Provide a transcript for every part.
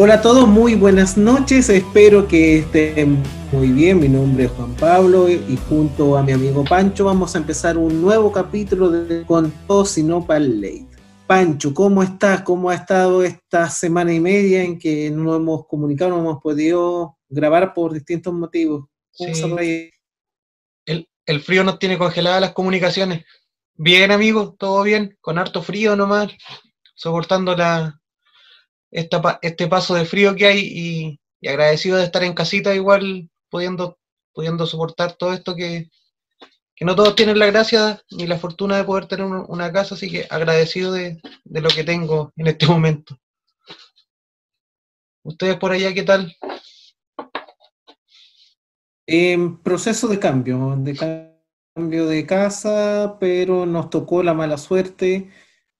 Hola a todos, muy buenas noches. Espero que estén muy bien. Mi nombre es Juan Pablo y junto a mi amigo Pancho vamos a empezar un nuevo capítulo de Con todo sino para ley. Pancho, ¿cómo estás? ¿Cómo ha estado esta semana y media en que no hemos comunicado, no hemos podido grabar por distintos motivos? Sí. El, el frío nos tiene congeladas las comunicaciones. Bien, amigos, todo bien, con harto frío nomás, soportando la, este paso de frío que hay y, agradecido de estar en casita igual pudiendo, pudiendo soportar todo esto que, no todos tienen la gracia ni la fortuna de poder tener una casa, así que agradecido de, lo que tengo en este momento. ¿Ustedes por allá qué tal? En proceso de cambio, de cambio de casa, pero nos tocó la mala suerte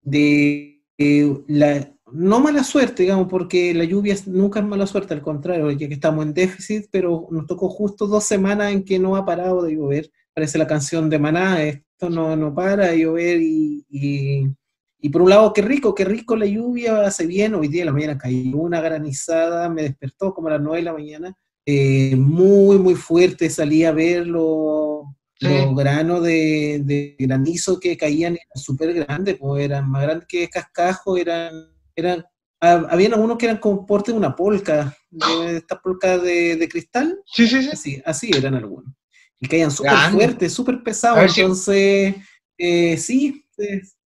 de eh, la, no mala suerte, digamos, porque la lluvia nunca es mala suerte, al contrario, ya que estamos en déficit, pero nos tocó justo dos semanas en que no ha parado de llover. Parece la canción de Maná, esto no, no para de llover y, y, por un lado, qué rico, qué rico la lluvia, hace bien. Hoy día en la mañana cayó una granizada, me despertó como a las nueve de la mañana, eh, muy, muy fuerte, salí a ver los granos de, granizo que caían, eran súper grandes, pues eran más grandes que cascajo, eran eran, habían algunos que eran como porte de una polca, de estas polcas de, cristal. Sí, sí, sí. Así, así eran algunos. Y caían súper fuertes, súper pesados. Entonces, eh, sí,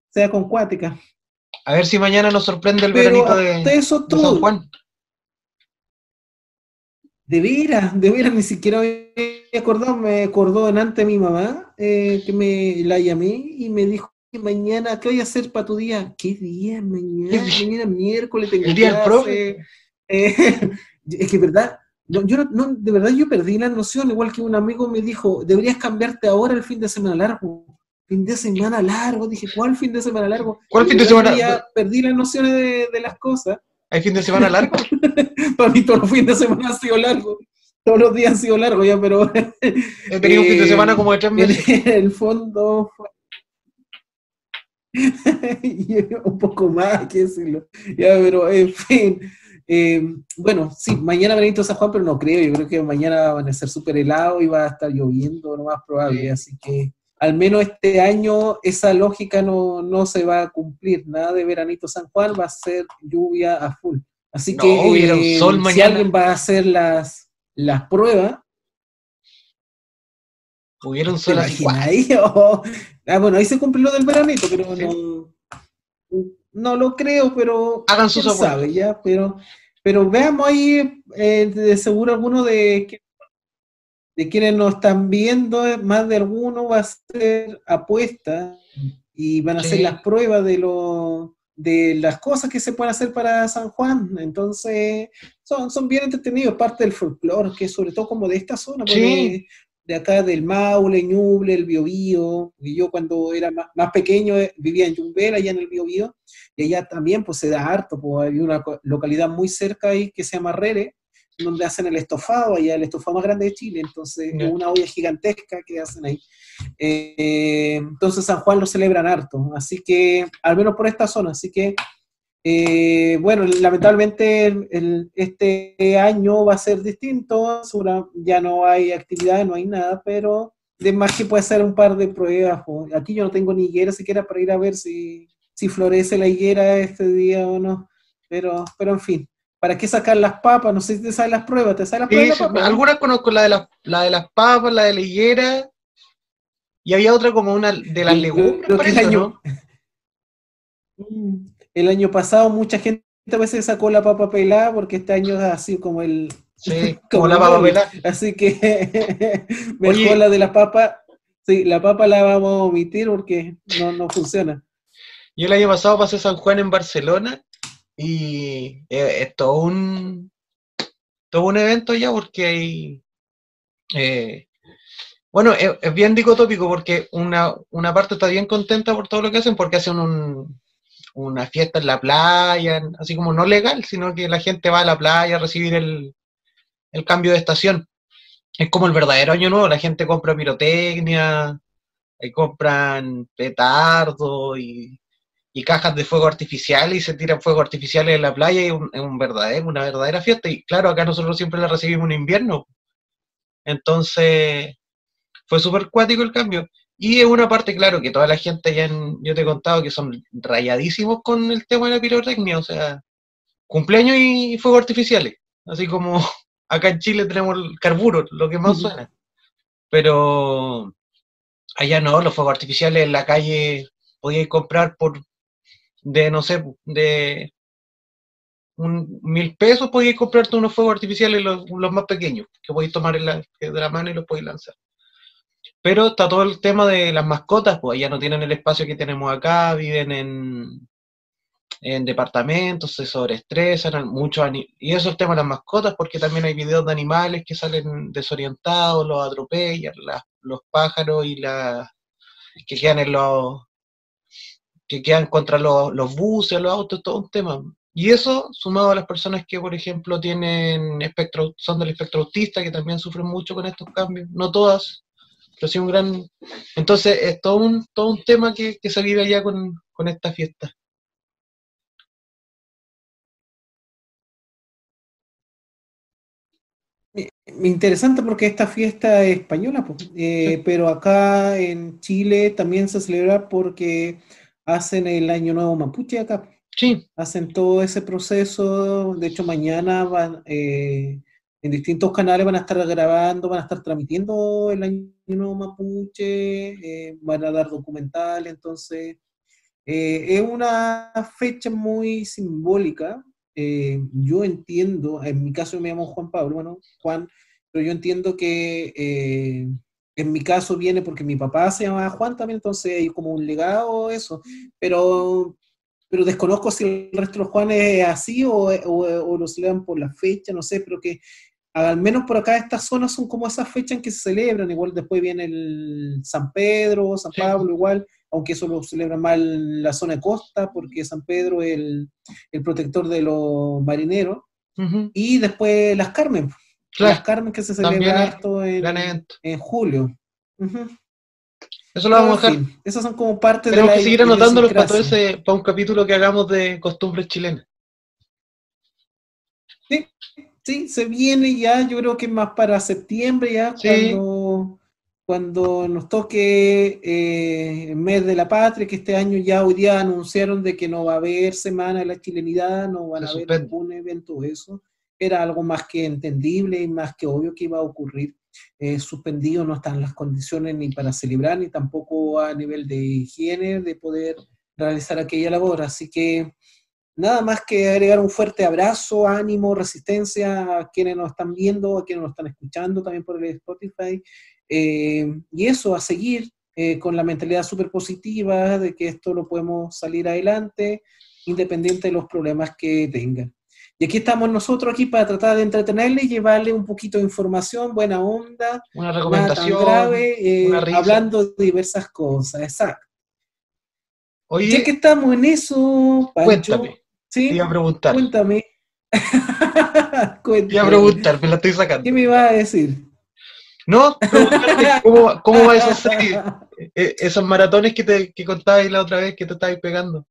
sea con cuática. A ver si mañana nos sorprende el veranito de, eso todo, San Juan. De veras, de veras, ni siquiera me acordado, me acordó delante mi mamá, eh, que me la llamé y me dijo, mañana, ¿qué voy a hacer para tu día? ¿Qué día mañana? Mañana miércoles tengo El día del profe. Eh, es que verdad, yo no, de verdad yo perdí la noción, igual que un amigo me dijo, deberías cambiarte ahora el fin de semana largo. Fin de semana largo, dije, ¿cuál fin de semana largo? ¿Cuál fin de semana largo? Perdí las nociones de, de, las cosas. ¿Hay fin de semana largo? para mí todos los fines de semana han sido largos. Todos los días han sido largos ya, pero... He tenido un fin de semana como de tres meses. En el fondo un poco más, que decirlo. Ya, pero en fin. Eh, bueno, sí, mañana Benito San Juan, pero no creo. Yo creo que mañana van a ser súper helado y va a estar lloviendo, lo más probable. Así que al menos este año esa lógica no, no, se va a cumplir. Nada de veranito San Juan, va a ser lluvia a full. Así que eh, si alguien va a hacer las, las pruebas, Hubieron. Ahí, oh, Ah, bueno, ahí se cumplió lo del veranito, pero no, no lo creo, pero hagan su sabe ya, pero, pero veamos ahí, eh, de seguro alguno de, de quienes nos están viendo, más de alguno va a ser apuesta y van a hacer las pruebas de lo, de las cosas que se pueden hacer para San Juan. Entonces, son, son bien entretenidos, parte del folclore, que sobre todo como de esta zona, porque de acá del Maule, Ñuble, el Biobío, y yo cuando era más, pequeño eh, vivía en Yumbel, allá en el Biobío, y allá también pues se da harto, pues hay una localidad muy cerca ahí que se llama Rere, donde hacen el estofado, allá el estofado más grande de Chile, entonces es una olla gigantesca que hacen ahí. Eh, entonces San Juan lo celebran harto, así que, al menos por esta zona, así que eh, bueno, lamentablemente este año va a ser distinto, ya no hay actividad, no hay nada, pero de más que puede ser un par de pruebas. Aquí yo no tengo ni higuera siquiera para ir a ver si, si florece la higuera este día o no, pero, pero en fin. ¿Para qué sacar las papas? No sé si te salen las pruebas, ¿te salen las pruebas? algunas conozco, la de, la, la de las papas, la de la higuera, y había otra como una de las legumbres, ¿no? El año pasado mucha gente a veces sacó la papa pelada porque este año es así como el... Sí, como, la papa pelada. Así que mejor la de la papa, sí, la papa la vamos a omitir porque no, no funciona. Yo el año pasado pasé San Juan en Barcelona y eh, es todo un, todo un evento ya porque hay... Eh, bueno, es, es, bien dicotópico porque una, una parte está bien contenta por todo lo que hacen porque hacen un, una fiesta en la playa, así como no legal, sino que la gente va a la playa a recibir el, cambio de estación. Es como el verdadero año nuevo, la gente compra pirotecnia, y compran petardo y, y cajas de fuego artificial y se tiran fuegos artificiales en la playa y es un verdadero, una verdadera fiesta. Y claro, acá nosotros siempre la recibimos en invierno. Entonces, fue súper cuático el cambio. Y es una parte, claro, que toda la gente ya, yo te he contado que son rayadísimos con el tema de la pirotecnia, o sea, cumpleaños y fuegos artificiales. Así como acá en Chile tenemos el carburo, lo que más suena. Pero allá no, los fuegos artificiales en la calle podíais comprar por de, no sé, de un mil pesos podíais comprarte unos fuegos artificiales los, más pequeños, que podéis tomar en la, de la mano y los podéis lanzar. Pero está todo el tema de las mascotas, pues ya no tienen el espacio que tenemos acá, viven en, en departamentos, se sobreestresan, mucho y eso es el tema de las mascotas, porque también hay videos de animales que salen desorientados, los atropellan, los pájaros y las que quedan en los que quedan contra los, los buses, los autos, todo un tema. Y eso, sumado a las personas que, por ejemplo, tienen espectro, son del espectro autista, que también sufren mucho con estos cambios, no todas, pero sí un gran... Entonces, es todo un, todo un tema que, que se vive allá con, con esta fiesta. Interesante porque esta fiesta es española, eh, pero acá en Chile también se celebra porque hacen el Año Nuevo Mapuche acá. Sí. Hacen todo ese proceso. De hecho, mañana van, eh, en distintos canales van a estar grabando, van a estar transmitiendo el Año Nuevo Mapuche, eh, van a dar documental. Entonces, es una fecha muy simbólica eh, yo entiendo, en mi caso me llamo Juan Pablo, bueno, Juan, pero yo entiendo que eh, en mi caso viene porque mi papá se llama Juan también, entonces hay como un legado eso, pero, pero desconozco si el resto de los Juanes es así o, o, lo celebran por la fecha, no sé, pero que al menos por acá estas zonas son como esas fechas en que se celebran, igual después viene el San Pedro, San Pablo, igual, aunque eso lo celebra más la zona de costa, porque San Pedro es el, el protector de los marineros, y después las Carmen, las Carmen que se celebra esto en, en, julio. Eso lo vamos a dejar. esas son como parte de la que seguir anotándolos para, ese, para un capítulo que hagamos de costumbres chilenas. Sí, sí, se viene ya, yo creo que más para septiembre ya, cuando cuando nos toque eh, el mes de la patria, que este año ya hoy día anunciaron de que no va a haber semana de la chilenidad, no van a haber ningún evento, eso era algo más que entendible y más que obvio que iba a ocurrir. Eh, suspendido no están las condiciones ni para celebrar, ni tampoco a nivel de higiene de poder realizar aquella labor. Así que nada más que agregar un fuerte abrazo, ánimo, resistencia a quienes nos están viendo, a quienes nos están escuchando también por el Spotify eh, y eso, a seguir eh, con la mentalidad súper positiva de que esto lo podemos salir adelante, independiente de los problemas que tengan. Y aquí estamos nosotros aquí para tratar de entretenerle y llevarle un poquito de información, buena onda, una recomendación, grave, eh, hablando de diversas cosas, exacto. Oye, ya que estamos en eso, cuéntame. ¿Sí? Te iba a preguntar. Cuéntame. cuéntame. Te iba a preguntar, me la estoy sacando. ¿Qué me iba a decir? No, ¿cómo, cómo va esa serie? E, esos maratones que, te, que contabas la otra vez que te estabas pegando.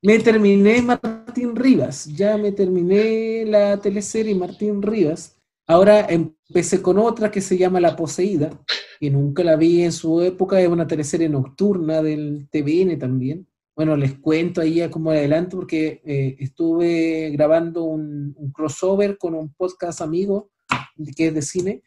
Me terminé Martín Rivas, ya me terminé la teleserie Martín Rivas. Ahora empecé con otra que se llama La Poseída, que nunca la vi en su época, es una teleserie nocturna del TVN también. Bueno, les cuento ahí como adelanto porque eh, estuve grabando un, crossover con un podcast amigo que es de cine,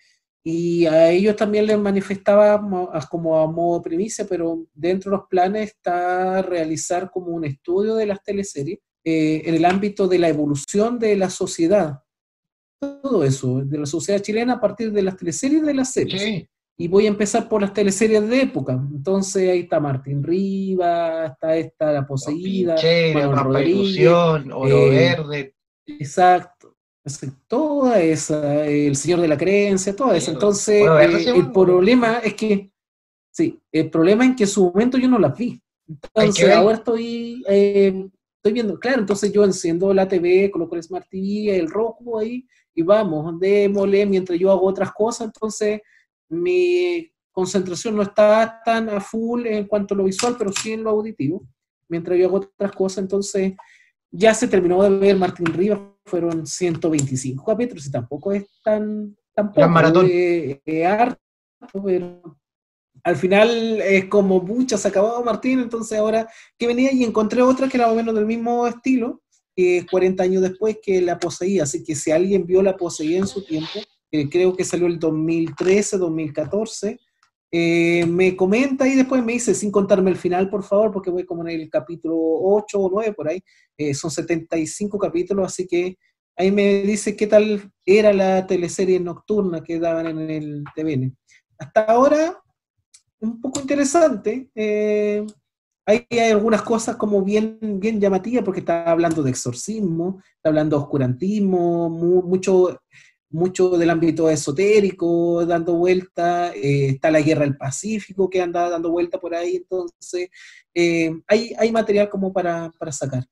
y a ellos también les manifestaba como a modo primicia, pero dentro de los planes está realizar como un estudio de las teleseries eh, en el ámbito de la evolución de la sociedad. Todo eso, de la sociedad chilena a partir de las teleseries de las series. Y voy a empezar por las teleseries de época. Entonces ahí está Martín Rivas, está esta La Poseída, Ilusión, Oro eh, Verde. Exacto toda esa, el Señor de la Creencia, toda esa. Entonces, eh, el problema es que, sí, el problema es que en su momento yo no las vi. Entonces, ahora estoy, eh, estoy viendo, claro, entonces yo enciendo la TV, coloco el Smart TV, el rojo ahí, y vamos, démosle mientras yo hago otras cosas. Entonces, mi concentración no está tan a full en cuanto a lo visual, pero sí en lo auditivo, mientras yo hago otras cosas, entonces ya se terminó de ver Martín Rivas, fueron 125 capítulos y tampoco es tan, tampoco maratón. eh, eh, harto, pero al final es como, mucho se acabó Martín, entonces ahora que venía y encontré otra que era más o menos del mismo estilo, eh, 40 años después que la poseía, así que si alguien vio la poseía en su tiempo, creo que salió el 2013, 2014, eh, me comenta y después me dice, sin contarme el final, por favor, porque voy como en el capítulo 8 o 9 por ahí, eh, son 75 capítulos, así que ahí me dice qué tal era la teleserie nocturna que daban en el TVN. Hasta ahora, un poco interesante. eh, hay, algunas cosas como bien, bien llamativas porque está hablando de exorcismo, está hablando de oscurantismo, mu- mucho, mucho del ámbito esotérico dando vuelta, eh, está la guerra del Pacífico que anda dando vuelta por ahí, entonces eh, hay, hay material como para, para sacar.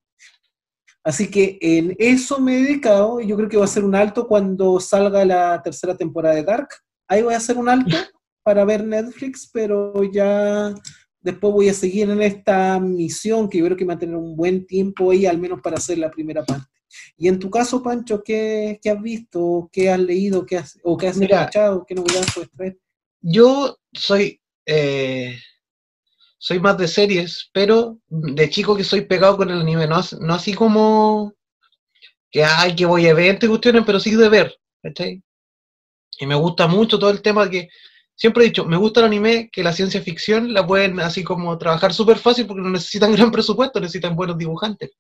Así que en eso me he dedicado, y yo creo que voy a hacer un alto cuando salga la tercera temporada de Dark. Ahí voy a hacer un alto para ver Netflix, pero ya después voy a seguir en esta misión que yo creo que me va a tener un buen tiempo ahí, al menos para hacer la primera parte. Y en tu caso, Pancho, ¿qué, qué has visto? ¿Qué has leído? ¿Qué has, ¿O qué has Mira. escuchado? ¿Qué novedades puedes traer? Yo soy, eh, soy más de series, pero de chico que soy pegado con el anime, no, no así como que ay, que voy a eventos y cuestiones, pero sí de ver. Y me gusta mucho todo el tema que siempre he dicho, me gusta el anime, que la ciencia ficción la pueden así como trabajar súper fácil porque no necesitan gran presupuesto, necesitan buenos dibujantes.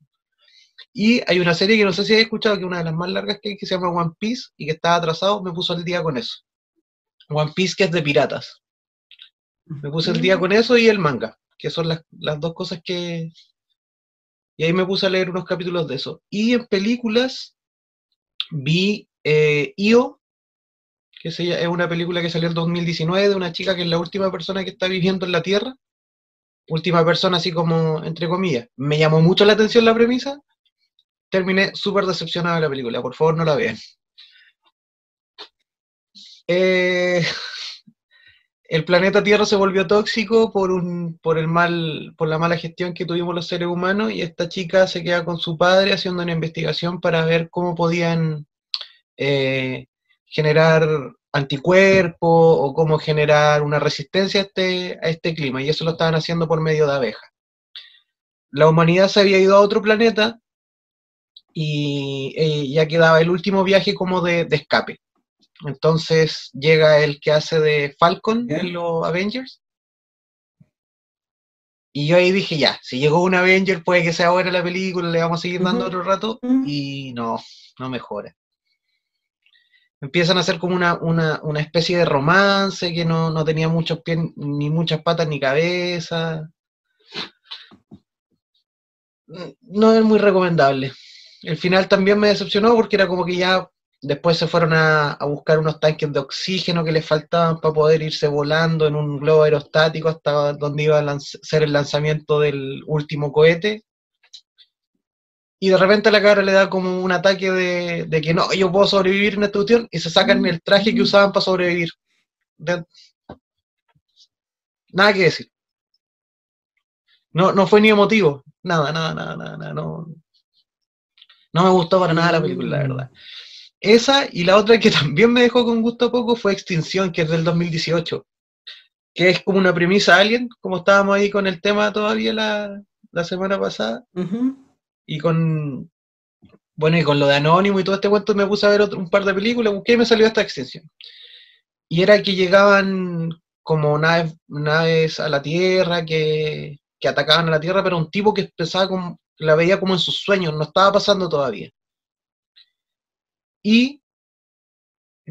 Y hay una serie que no sé si habéis escuchado, que es una de las más largas que hay, que se llama One Piece y que estaba atrasado, me puso al día con eso. One Piece que es de piratas. Me puse el día con eso y el manga, que son las, las dos cosas que... Y ahí me puse a leer unos capítulos de eso. Y en películas vi eh, Io, que es una película que salió en 2019 de una chica que es la última persona que está viviendo en la Tierra. Última persona así como, entre comillas. Me llamó mucho la atención la premisa. Terminé súper decepcionado de la película. Por favor, no la vean. Eh, el planeta Tierra se volvió tóxico por un por el mal por la mala gestión que tuvimos los seres humanos y esta chica se queda con su padre haciendo una investigación para ver cómo podían eh, generar anticuerpos o cómo generar una resistencia a este, a este clima y eso lo estaban haciendo por medio de abejas. La humanidad se había ido a otro planeta y eh, ya quedaba el último viaje como de, de escape. Entonces llega el que hace de Falcon en los Avengers. Y yo ahí dije, ya, si llegó un Avenger, puede que sea ahora la película, le vamos a seguir dando otro rato. Y no, no mejora. Empiezan a hacer como una, una, una especie de romance que no, no tenía muchos pies, ni muchas patas, ni cabeza. No es muy recomendable. El final también me decepcionó porque era como que ya después se fueron a, a buscar unos tanques de oxígeno que les faltaban para poder irse volando en un globo aerostático hasta donde iba a ser el lanzamiento del último cohete. Y de repente a la cabra le da como un ataque de, de que no, yo puedo sobrevivir en esta cuestión y se sacan el traje que usaban para sobrevivir. De- Nada que decir. No, no fue ni emotivo. Nada, nada, nada, nada, nada. No, no me gustó para nada la película, la verdad. Esa y la otra que también me dejó con gusto poco fue Extinción, que es del 2018. Que es como una premisa alien, como estábamos ahí con el tema todavía la, la semana pasada. Y con. Bueno, y con lo de Anónimo y todo este cuento me puse a ver otro- un par de películas, busqué y me salió esta extinción. Y era que llegaban como naves, naves a la Tierra, que, que atacaban a la Tierra, pero un tipo que pensaba como, la veía como en sus sueños, no estaba pasando todavía. Y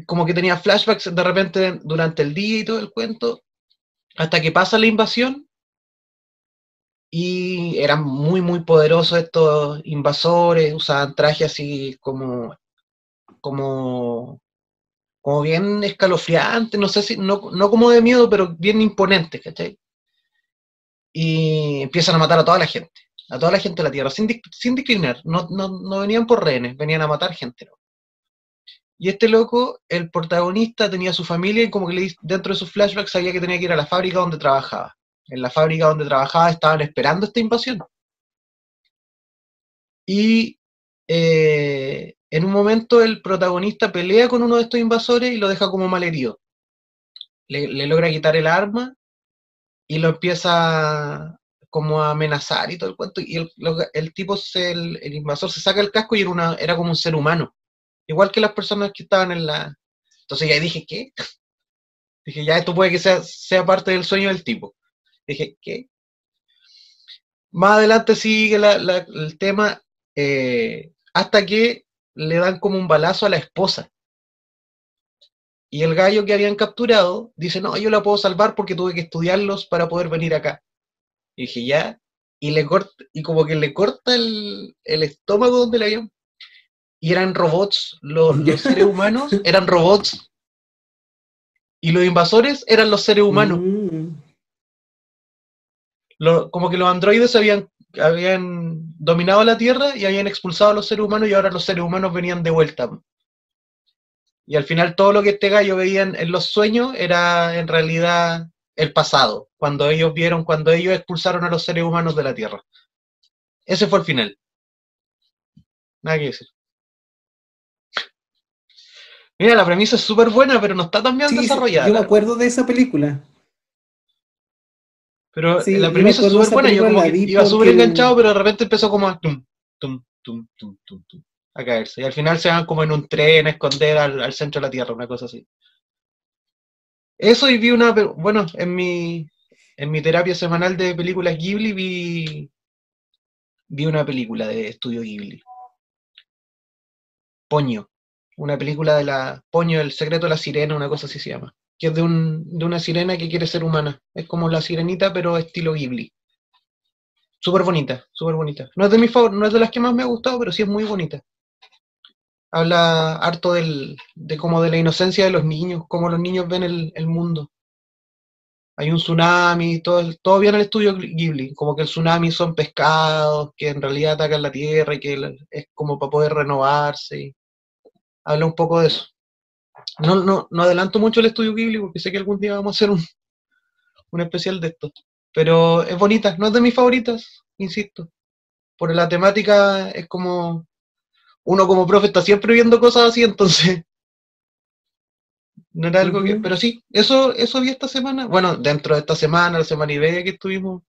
como que tenía flashbacks de repente durante el día y todo el cuento, hasta que pasa la invasión y eran muy, muy poderosos estos invasores, usaban trajes así como, como, como bien escalofriantes, no sé si, no, no como de miedo, pero bien imponentes, ¿cachai? Y empiezan a matar a toda la gente, a toda la gente de la Tierra, sin, sin discriminar, no, no, no venían por rehenes, venían a matar gente. ¿no? Y este loco, el protagonista, tenía su familia y como que dentro de sus flashbacks sabía que tenía que ir a la fábrica donde trabajaba. En la fábrica donde trabajaba estaban esperando esta invasión. Y eh, en un momento el protagonista pelea con uno de estos invasores y lo deja como malherido. Le, le logra quitar el arma y lo empieza como amenazar y todo el cuento. Y el, tipo, el, el, invasor, se saca el casco y era, una, era como un ser humano. Igual que las personas que estaban en la... Entonces ya dije, ¿qué? Dije, ya esto puede que sea, sea parte del sueño del tipo. Dije, ¿qué? Más adelante sigue la, el tema eh, hasta que le dan como un balazo a la esposa. Y el gallo que habían capturado dice, no, yo la puedo salvar porque tuve que estudiarlos para poder venir acá. Y dije, ya. Y le corta, y como que le corta el, el estómago donde le habían. Y eran robots. Los, los seres humanos eran robots. Y los invasores eran los seres humanos. Mm. Lo, como que los androides habían, habían dominado la Tierra y habían expulsado a los seres humanos y ahora los seres humanos venían de vuelta. Y al final todo lo que este gallo veía en, en los sueños era en realidad el pasado, cuando ellos vieron, cuando ellos expulsaron a los seres humanos de la Tierra. Ese fue el final. Nada que decir. Mira, la premisa es súper buena, pero no está tan bien Sí, desarrollada. Yo me acuerdo de esa película. Pero Sí, la premisa es súper buena. Yo como que iba súper porque enganchado, pero de repente empezó como a tum, tum, tum, tum, tum, tum, tum, a caerse. Y al final se van como en un tren a esconder al, al centro de la Tierra, una cosa así. Eso y vi una, bueno, en mi, en mi terapia semanal de películas Ghibli vi, vi una película de estudio Ghibli. Poño, una película de la Poño, el secreto de la sirena, una cosa así se llama. Que es de, un, de una sirena que quiere ser humana. Es como la sirenita, pero estilo Ghibli. Súper bonita, súper bonita. No es de mis favor, no es de las que más me ha gustado, pero sí es muy bonita. Habla harto del, de como de la inocencia de los niños, cómo los niños ven el, el mundo. Hay un tsunami, todo, todo bien en el estudio Ghibli, como que el tsunami son pescados, que en realidad atacan la tierra y que es como para poder renovarse. habla un poco de eso. No, no, no adelanto mucho el estudio Ghibli porque sé que algún día vamos a hacer un, un especial de esto. Pero es bonita, no es de mis favoritas, insisto. Por la temática es como. Uno como profe está siempre viendo cosas así, entonces. No era algo que. Pero sí, eso, eso vi esta semana. Bueno, dentro de esta semana, la semana y media que estuvimos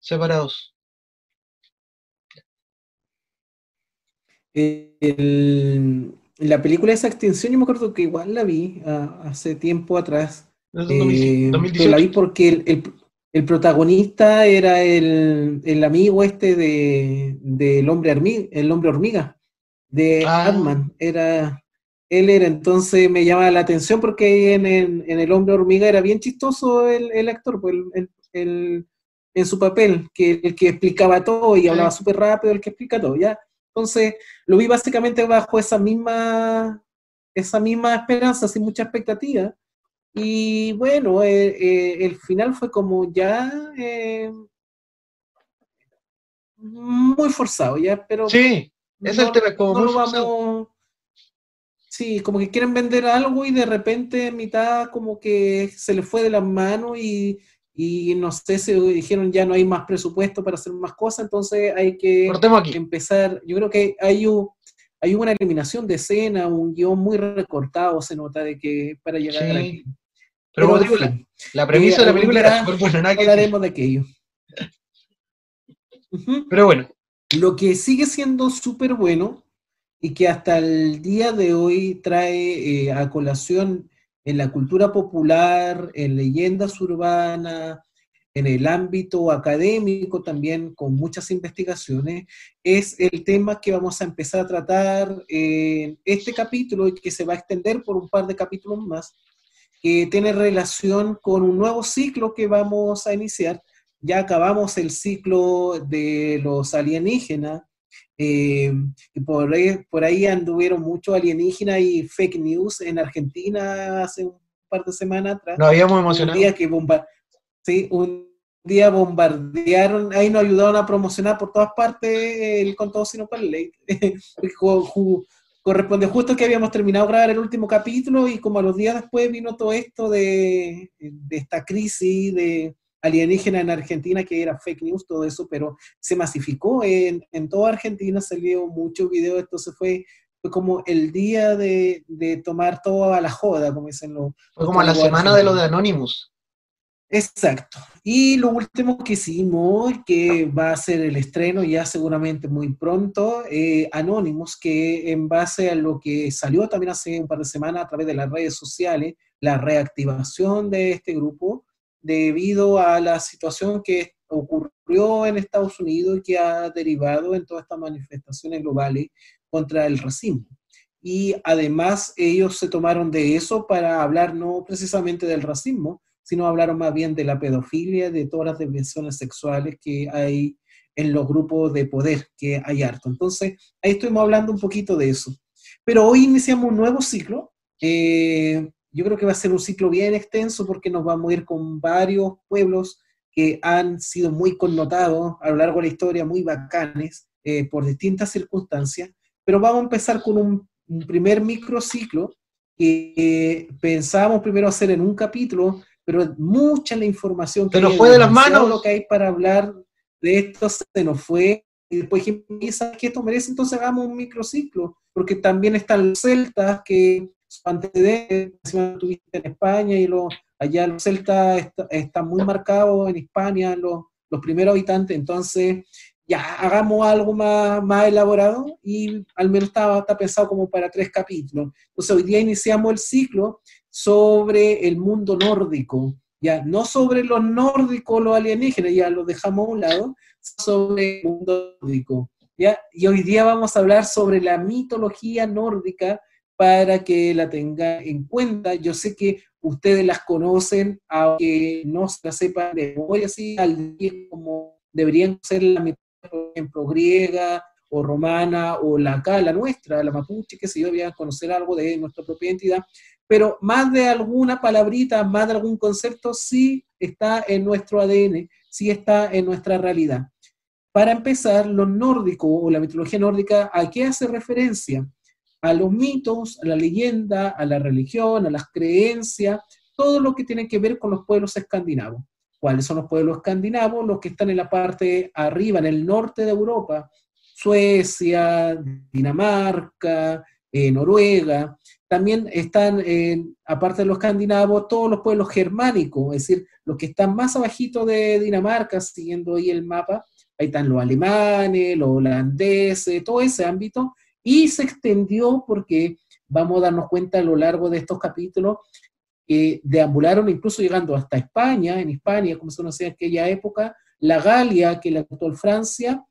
separados. El- la película esa extinción, yo me acuerdo que igual la vi ah, hace tiempo atrás. De Eh, 2018. pero la vi porque el, el- el protagonista era el, el amigo este de, del hombre hormiga, el hombre hormiga, de Ah. Ant-Man. Era, él era, entonces me llama la atención porque en el, en el hombre hormiga era bien chistoso el, el actor, pues, el, en su papel, que el que explicaba todo y Sí. hablaba súper rápido, el que explica todo, ¿ya? Entonces, lo vi básicamente bajo esa misma, esa misma esperanza, sin mucha expectativa. Y bueno, eh, eh, el final fue como ya eh, muy forzado, ya, pero Sí, es el tema, como no muy vamos. Sí, como que quieren vender algo y de repente en mitad como que se les fue de las manos y, y no sé, se dijeron ya no hay más presupuesto para hacer más cosas, entonces hay que empezar, yo creo que hay, un- hay una eliminación de escena, un guion muy recortado, se nota de que para llegar Sí. aquí. Pero como en digo, la, la premisa de la película era súper buena, nada que decir. hablaremos de aquello. Pero bueno, Lo que sigue siendo súper bueno y que hasta el día de hoy trae eh, a colación en la cultura popular, en leyendas urbanas, en el ámbito académico también, con muchas investigaciones, es el tema que vamos a empezar a tratar en este capítulo y que se va a extender por un par de capítulos más, que tiene relación con un nuevo ciclo que vamos a iniciar. Ya acabamos el ciclo de los alienígenas, eh, y por ahí, por ahí anduvieron muchos alienígenas y fake news en Argentina hace un par de semanas atrás. nos habíamos un emocionado. día que bomba sí, un día bombardearon, ahí nos ayudaron a promocionar por todas partes el contado sino para ley. Corresponde justo que habíamos terminado de grabar el último capítulo y como a los días después vino todo esto de, de esta crisis de alienígena en Argentina, que era fake news, todo eso, pero se masificó en, en toda Argentina, salió mucho video, entonces fue, fue como el día de, de tomar todo a la joda, como dicen los... Fue como la semana de lo de Anonymous. Exacto. Y lo último que hicimos, que va a ser el estreno ya seguramente muy pronto, eh, Anonymous, que en base a lo que salió también hace un par de semanas a través de las redes sociales, la reactivación de este grupo, debido a la situación que ocurrió en Estados Unidos y que ha derivado en todas estas manifestaciones globales contra el racismo. Y además ellos se tomaron de eso para hablar no precisamente del racismo, sino hablaron más bien de la pedofilia, de todas las desviaciones sexuales que hay en los grupos de poder, que hay harto. Entonces, ahí estuvimos hablando un poquito de eso. Pero hoy iniciamos un nuevo ciclo. Eh, yo creo que va a ser un ciclo bien extenso porque nos vamos a ir con varios pueblos que han sido muy connotados a lo largo de la historia, muy bacanes, eh, por distintas circunstancias. Pero vamos a empezar con un, primer microciclo que pensamos primero hacer en un capítulo, pero mucha la información que... Se nos fue de las manos. Lo que hay para hablar de esto se nos fue. Y después ¿sabes que esto merece? Entonces hagamos un microciclo, porque también están los celtas que antes de tuviste en España y lo, allá los celtas están muy marcados en España, los, los primeros habitantes, entonces ya hagamos algo más, más elaborado y al menos está, está pensado como para tres capítulos. Entonces hoy día iniciamos el ciclo sobre el mundo nórdico, ya no sobre los nórdicos, los alienígenas, ya lo dejamos a un lado, sobre el mundo nórdico. ¿ya? Y hoy día vamos a hablar sobre la mitología nórdica para que la tenga en cuenta. Yo sé que ustedes las conocen, aunque no se la sepan de memoria, así al día como deberían ser la mitología, por ejemplo, griega o romana o la acá, la nuestra, la mapuche, que sé yo, deberían conocer algo de nuestra propia entidad, pero más de alguna palabrita, más de algún concepto, sí está en nuestro ADN, sí está en nuestra realidad. Para empezar, lo nórdico o la mitología nórdica, ¿a qué hace referencia? a los mitos, a la leyenda, a la religión, a las creencias, todo lo que tiene que ver con los pueblos escandinavos. ¿Cuáles son los pueblos escandinavos? Los que están en la parte arriba, en el norte de Europa, Suecia, Dinamarca, eh, Noruega. También están, aparte de los escandinavos, todos los pueblos germánicos, es decir, los que están más abajito de Dinamarca, siguiendo ahí el mapa, ahí están los alemanes, los holandeses, todo ese ámbito, y se extendió porque vamos a darnos cuenta a lo largo de estos capítulos que deambularon incluso llegando hasta España, en España, como se conocía en aquella época, la Galia, que es la actual Francia,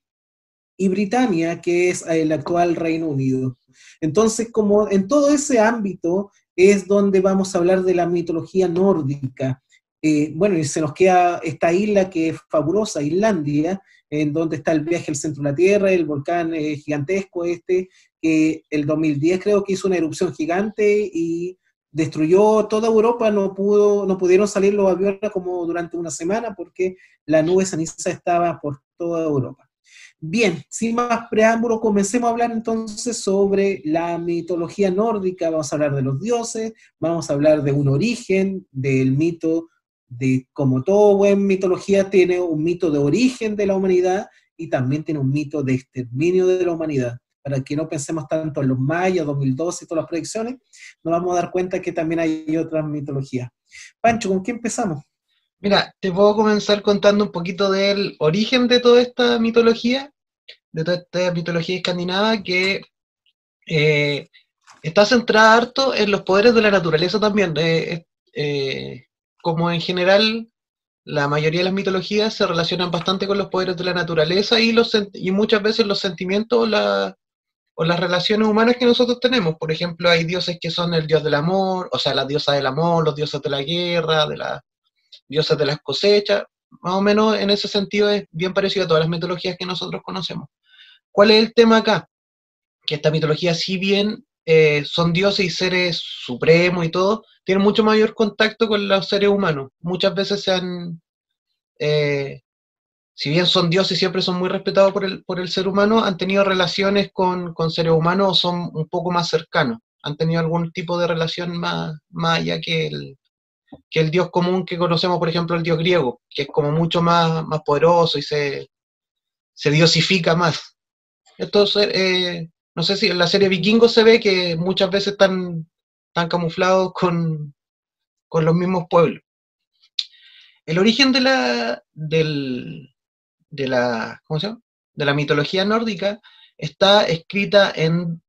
y Britania, que es el actual Reino Unido. Entonces, como en todo ese ámbito es donde vamos a hablar de la mitología nórdica. Eh, bueno, y se nos queda esta isla que es fabulosa, Islandia, en donde está el viaje al centro de la Tierra, el volcán eh, gigantesco este, que el 2010 creo que hizo una erupción gigante y destruyó toda Europa, no, pudo, no pudieron salir los aviones como durante una semana porque la nube ceniza estaba por toda Europa. Bien, sin más preámbulo, comencemos a hablar entonces sobre la mitología nórdica. Vamos a hablar de los dioses, vamos a hablar de un origen del mito de como todo buen mitología tiene un mito de origen de la humanidad y también tiene un mito de exterminio de la humanidad. Para que no pensemos tanto en los mayas, 2012 y todas las predicciones, nos vamos a dar cuenta que también hay otras mitologías. Pancho, ¿con qué empezamos? Mira, te puedo comenzar contando un poquito del origen de toda esta mitología, de toda esta mitología escandinava que eh, está centrada harto en los poderes de la naturaleza también. Eh, eh, como en general la mayoría de las mitologías se relacionan bastante con los poderes de la naturaleza y, los, y muchas veces los sentimientos o, las relaciones humanas que nosotros tenemos. Por ejemplo, hay dioses que son el dios del amor, o sea, la diosa del amor, los dioses de la guerra, de las dioses de las cosechas. Más o menos en ese sentido es bien parecido a todas las mitologías que nosotros conocemos. ¿Cuál es el tema acá? Que esta mitología, si bien eh, son dioses y seres supremos y todo, tienen mucho mayor contacto con los seres humanos. Muchas veces se han, eh, si bien son dioses y siempre son muy respetados por el, por el ser humano, han tenido relaciones con, seres humanos o son un poco más cercanos. Han tenido algún tipo de relación más, más allá que el, que el dios común que conocemos, por ejemplo, el dios griego, que es como mucho más, más poderoso y se, se diosifica más. Esto, eh, no sé si en la serie Vikingos se ve que muchas veces están, están camuflados con, con los mismos pueblos. El origen de la, del, de la, ¿cómo se llama? de la mitología nórdica está escrita en,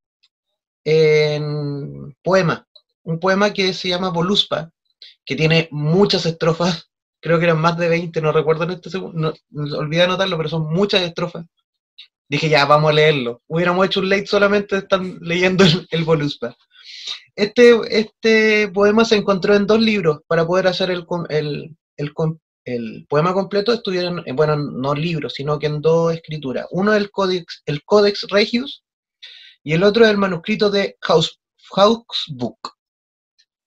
en poema, un poema que se llama Voluspa, que tiene muchas estrofas, creo que eran más de 20, no recuerdo en este segundo, no, olvidé anotarlo, pero son muchas estrofas. Dije, ya, vamos a leerlo. Hubiéramos hecho un late solamente están leyendo el, Voluspa. Este, este poema se encontró en dos libros para poder hacer el, el, el poema completo estuvieron, eh, bueno, no libros, sino que en dos escrituras. Uno es el Codex, el Codex Regius y el otro es el manuscrito de Hauksbook.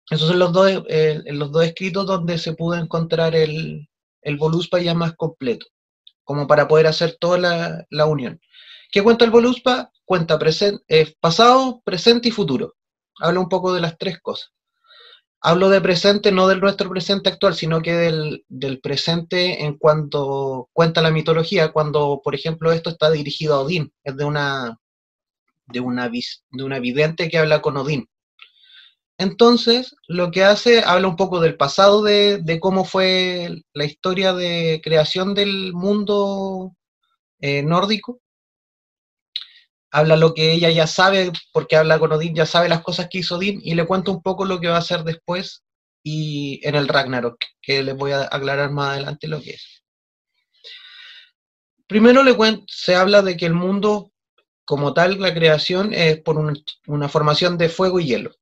Esos son los dos, eh, los dos escritos donde se pudo encontrar el, el Voluspa ya más completo, como para poder hacer toda la, la unión. ¿Qué cuenta el Voluspa? Cuenta eh, pasado, presente y futuro. Habla un poco de las tres cosas. Hablo de presente, no del nuestro presente actual, sino que del, del, presente en cuanto cuenta la mitología, cuando, por ejemplo, esto está dirigido a Odín, es de una, de una, de una vidente que habla con Odín. Entonces, lo que hace, habla un poco del pasado, de, cómo fue la historia de creación del mundo eh, nórdico, habla lo que ella ya sabe, porque habla con Odín, ya sabe las cosas que hizo Odín, y le cuenta un poco lo que va a hacer después y en el Ragnarok, que les voy a aclarar más adelante lo que es. Primero se habla de que el mundo, como tal, la creación es por una formación de fuego y hielo.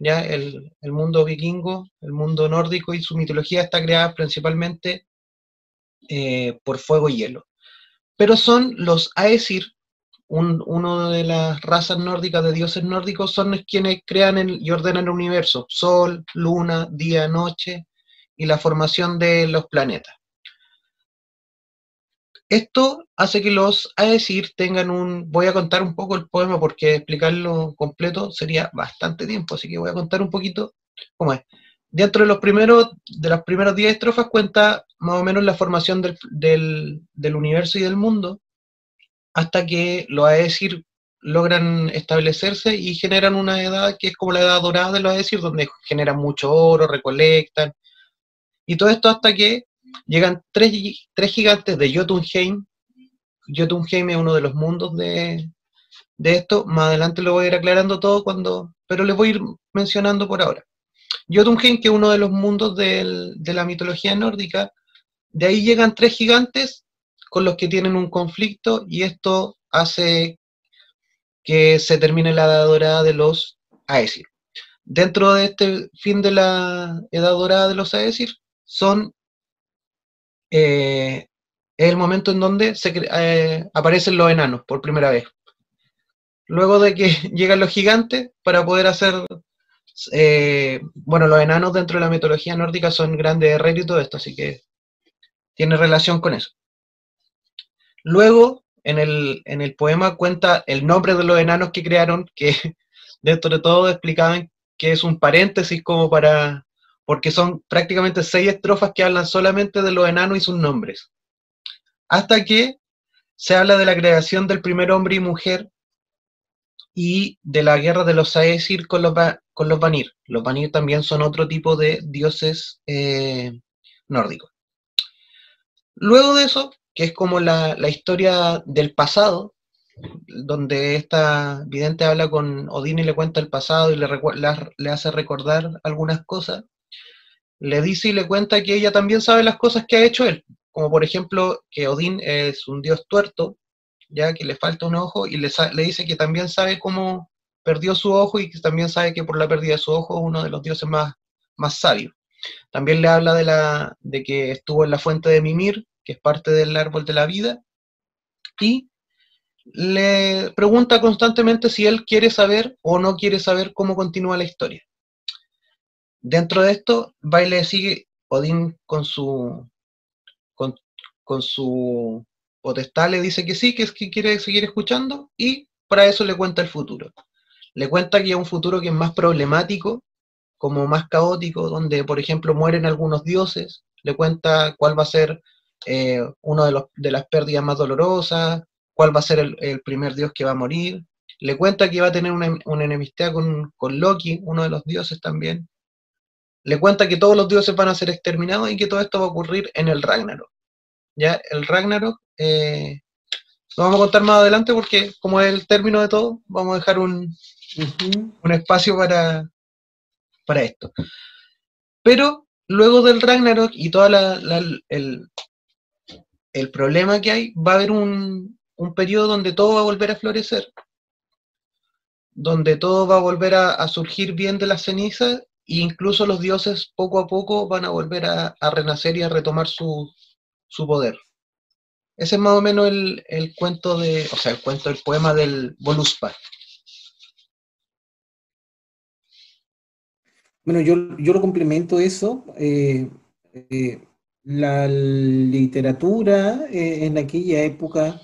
¿Ya? El, mundo vikingo, el mundo nórdico y su mitología está creada principalmente eh, por fuego y hielo. Pero son los Aesir, un, uno de las razas nórdicas de dioses nórdicos son quienes crean y ordenan el universo, sol, luna, día, noche y la formación de los planetas. Esto hace que los Aesir tengan un... Voy a contar un poco el poema porque explicarlo completo sería bastante tiempo, así que voy a contar un poquito cómo es. Dentro de los primeros, de las primeras 10 estrofas cuenta más o menos la formación del, del universo y del mundo, hasta que los Aesir logran establecerse y generan una edad que es como la edad dorada de los Aesir, donde generan mucho oro, recolectan, y todo esto hasta que llegan tres, tres gigantes de Jotunheim. Jotunheim es uno de los mundos de, de esto, más adelante lo voy a ir aclarando todo cuando, pero les voy a ir mencionando por ahora. Jotunheim, que es uno de los mundos de la mitología nórdica, de ahí llegan tres gigantes con los que tienen un conflicto y esto hace que se termine la edad dorada de los Aesir. Dentro de este fin de la edad dorada de los Aesir son eh, el momento en donde se, eh, aparecen los enanos por primera vez. Luego de que llegan los gigantes para poder hacer, eh, bueno, los enanos dentro de la mitología nórdica son grandes herreros y todo esto, así que tiene relación con eso. Luego, en el, en el poema cuenta el nombre de los enanos que crearon, que dentro de todo explicaban que es un paréntesis como para, porque son prácticamente seis estrofas que hablan solamente de los enanos y sus nombres. Hasta que se habla de la creación del primer hombre y mujer y de la guerra de los Aesir con los, con los Vanir. Los Vanir también son otro tipo de dioses eh, nórdicos. Luego de eso que es como la, historia del pasado, donde esta vidente habla con Odín y le cuenta el pasado y le, le, hace recordar algunas cosas, le dice y le cuenta que ella también sabe las cosas que ha hecho él, como por ejemplo que Odín es un dios tuerto, ya que le falta un ojo, y le, le dice que también sabe cómo perdió su ojo y que también sabe que por la pérdida de su ojo es uno de los dioses más, más sabios. También le habla de, la, de que estuvo en la fuente de Mimir, que es parte del árbol de la vida, y le pregunta constantemente si él quiere saber o no quiere saber cómo continúa la historia. Dentro de esto, Baile sigue Odín con su con, su potestad le dice que sí, que es que quiere seguir escuchando, y para eso le cuenta el futuro. Le cuenta que es un futuro que es más problemático, como más caótico, donde, por ejemplo, mueren algunos dioses, le cuenta cuál va a ser eh, una de, de, las pérdidas más dolorosas, cuál va a ser el, primer dios que va a morir. Le cuenta que va a tener una, enemistad con, Loki, uno de los dioses también. Le cuenta que todos los dioses van a ser exterminados y que todo esto va a ocurrir en el Ragnarok. Ya, el Ragnarok eh, lo vamos a contar más adelante porque, como es el término de todo, vamos a dejar un, un espacio para, para esto. Pero luego del Ragnarok y todo el, el problema que hay, va a haber un, un periodo donde todo va a volver a florecer, donde todo va a volver a, surgir bien de las cenizas incluso los dioses poco a poco van a volver a, renacer y a retomar su, poder. Ese es más o menos el, cuento de, o sea, el cuento, el poema del Voluspa. Bueno, yo, yo lo complemento eso. Eh, eh, la literatura eh, en aquella época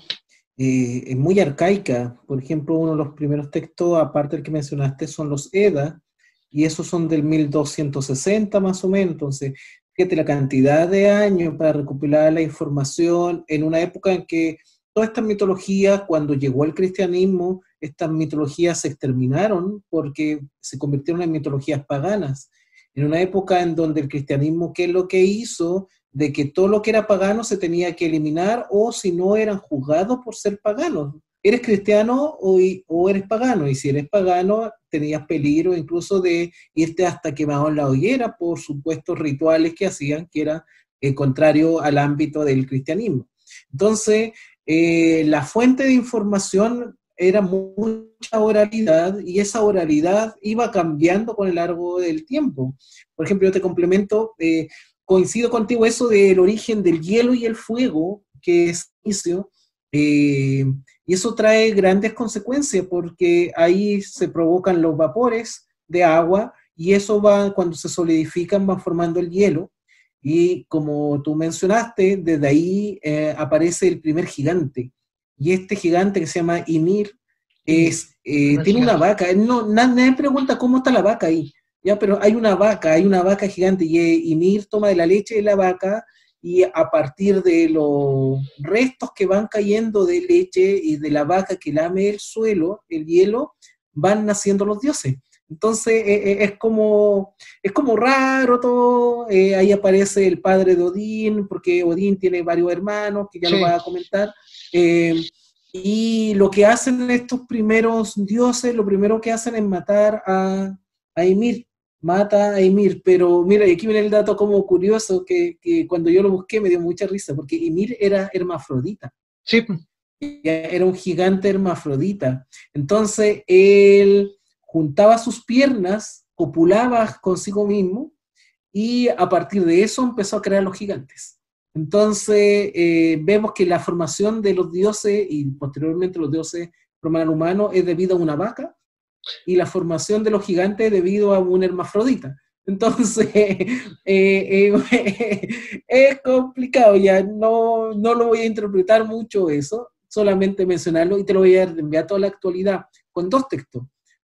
es muy arcaica. Por ejemplo, uno de los primeros textos, aparte del que mencionaste, son los Eda, y esos son del 1260 más o menos. Entonces, fíjate la cantidad de años para recopilar la información en una época en que todas estas mitologías, cuando llegó el cristianismo, estas mitologías se exterminaron porque se convirtieron en mitologías paganas. En una época en donde el cristianismo, ¿qué es lo que hizo? de que todo lo que era pagano se tenía que eliminar o si no eran juzgados por ser paganos. Eres cristiano o, eres pagano, y si eres pagano tenías peligro incluso de irte hasta quemado en la hoguera por supuestos rituales que hacían que era eh, contrario al ámbito del cristianismo. Entonces, eh, la fuente de información era mucha oralidad y esa oralidad iba cambiando con el largo del tiempo. Por ejemplo, yo te complemento, eh, coincido contigo eso del origen del hielo y el fuego, que es inicio, eh, y eso trae grandes consecuencias porque ahí se provocan los vapores de agua y eso va, cuando se solidifican, van formando el hielo. Y como tú mencionaste, desde ahí eh, aparece el primer gigante. Y este gigante que se llama Ymir es, eh, tiene una vaca. No, nadie pregunta cómo está la vaca ahí. Ya, pero hay una vaca, hay una vaca gigante y Ymir toma de la leche de la vaca y a partir de los restos que van cayendo de leche y de la vaca que lame el suelo, el hielo, van naciendo los dioses. Entonces e, e, es, como, es como raro todo, eh, ahí aparece el padre de Odín, porque Odín tiene varios hermanos, que ya lo va a comentar, eh, y lo que hacen estos primeros dioses, lo primero que hacen es matar a, a Ymir, mata a Ymir, pero mira, y aquí viene el dato como curioso, que, cuando yo lo busqué me dio mucha risa, porque Ymir era hermafrodita. Sí. Era un gigante hermafrodita. Entonces, él juntaba sus piernas, copulaba consigo mismo, y a partir de eso empezó a crear los gigantes. Entonces, eh, vemos que la formación de los dioses y posteriormente los dioses romanos humanos es debido a una vaca y la formación de los gigantes debido a un hermafrodita. Entonces, eh, eh, es complicado, ya no, no lo voy a interpretar mucho eso, solamente mencionarlo y te lo voy a enviar toda la actualidad con dos textos.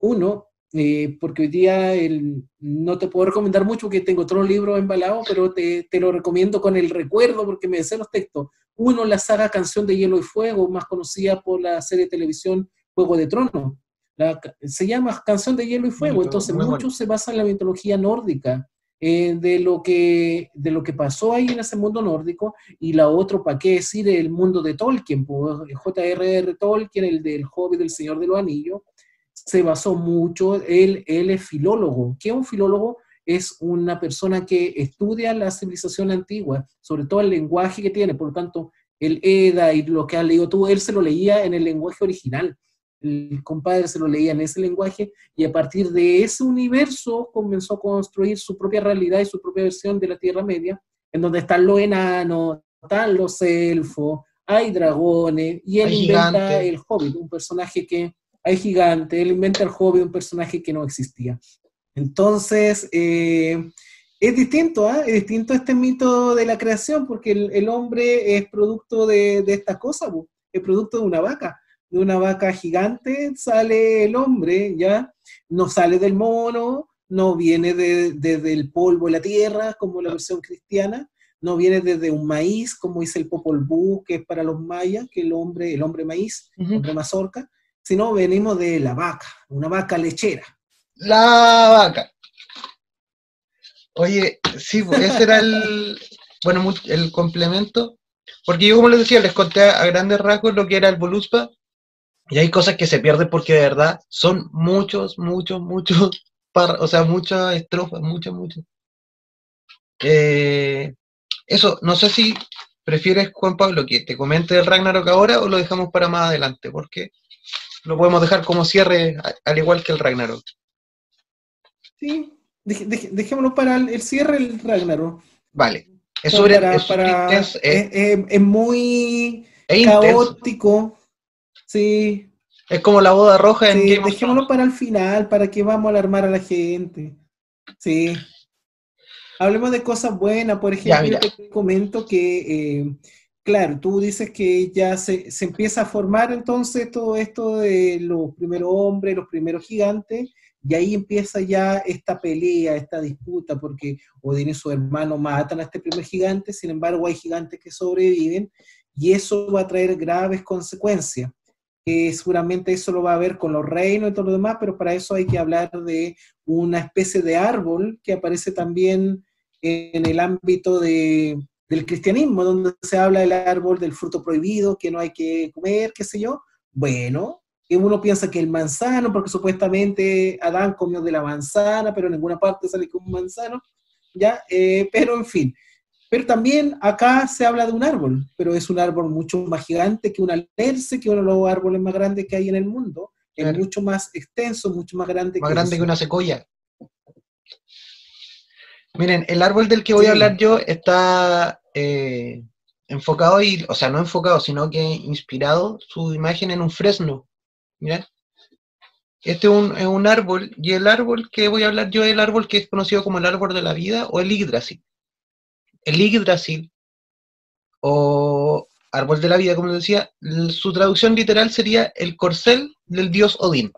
Uno, eh, porque hoy día el, no te puedo recomendar mucho porque tengo otro libro embalado, pero te, te, lo recomiendo con el recuerdo porque me sé los textos. Uno, la saga Canción de Hielo y Fuego, más conocida por la serie de televisión Juego de Se llama Canción de Hielo y Fuego, entonces mucho se basa en la mitología nórdica, eh, de, lo que, de lo que pasó ahí en ese mundo nórdico, y la otra, ¿para qué decir? El mundo de Tolkien, J.R.R. Tolkien, el del Hobbit del Señor de los Anillos, se basó mucho, él, él es filólogo. ¿Qué es un filólogo? Es una persona que estudia la civilización antigua, sobre todo el lenguaje que tiene, por lo tanto, el Eda y lo que ha leído tú, él se lo leía en el lenguaje original el compadre se lo leía en ese lenguaje y a partir de ese universo comenzó a construir su propia realidad y su propia versión de la Tierra Media, en donde están los enanos, están los elfos, hay dragones, y él inventa el Hobbit, un personaje que hay gigante, él inventa el Hobbit, un personaje que no existía. Entonces, eh, Es distinto, ¿ah? Es distinto este mito de la creación, porque el, hombre es producto de, de estas cosas, es producto de una vaca. De una vaca gigante sale el hombre, ¿ya? No sale del mono, no viene desde de, el polvo de la tierra, como la versión cristiana, no viene desde un maíz, como dice el Popol Vuh, que es para los mayas, que el hombre, el hombre maíz, el hombre mazorca, sino venimos de la vaca, una vaca lechera. La vaca. Oye, sí, pues, ese era el, bueno, el complemento, porque yo como les decía, les conté a grandes rasgos lo que era el Voluspa, y hay cosas que se pierden porque de verdad son muchos, muchos, muchos, o sea, muchas estrofas, muchas, muchas. Eh, eso, no sé si prefieres, Juan Pablo, que te comente el Ragnarok ahora o lo dejamos para más adelante, porque lo podemos dejar como cierre, al igual que el Ragnarok. Sí, dejémoslo para el, cierre el Ragnarok. Vale. Es sobre es, muy caótico. Sí. Es como la boda roja en sí, dejémoslo para el final, para que vamos a alarmar a la gente. Sí. Hablemos de cosas buenas, por ejemplo, te comento que, eh, claro, tú dices que ya se, se, empieza a formar entonces todo esto de los primeros hombres, los primeros gigantes, y ahí empieza ya esta pelea, esta disputa, porque Odín y su hermano matan a este primer gigante, sin embargo hay gigantes que sobreviven, y eso va a traer graves consecuencias. Que seguramente eso lo va a ver con los reinos y todo lo demás, pero para eso hay que hablar de una especie de árbol que aparece también en el ámbito de, del cristianismo, donde se habla del árbol del fruto prohibido, que no hay que comer, qué sé yo. Bueno, uno piensa que el manzano, porque supuestamente Adán comió de la manzana, pero en ninguna parte sale como un manzano, ¿ya? Eh, pero en fin. Pero también acá se habla de un árbol, pero es un árbol mucho más gigante que un alerce, que uno de los árboles más grandes que hay en el mundo. Es mucho más extenso, mucho más grande. Más grande que una secoya. Miren, el árbol del que voy a hablar yo está eh, enfocado, y, o sea, no enfocado, sino que inspirado su imagen en un fresno. Miren. Este es un, árbol, y el árbol que voy a hablar yo es el árbol que es conocido como el árbol de la vida o el Yggdrasil. El Yggdrasil, o árbol de la vida, como decía, su traducción literal sería el corcel del dios Odín.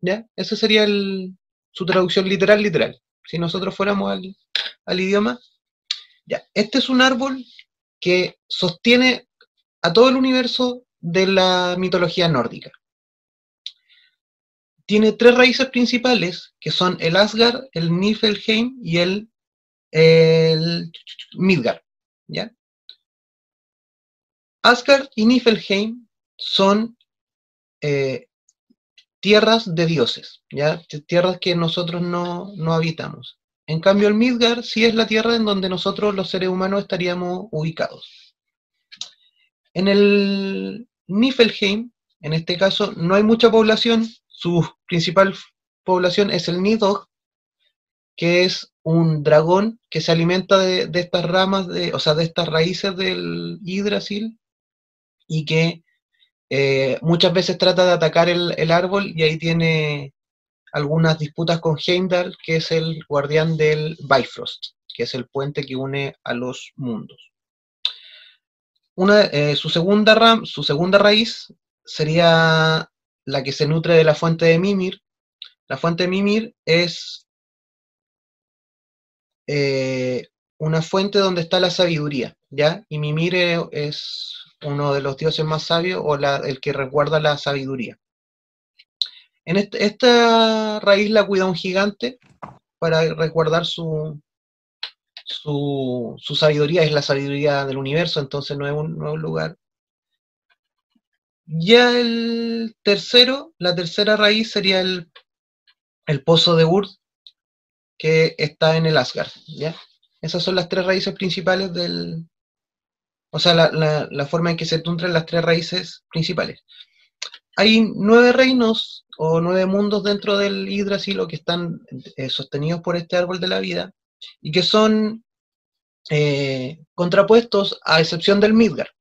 ¿Ya? Esa sería su traducción literal, literal. Si nosotros fuéramos al, al idioma. Ya, este es un árbol que sostiene a todo el universo de la mitología nórdica. Tiene tres raíces principales, que son el Asgard, el Niflheim y el, el Midgard. ¿ya? Asgard y Niflheim son eh, tierras de dioses, ¿ya? tierras que nosotros no, no habitamos. En cambio, el Midgard sí es la tierra en donde nosotros los seres humanos estaríamos ubicados. En el Niflheim, en este caso, no hay mucha población. Su principal población es el Nidhogg, que es un dragón que se alimenta de, estas ramas, de, o sea, de estas raíces del Yggdrasil y que eh, muchas veces trata de atacar el, árbol y ahí tiene algunas disputas con Heimdall, que es el guardián del Bifrost, que es el puente que une a los mundos. Una, eh, su, segunda ram, su segunda raíz sería la que se nutre de la fuente de Mimir. La fuente de Mimir es eh, una fuente donde está la sabiduría, ¿ya? Y Mimir es uno de los dioses más sabios o el que resguarda la sabiduría. En esta raíz la cuida un gigante para resguardar su, su, sabiduría, es la sabiduría del universo, entonces no es un, lugar. Ya el tercero, la tercera raíz sería el, pozo de Urd, que está en el Asgard, ¿ya? Esas son las tres raíces principales del... O sea, la, la forma en que se nutren las tres raíces principales. Hay nueve reinos o nueve mundos dentro del Yggdrasil que están eh, sostenidos por este árbol de la vida y que son eh, contrapuestos a excepción del Midgard.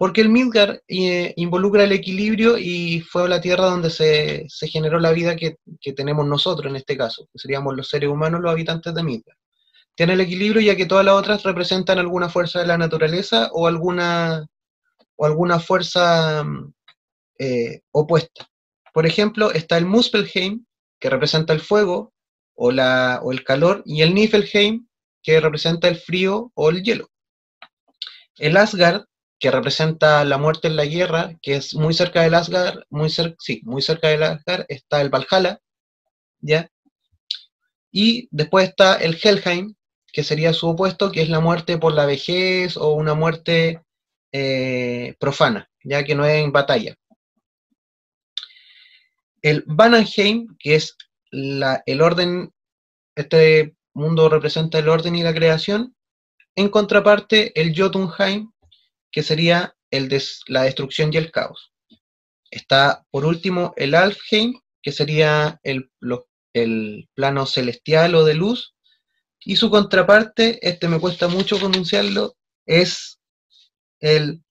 Porque el Midgard eh, involucra el equilibrio y fue la tierra donde se, generó la vida que, tenemos nosotros en este caso, que seríamos los seres humanos los habitantes de Midgard. tiene el equilibrio ya que todas las otras representan alguna fuerza de la naturaleza o alguna, o alguna fuerza mm, eh, opuesta. Por ejemplo, está el Muspelheim, que representa el fuego o el calor, y el Niflheim, que representa el frío o el hielo. El Asgard, que representa la muerte en la guerra, que es muy cerca del Asgard, muy, sí, muy cerca del Asgard, está el Valhalla, ¿ya? Y después está el Helheim, que sería su opuesto, que es la muerte por la vejez o una muerte eh, profana, ya que no es en batalla. El Vanheim, que es el orden, este mundo representa el orden y la creación, en contraparte el Jotunheim, que sería el la destrucción y el caos. Está por último el Alfheim, que sería el, el plano celestial o de luz, y su contraparte, este me cuesta mucho pronunciarlo, es el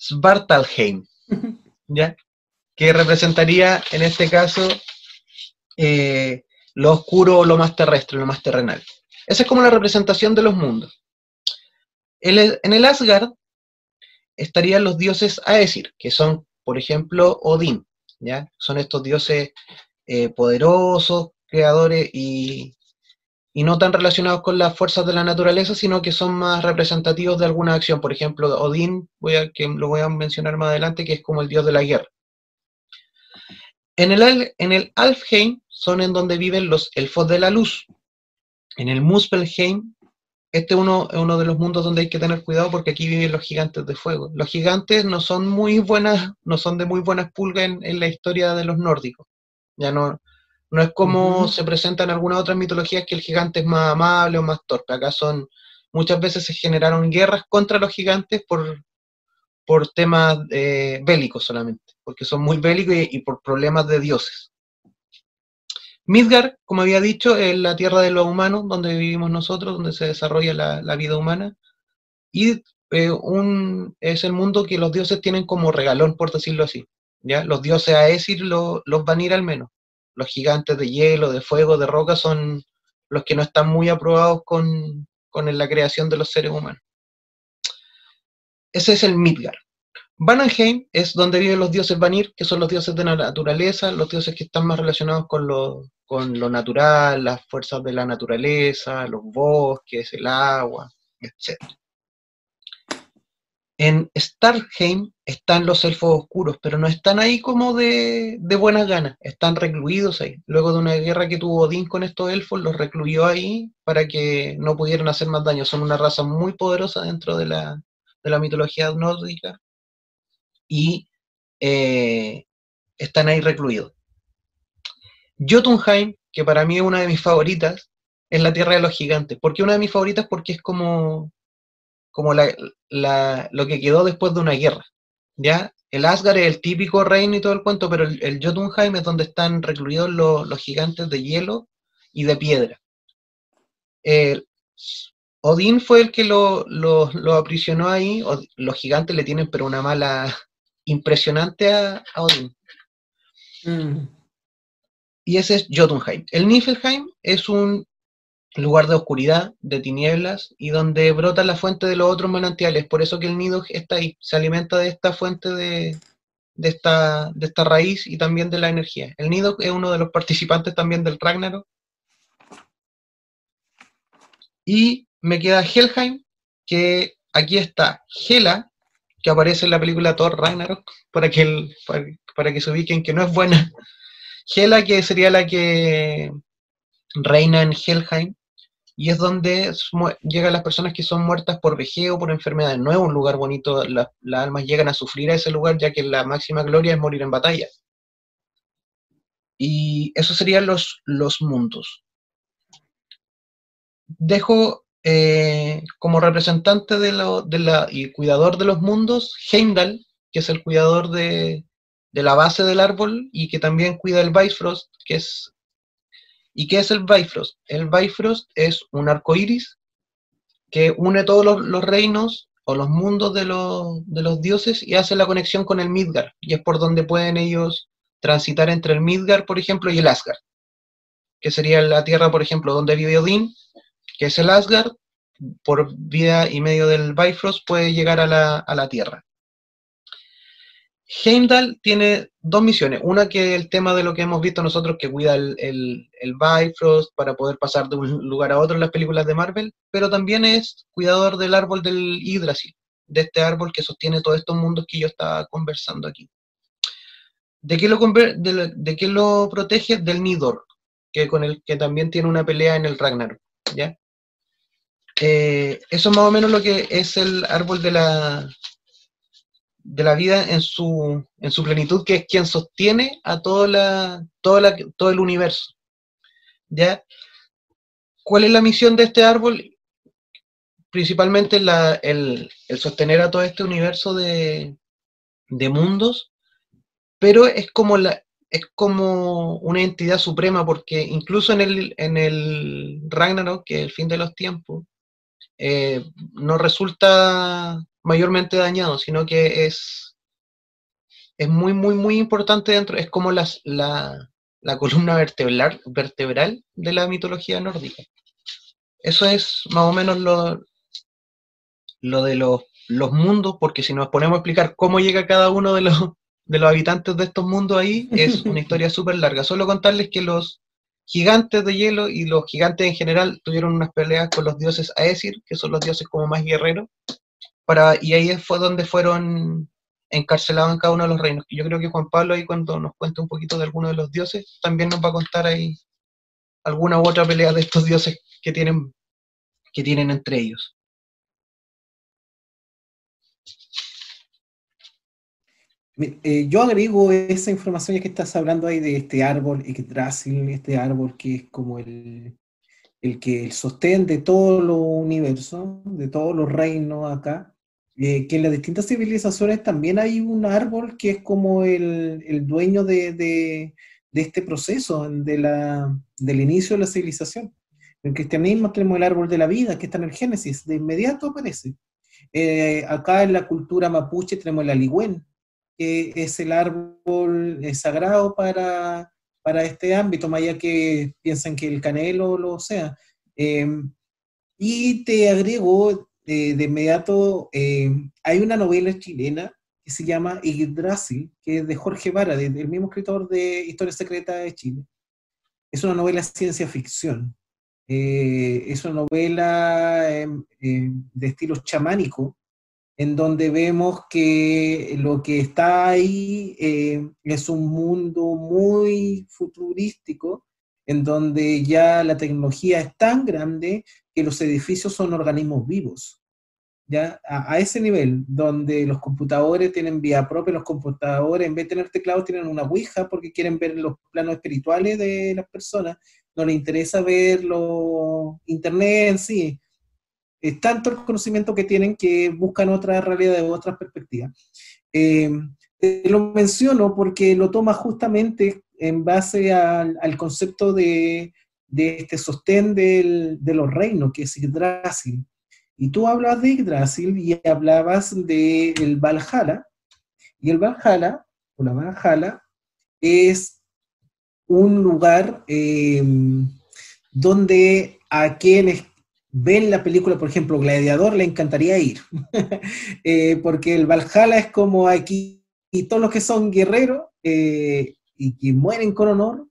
Svartalheim, ¿ya? que representaría en este caso eh, lo oscuro, lo más terrestre, lo más terrenal. Esa es como la representación de los mundos. en el Asgard estarían los dioses Aesir, que son, por ejemplo, Odín, ¿ya? Son estos dioses eh, poderosos, creadores y, y no tan relacionados con las fuerzas de la naturaleza, sino que son más representativos de alguna acción. Por ejemplo, Odín, voy a, que lo voy a mencionar más adelante, que es como el dios de la guerra. En el, en el Alfheim son en donde viven los elfos de la luz. En el Muspelheim, este uno, es uno de los mundos donde hay que tener cuidado porque aquí viven los gigantes de fuego. Los gigantes no son muy buenas, no son de muy buenas pulgas en, en la historia de los nórdicos. Ya no, no es como se presenta en algunas otras mitologías que el gigante es más amable o más torpe. Acá son, muchas veces se generaron guerras contra los gigantes por, por temas eh, bélicos solamente, porque son muy bélicos y, por problemas de dioses. Midgard, como había dicho, es la tierra de los humanos, donde vivimos nosotros, donde se desarrolla la, vida humana. Y eh, un, es el mundo que los dioses tienen como regalón, por decirlo así. ¿ya? Los dioses Aesir los van a ir al menos los gigantes de hielo, de fuego, de roca, son los que no están muy aprobados con, la creación de los seres humanos. Ese es el Midgard. Vanheim es donde viven los dioses Vanir, que son los dioses de la naturaleza, los dioses que están más relacionados con lo, con lo natural, las fuerzas de la naturaleza, los bosques, el agua, etc. En Starheim están los elfos oscuros, pero no están ahí como de, buenas ganas, están recluidos ahí. Luego de una guerra que tuvo Odín con estos elfos, los recluyó ahí para que no pudieran hacer más daño. Son una raza muy poderosa dentro de la, mitología nórdica y eh, están ahí recluidos. Jotunheim, que para mí es una de mis favoritas, es la tierra de los gigantes. ¿Por qué una de mis favoritas? Porque es como como lo que quedó después de una guerra. ¿ya? El Asgard es el típico reino y todo el cuento, pero el, Jotunheim es donde están recluidos los, gigantes de hielo y de piedra. Odín fue el que lo, aprisionó ahí. los gigantes le tienen pero una mala impresionante a, Odín. Mm. Y ese es Jotunheim. El Niflheim es un lugar de oscuridad, de tinieblas, y donde brota la fuente de los otros manantiales. Por eso que el nido está ahí, se alimenta de esta fuente de, esta, de esta raíz y también de la energía. El nido es uno de los participantes también del Ragnarok. Y me queda Helheim, que aquí está Hela, que aparece en la película Thor Ragnarok, para que, para que se ubiquen que no es buena. Hela, que sería la que reina en Helheim, y es donde llegan las personas que son muertas por vejez o por enfermedad. No es un lugar bonito, las almas llegan a sufrir a ese lugar ya que la máxima gloria es morir en batalla. Y eso serían los, los mundos. Dejo eh, como representante de, la, y cuidador de los mundos Heimdall, que es el cuidador de, de la base del árbol y que también cuida el Bifrost, que es ¿Y qué es el Bifrost? El Bifrost es un arco iris que une todos los, reinos o los mundos de los, dioses y hace la conexión con el Midgard. Y es por donde pueden ellos transitar entre el Midgard, por ejemplo, y el Asgard, que sería la tierra, por ejemplo, donde vive Odín, que es el Asgard, por vía y medio del Bifrost puede llegar a la, a la Tierra. Heimdall tiene dos misiones. Una que es el tema de lo que hemos visto nosotros, que cuida el, el, Bifrost para poder pasar de un lugar a otro en las películas de Marvel, pero también es cuidador del árbol del Yggdrasil, de este árbol que sostiene todos estos mundos que yo estaba conversando aquí. ¿De qué lo, protege? Del Nidor, que con el que también tiene una pelea en el Ragnarok. ¿ya? Eh, eso es más o menos lo que es el árbol de la, de la vida en su, en su plenitud, que es quien sostiene a todo, la, toda todo el universo. ¿Ya? ¿Cuál es la misión de este árbol? Principalmente el, sostener a todo este universo de, mundos, pero es como, la, es como una entidad suprema, porque incluso en el, en el Ragnarok, que es el fin de los tiempos, eh, no resulta mayormente dañado, sino que es, es muy, muy, muy importante dentro, es como la, la columna vertebral, vertebral de la mitología nórdica. Eso es más o menos lo, lo de los, los mundos, porque si nos ponemos a explicar cómo llega cada uno de los, de los habitantes de estos mundos ahí, es una historia súper larga. Solo contarles que los gigantes de hielo y los gigantes en general tuvieron unas peleas con los dioses Aesir, que son los dioses como más guerreros, y ahí fue donde fueron encarcelados en cada uno de los reinos. Yo creo que Juan Pablo ahí cuando nos cuente un poquito de alguno de los dioses, también nos va a contar ahí alguna u otra pelea de estos dioses que tienen, que tienen entre ellos. Eh, yo agrego esa información ya que estás hablando ahí de este árbol, Yggdrasil, este árbol que es como el, el que sostén de todo el universo, de todos los reinos acá, eh, que en las distintas civilizaciones también hay un árbol que es como el, dueño de, este proceso, de la, del inicio de la civilización. En el cristianismo tenemos el árbol de la vida, que está en el Génesis, de inmediato aparece. Eh, acá en la cultura mapuche tenemos el aligüen, que es el árbol sagrado para, para este ámbito, más allá que piensan que el canelo lo sea. Eh, y te agrego eh, de inmediato, eh, hay una novela chilena que se llama Yggdrasil, que es de Jorge Vara, del mismo escritor de Historia Secreta de Chile. Es una novela ciencia ficción. Eh, es una novela em, em, de estilo chamánico, en donde vemos que lo que está ahí es un mundo muy futurístico, en donde ya la tecnología es tan grande que los edificios son organismos vivos. ¿ya? A, ese nivel, donde los computadores tienen vía propia, los computadores en vez de tener teclados tienen una Ouija porque quieren ver los planos espirituales de las personas, no les interesa ver lo, internet en sí. Es tanto el conocimiento que tienen que buscan otra realidad de otras perspectivas. Eh, lo menciono porque lo toma justamente en base al, concepto de, este sostén de los reinos, que es Yggdrasil. Y tú hablas de Yggdrasil y hablabas del el Valhalla, y el Valhalla, o la Valhalla, es un lugar em, donde a quienes ven la película, por ejemplo, Gladiador, le encantaría ir, eh, porque el Valhalla es como aquí, y todos los que son guerreros eh, y que mueren con honor,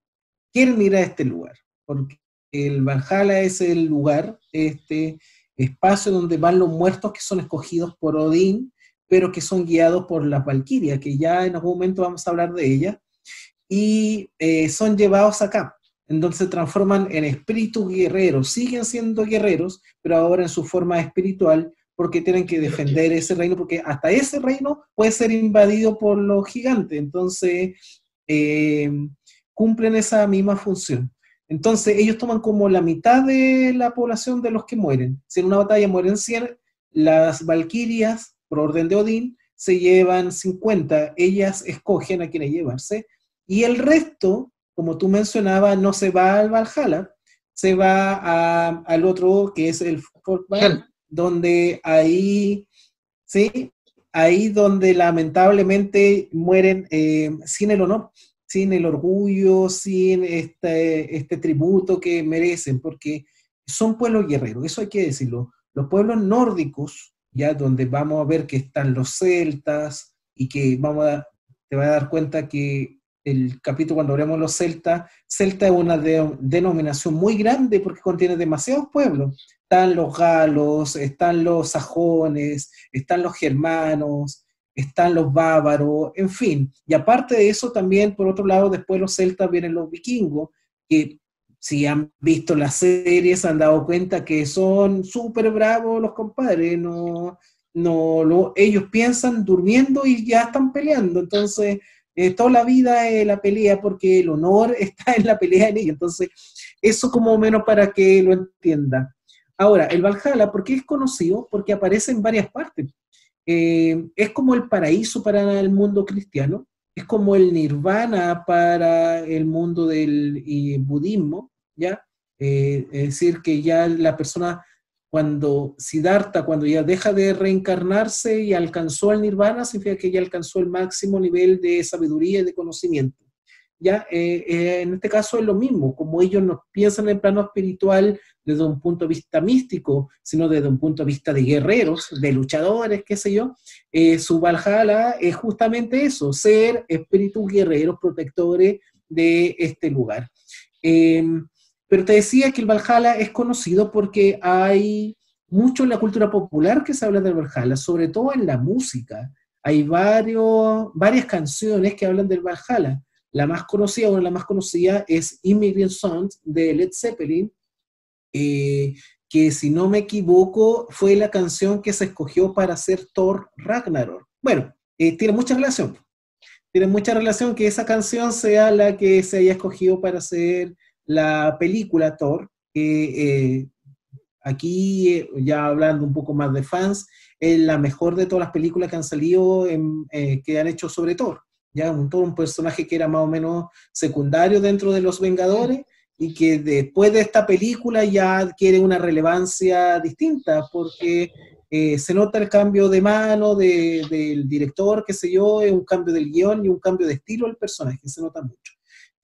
quieren ir a este lugar, porque el Valhalla es el lugar, este espacio donde van los muertos que son escogidos por Odín, pero que son guiados por la Valquiria, que ya en algún momento vamos a hablar de ella, y eh, son llevados acá. Entonces se transforman en espíritus guerreros, siguen siendo guerreros, pero ahora en su forma espiritual, porque tienen que defender ese reino, porque hasta ese reino puede ser invadido por los gigantes. Entonces, eh, cumplen esa misma función. Entonces, ellos toman como la mitad de la población de los que mueren. Si en una batalla mueren 100, las valquirias, por orden de Odín, se llevan 50. Ellas escogen a quienes llevarse. Y el resto, como tú mencionabas, no se va al Valhalla, se va al otro que es el Folkvale, donde ahí, sí, ahí donde lamentablemente mueren eh, sin el honor, sin el orgullo, sin este, este tributo que merecen, porque son pueblos guerreros, eso hay que decirlo. Los pueblos nórdicos, ya donde vamos a ver que están los celtas y que vamos a, te vas a dar cuenta que el capítulo cuando hablemos de los celtas, celta es una denominación muy grande porque contiene demasiados pueblos. Están los galos, están los sajones, están los germanos, están los bávaros, en fin. Y aparte de eso, también, por otro lado, después los celtas vienen los vikingos, que si han visto las series, se han dado cuenta que son súper bravos los compadres, no, no, lo, ellos piensan durmiendo y ya están peleando, entonces eh, toda la vida es la pelea porque el honor está en la pelea en ellos, entonces eso como menos para que lo entienda. Ahora, el Valhalla, ¿por qué es conocido? Porque aparece en varias partes. Eh, es como el paraíso para el mundo cristiano, es como el nirvana para el mundo del budismo, ¿ya? Eh, es decir, que ya la persona, cuando Siddhartha, cuando ya deja de reencarnarse y alcanzó el nirvana, significa que ya alcanzó el máximo nivel de sabiduría y de conocimiento. ¿ya? Eh, eh, en este caso es lo mismo, como ellos no piensan en el plano espiritual desde un punto de vista místico, sino desde un punto de vista de guerreros, de luchadores, qué sé yo, su Valhalla es justamente eso, ser espíritus guerreros, protectores de este lugar. Em, pero te decía que el Valhalla es conocido porque hay mucho en la cultura popular que se habla del Valhalla, sobre todo en la música. Hay varios, varias canciones que hablan del Valhalla. La más conocida, de las más conocidas, es Immigrant Songs de Led Zeppelin, eh, que si no me equivoco fue la canción que se escogió para hacer Thor Ragnarok. Bueno, eh, tiene mucha relación. Tiene mucha relación que esa canción sea la que se haya escogido para hacer la película Thor, que eh, aquí, eh, ya hablando un poco más de fans, es la mejor de todas las películas que han salido, eh, que han hecho sobre Thor. Ya un personaje que era más o menos secundario dentro de los Vengadores y que después de esta película ya adquiere una relevancia distinta porque se nota el cambio de mano del director, qué sé yo, un cambio del guion y un cambio de estilo del personaje, se nota mucho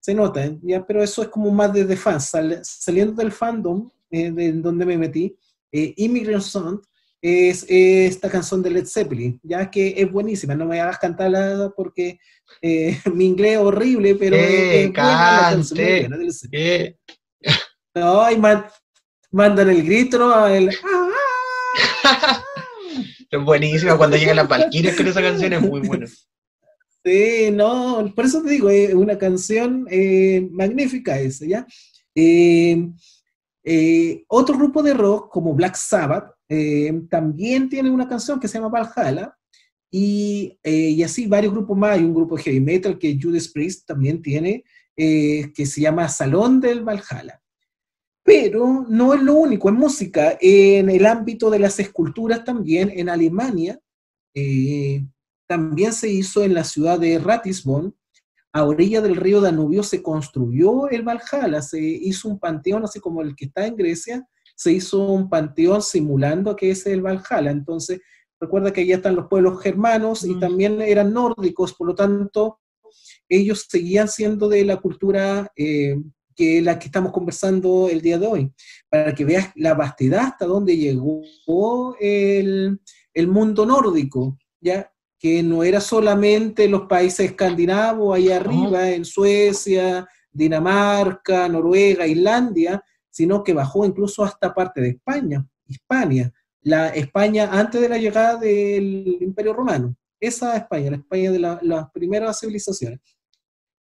se nota, ¿eh? ¿ya? pero eso es como más desde fans. saliendo del fandom, eh, de donde me metí, eh, Immigrant Song es, esta canción de Led Zeppelin, ya que es buenísima. No me hagas cantarla porque mi inglés es horrible, pero es, cante, No, y mandan el grito, el... es buenísima cuando llegan las Valkyrias con esa canción, es muy buena. Sí, no, por eso te digo, es una canción eh, magnífica esa, ¿ya? Eh, eh, otro grupo de rock, como Black Sabbath, también tiene una canción que se llama Valhalla, y, y, así varios grupos más. Hay un grupo de heavy metal que Judas Priest también tiene, que se llama Salón del Valhalla. Pero no es lo único, en música, en el ámbito de las esculturas también, en Alemania, también se hizo en la ciudad de Ratisbon, a orilla del río Danubio se construyó el Valhalla, se hizo un panteón así como el que está en Grecia, se hizo un panteón simulando que es el Valhalla. Entonces, recuerda que allá están los pueblos germanos y también eran nórdicos, por lo tanto, ellos seguían siendo de la cultura eh, que la que estamos conversando el día de hoy, para que veas la vastedad hasta donde llegó el, el mundo nórdico, ¿ya? Que no era solamente los países escandinavos ahí arriba, en Suecia, Dinamarca, Noruega, Islandia, sino que bajó incluso hasta parte de España, Hispania, la España antes de la llegada del Imperio Romano. Esa España, la España de las primeras civilizaciones.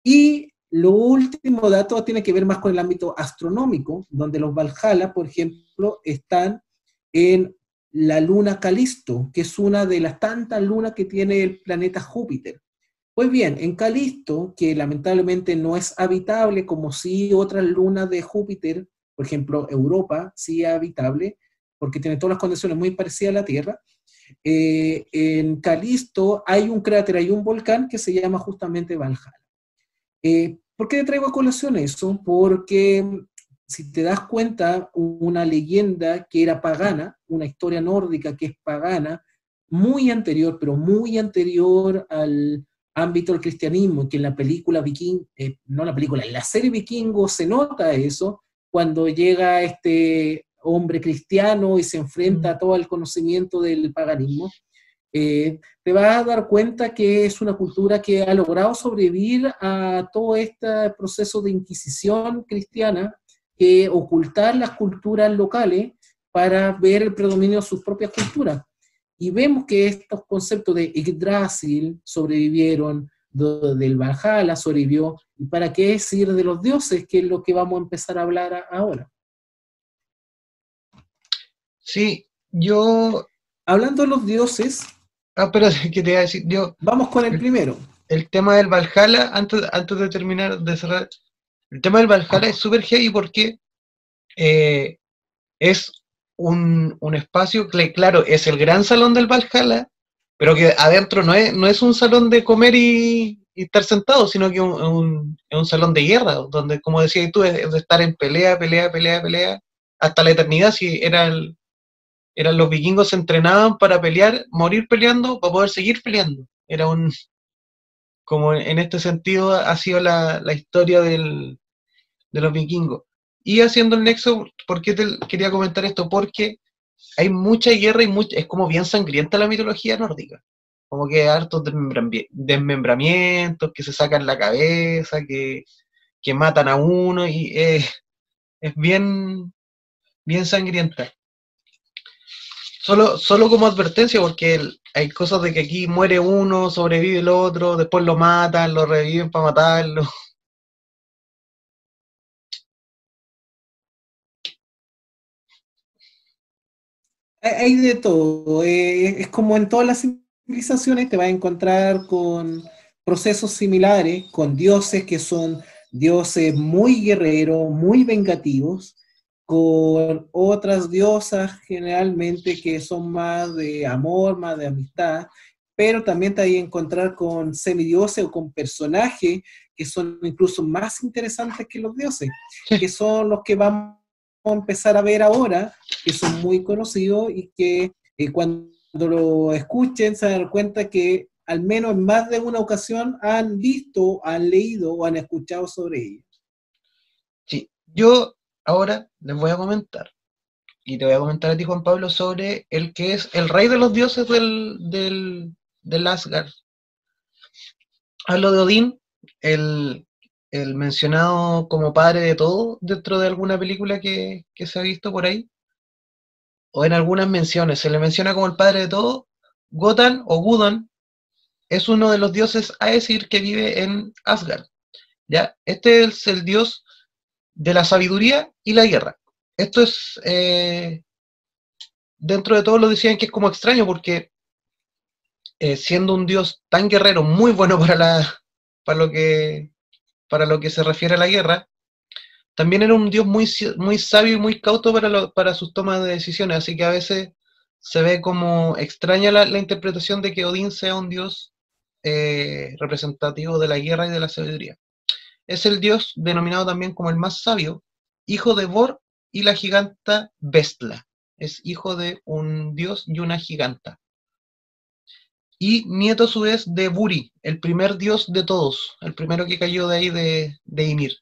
Y lo último dato tiene que ver más con el ámbito astronómico, donde los Valhalla, por ejemplo, están en la luna Calisto, que es una de las tantas lunas que tiene el planeta Júpiter. Pues bien, en Calisto, que lamentablemente no es habitable como si otras lunas de Júpiter, por ejemplo, Europa, sí es habitable, porque tiene todas las condiciones muy parecidas a la Tierra, eh, en Calisto hay un cráter, hay un volcán que se llama justamente Valhalla. Eh, ¿Por qué traigo a colación eso? Porque si te das cuenta, una leyenda que era pagana, una historia nórdica que es pagana, muy anterior, pero muy anterior al ámbito del cristianismo, que en la película Viking, eh, no la película, en la serie Vikingo se nota eso, cuando llega este hombre cristiano y se enfrenta a todo el conocimiento del paganismo, eh, te vas a dar cuenta que es una cultura que ha logrado sobrevivir a todo este proceso de inquisición cristiana, que ocultar las culturas locales para ver el predominio de sus propias culturas. Y vemos que estos conceptos de Yggdrasil sobrevivieron, del Valhalla sobrevivió, y para qué decir de los dioses, que es lo que vamos a empezar a hablar ahora. Sí, yo... Hablando de los dioses... Ah, pero ¿qué te iba a decir? Yo, vamos con el, primero. El tema del Valhalla, antes, antes de terminar, de cerrar, el tema del Valhalla es súper heavy porque eh, es un, espacio que, claro, es el gran salón del Valhalla, pero que adentro no es, no es un salón de comer y, estar sentado, sino que es un, salón de guerra, donde, como decías tú, es, de estar en pelea, pelea, pelea, pelea, hasta la eternidad, si era eran los vikingos se entrenaban para pelear, morir peleando, para poder seguir peleando. Era un, como en este sentido ha sido la, historia del, de los vikingos. Y haciendo el nexo, ¿por qué te quería comentar esto? Porque hay mucha guerra y mucha, es como bien sangrienta la mitología nórdica. Como que hartos desmembramientos, que se sacan la cabeza, que, matan a uno, y es bien, bien sangrienta. Solo, solo como advertencia, porque hay cosas de que aquí muere uno, sobrevive el otro, después lo matan, lo reviven para matarlo. hay de todo. Eh, es como en todas las civilizaciones te vas a encontrar con procesos similares, con dioses que son dioses muy guerreros, muy vengativos, con otras diosas generalmente que son más de amor, más de amistad, pero también te a encontrar con semidioses o con personajes que son incluso más interesantes que los dioses, que son los que vamos a empezar a ver ahora, que son muy conocidos y que eh, cuando lo escuchen se dan cuenta que al menos en más de una ocasión han visto, han leído o han escuchado sobre ellos. Sí, yo ahora les voy a comentar, y te voy a comentar a ti, Juan Pablo, sobre el que es el rey de los dioses del, del, del Asgard. Hablo de Odín, el, el mencionado como padre de todo dentro de alguna película que, se ha visto por ahí, o en algunas menciones, se le menciona como el padre de todo, Gotan o Gudan es uno de los dioses Aesir que vive en Asgard. ¿ya? Este es el dios de la sabiduría y la guerra. Esto es, eh, dentro de todo lo decían que es como extraño porque eh, siendo un dios tan guerrero, muy bueno para, la, para lo que para lo que se refiere a la guerra, también era un dios muy, muy sabio y muy cauto para, para sus tomas de decisiones, así que a veces se ve como extraña la, interpretación de que Odín sea un dios eh, representativo de la guerra y de la sabiduría. Es el dios denominado también como el más sabio, hijo de Bor y la giganta Vestla. Es hijo de un dios y una giganta y nieto a su vez de Buri, el primer dios de todos, el primero que cayó de ahí de, Ymir.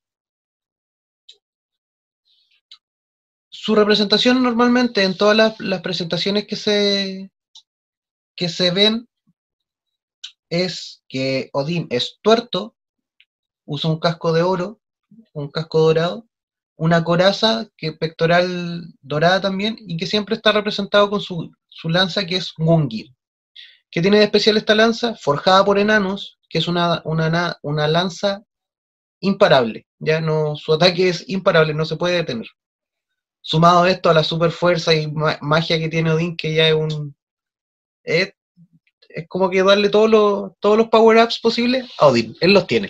Su representación normalmente en todas las, presentaciones que se, que se ven es que Odín es tuerto, usa un casco de oro, un casco dorado, una coraza que pectoral dorada también y que siempre está representado con su, su lanza que es Gungir. ¿Qué tiene de especial esta lanza? Forjada por enanos, que es una, una, lanza imparable. Ya no, su ataque es imparable, no se puede detener. Sumado esto a la super fuerza y magia que tiene Odín, que ya es un. Es, como que darle todos los, todos los power-ups posibles a Odín. Él los tiene.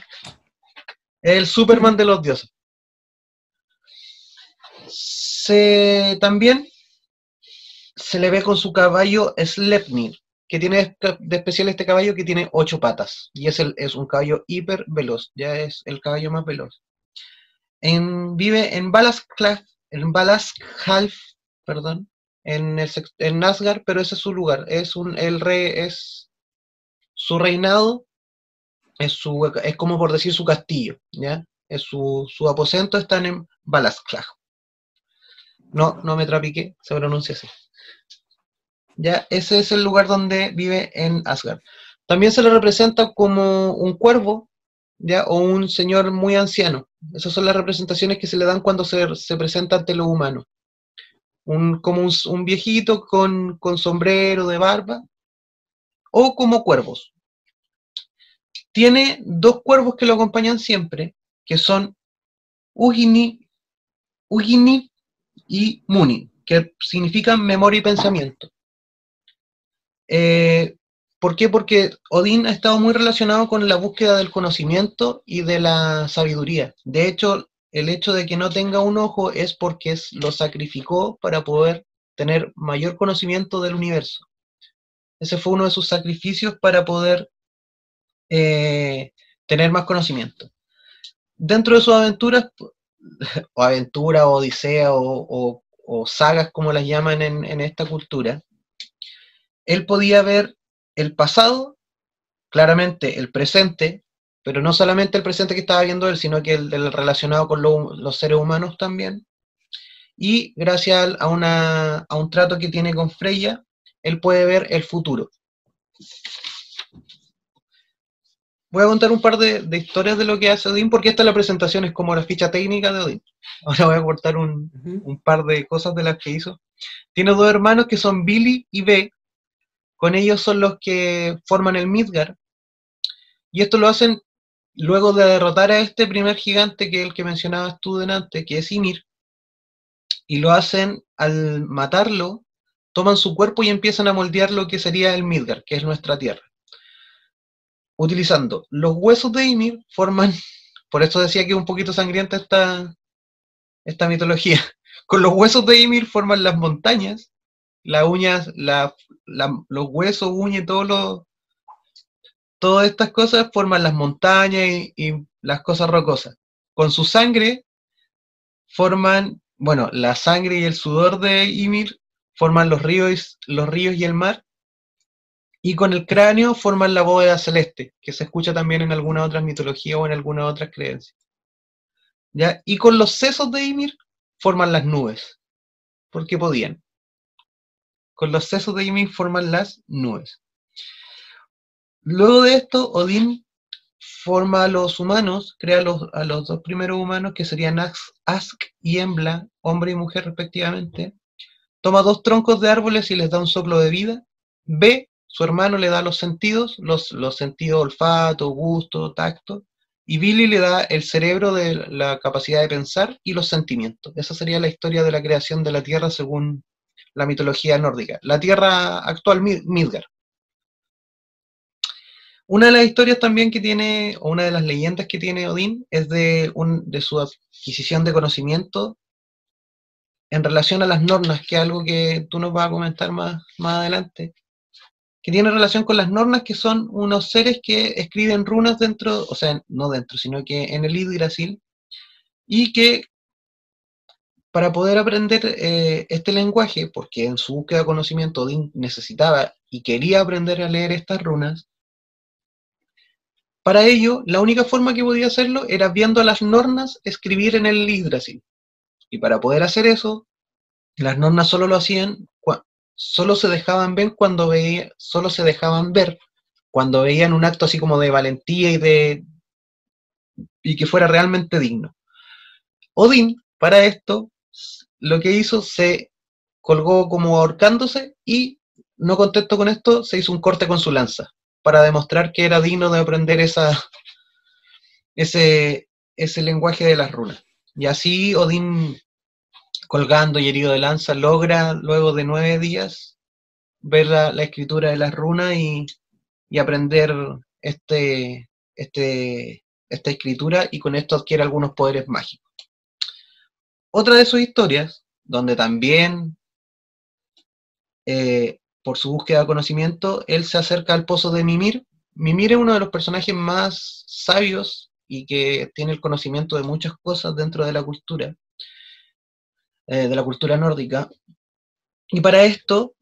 El Superman de los dioses. Se, también se le ve con su caballo Slepnir, que tiene de especial este caballo que tiene ocho patas y es, es un caballo hiper veloz, ya es el caballo más veloz. En, vive en Balaskhalf, en perdón, en, en Asgard, pero ese es su lugar, es un, el rey, es su reinado, es, su, es como por decir su castillo, ¿ya? Es su, su aposento está en Balaskhalf, No, no me trapiqué, se pronuncia así. Ya, ese es el lugar donde vive en Asgard. También se le representa como un cuervo, ya, o un señor muy anciano. Esas son las representaciones que se le dan cuando se, presenta ante lo humano. Un, como un, viejito con, con sombrero de barba, o como cuervos. Tiene dos cuervos que lo acompañan siempre, que son Ugini, Ugini y Muni, que significan memoria y pensamiento. Eh, ¿Por qué? Porque Odín ha estado muy relacionado con la búsqueda del conocimiento y de la sabiduría. De hecho, el hecho de que no tenga un ojo es porque lo sacrificó para poder tener mayor conocimiento del universo. Ese fue uno de sus sacrificios para poder eh, tener más conocimiento. Dentro de sus aventuras, o aventura, o odisea, o, sagas como las llaman en, esta cultura, él podía ver el pasado, claramente el presente, pero no solamente el presente que estaba viendo él, sino que el, relacionado con los seres humanos también. Y gracias a, a un trato que tiene con Freya, él puede ver el futuro. Voy a contar un par de, historias de lo que hace Odín, porque esta la presentación es como la ficha técnica de Odín. Ahora voy a cortar un, un, par de cosas de las que hizo. Tiene dos hermanos que son Billy y B. Con ellos son los que forman el Midgar. Y esto lo hacen luego de derrotar a este primer gigante que es el que mencionabas tú delante, que es Ymir. Y lo hacen al matarlo, toman su cuerpo y empiezan a moldear lo que sería el Midgar, que es nuestra tierra. Utilizando los huesos de Ymir, forman, por eso decía que es un poquito sangrienta esta, esta mitología, con los huesos de Ymir forman las montañas, las uñas, los huesos, uñas y todo todas estas cosas forman las montañas y, y las cosas rocosas. Con su sangre forman, bueno, la sangre y el sudor de Ymir forman los ríos, los ríos y el mar, y con el cráneo forman la bóveda celeste, que se escucha también en alguna otra mitología o en alguna otras creencias. ¿Ya? Y con los sesos de Ymir forman las nubes, porque podían. Con los sesos de Ymir forman las nubes. Luego de esto, Odín forma a los humanos, crea a los, a los dos primeros humanos, que serían Ask y Embla, hombre y mujer respectivamente, toma dos troncos de árboles y les da un soplo de vida. B, su hermano le da los sentidos, los, sentidos olfato, gusto, tacto. Y Billy le da el cerebro de la capacidad de pensar y los sentimientos. Esa sería la historia de la creación de la Tierra según la mitología nórdica. La Tierra actual, Midgard. Una de las historias también que tiene, o una de las leyendas que tiene Odín, es de, su adquisición de conocimiento en relación a las normas, que es algo que tú nos vas a comentar más adelante, que tiene relación con las normas, que son unos seres que escriben runas dentro, o sea, no dentro, sino que en el Yggdrasil, y que para poder aprender eh, este lenguaje, porque en su búsqueda de conocimiento Odín necesitaba y quería aprender a leer estas runas, para ello, la única forma que podía hacerlo era viendo las nornas escribir en el Yggdrasil. Y para poder hacer eso, las nornas solo lo hacían, solo se dejaban ver cuando veían, solo se dejaban ver cuando veían un acto así como de valentía y de y que fuera realmente digno. Odín, para esto, lo que hizo, se colgó como ahorcándose y, no contento con esto, se hizo un corte con su lanza, para demostrar que era digno de aprender esa, ese, ese lenguaje de las runas. Y así Odín, colgando y herido de lanza, logra luego de nueve días ver la, escritura de las runas y, aprender este, este, esta escritura y con esto adquiere algunos poderes mágicos. Otra de sus historias, donde también eh, por su búsqueda de conocimiento, él se acerca al pozo de Mimir. Mimir es uno de los personajes más sabios y que tiene el conocimiento de muchas cosas dentro de la cultura, eh, de la cultura nórdica. Y para esto,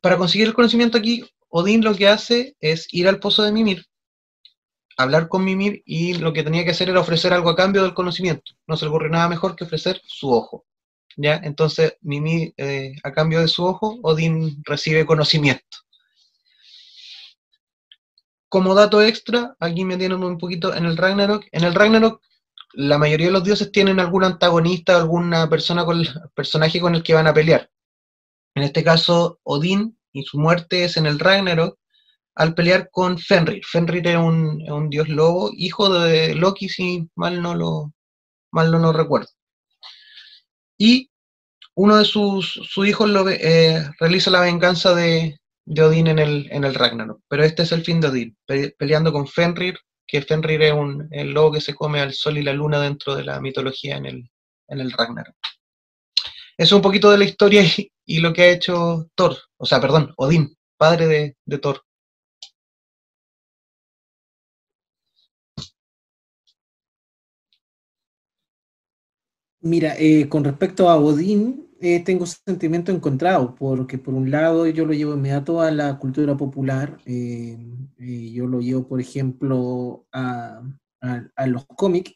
para conseguir el conocimiento aquí, Odín lo que hace es ir al pozo de Mimir, hablar con Mimir y lo que tenía que hacer era ofrecer algo a cambio del conocimiento. No se le ocurre nada mejor que ofrecer su ojo. ¿ya? Entonces, Mimi, eh, a cambio de su ojo, Odín recibe conocimiento. Como dato extra, aquí me tienen un poquito en el Ragnarok. En el Ragnarok, la mayoría de los dioses tienen algún antagonista, alguna persona con personaje con el que van a pelear. En este caso, Odín y su muerte es en el Ragnarok al pelear con Fenrir. Fenrir es un, dios lobo, hijo de Loki, si mal no lo, mal no lo recuerdo. Y uno de sus, hijos eh, realiza la venganza de, Odín en el, en el Ragnarok. Pero este es el fin de Odín, peleando con Fenrir, que Fenrir es un, el lobo que se come al sol y la luna dentro de la mitología en el, en el Ragnarok. Eso es un poquito de la historia y, lo que ha hecho Thor, o sea, perdón, Odín, padre de, Thor. Mira, eh, con respecto a Odín, eh, tengo sentimiento encontrado, porque por un lado yo lo llevo inmediato a la cultura popular, eh, yo lo llevo, por ejemplo, a, los cómics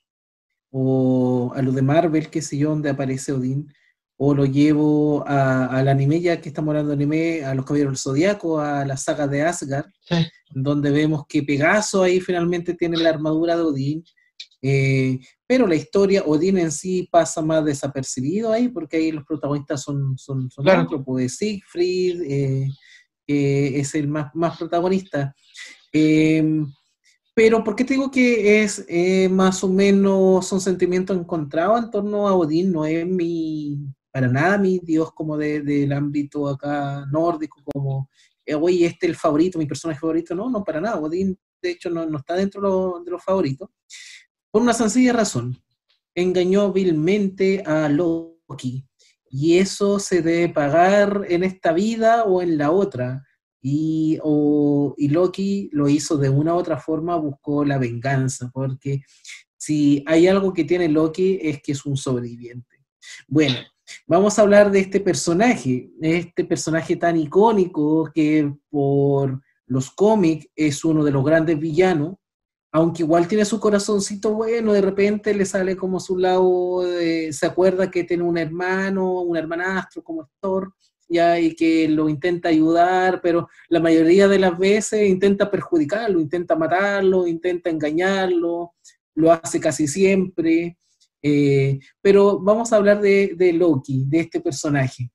o a lo de Marvel, que sé yo, donde aparece Odín, o lo llevo al anime, ya que estamos hablando de anime, a los Caballeros del Zodíaco, a la saga de Asgard, donde vemos que Pegaso ahí finalmente tiene la armadura de Odín, eh, pero la historia, Odín en sí pasa más desapercibido ahí, porque ahí los protagonistas son, son, son claro. pues Siegfried eh, es el más, más protagonista. Em, pero ¿por qué te digo que es eh, más o menos son sentimientos encontrados en torno a Odín? No es mi, para nada mi dios como del ámbito acá nórdico, como, oye, este es el favorito, mi personaje favorito. No, no, para nada. Odín, de hecho, no, no está dentro de los favoritos. Por una sencilla razón, engañó vilmente a Loki y eso se debe pagar en esta vida o en la otra. Y, y Loki lo hizo de una u otra forma, buscó la venganza, porque si hay algo que tiene Loki es que es un sobreviviente. Bueno, vamos a hablar de este personaje, este personaje tan icónico que por los cómics es uno de los grandes villanos, aunque igual tiene su corazoncito bueno, de repente le sale como su lado, se acuerda que tiene un hermano, un hermanastro como Thor, ya, y que lo intenta ayudar, pero la mayoría de las veces intenta perjudicarlo, intenta matarlo, intenta engañarlo, lo hace casi siempre. Eh, pero vamos a hablar de, de Loki, de este personaje.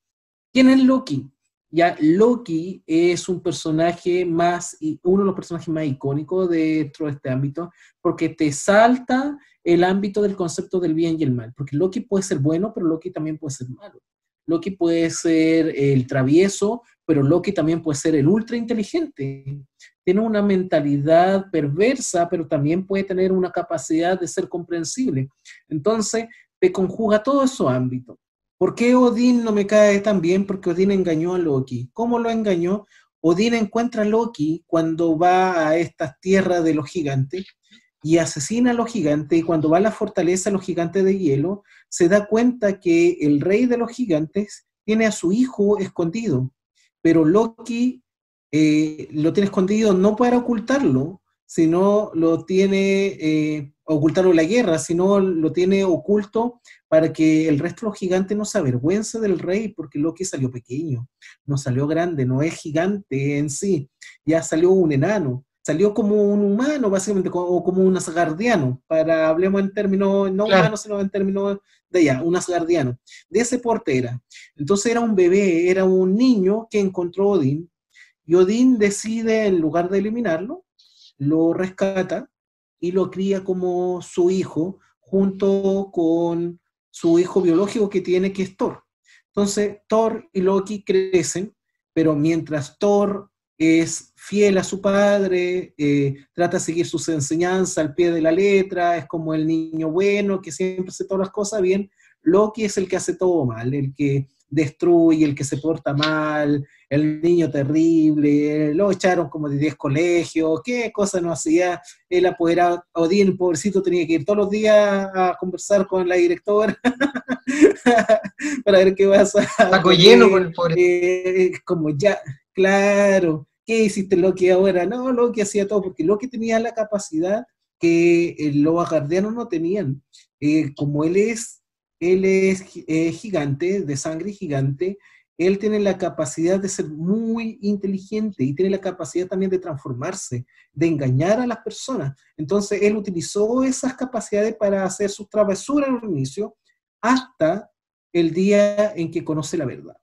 ¿Quién es Loki? Ya Loki es un personaje más, uno de los personajes más icónicos dentro de este ámbito, porque te salta el ámbito del concepto del bien y el mal, porque Loki puede ser bueno, pero Loki también puede ser malo. Loki puede ser el travieso, pero Loki también puede ser el ultra inteligente. Tiene una mentalidad perversa, pero también puede tener una capacidad de ser comprensible. Entonces, te conjuga todos esos ámbitos. ¿Por qué Odín no me cae tan bien? Porque Odín engañó a Loki. ¿Cómo lo engañó? Odín encuentra a Loki cuando va a estas tierras de los gigantes y asesina a los gigantes y cuando va a la fortaleza de los gigantes de hielo, se da cuenta que el rey de los gigantes tiene a su hijo escondido, pero Loki eh, lo tiene escondido no para ocultarlo, sino lo tiene, eh, ocultarlo en la guerra, sino lo tiene oculto para que el resto de los gigantes no se avergüence del rey, porque Loki salió pequeño, no salió grande, no es gigante en sí, ya salió un enano, salió como un humano, básicamente, o como un asgardiano, para, hablemos en términos, no humano, sino en términos de allá, un asgardiano, de ese porte era. Entonces era un bebé, era un niño que encontró Odín, y Odín decide, en lugar de eliminarlo, lo rescata y lo cría como su hijo, junto con su hijo biológico que tiene, que es Thor. Entonces, Thor y Loki crecen, pero mientras Thor es fiel a su padre, eh, trata de seguir sus enseñanzas al pie de la letra, es como el niño bueno que siempre hace todas las cosas bien, Loki es el que hace todo mal, el que destruye, el que se porta mal, el niño terrible, lo echaron como de 10 colegios, qué cosa no hacía, él apoderado, Odín, el pobrecito, tenía que ir todos los días a conversar con la directora para ver qué pasa. Saco lleno con el pobre. Eh, como ya, claro, ¿qué hiciste Loki ahora? No, Loki hacía todo, porque Loki tenía la capacidad que los guardianos no tenían. Eh, como él es él es gigante, de sangre gigante, él tiene la capacidad de ser muy inteligente y tiene la capacidad también de transformarse, de engañar a las personas. Entonces, él utilizó esas capacidades para hacer sus travesuras al inicio hasta el día en que conoce la verdad.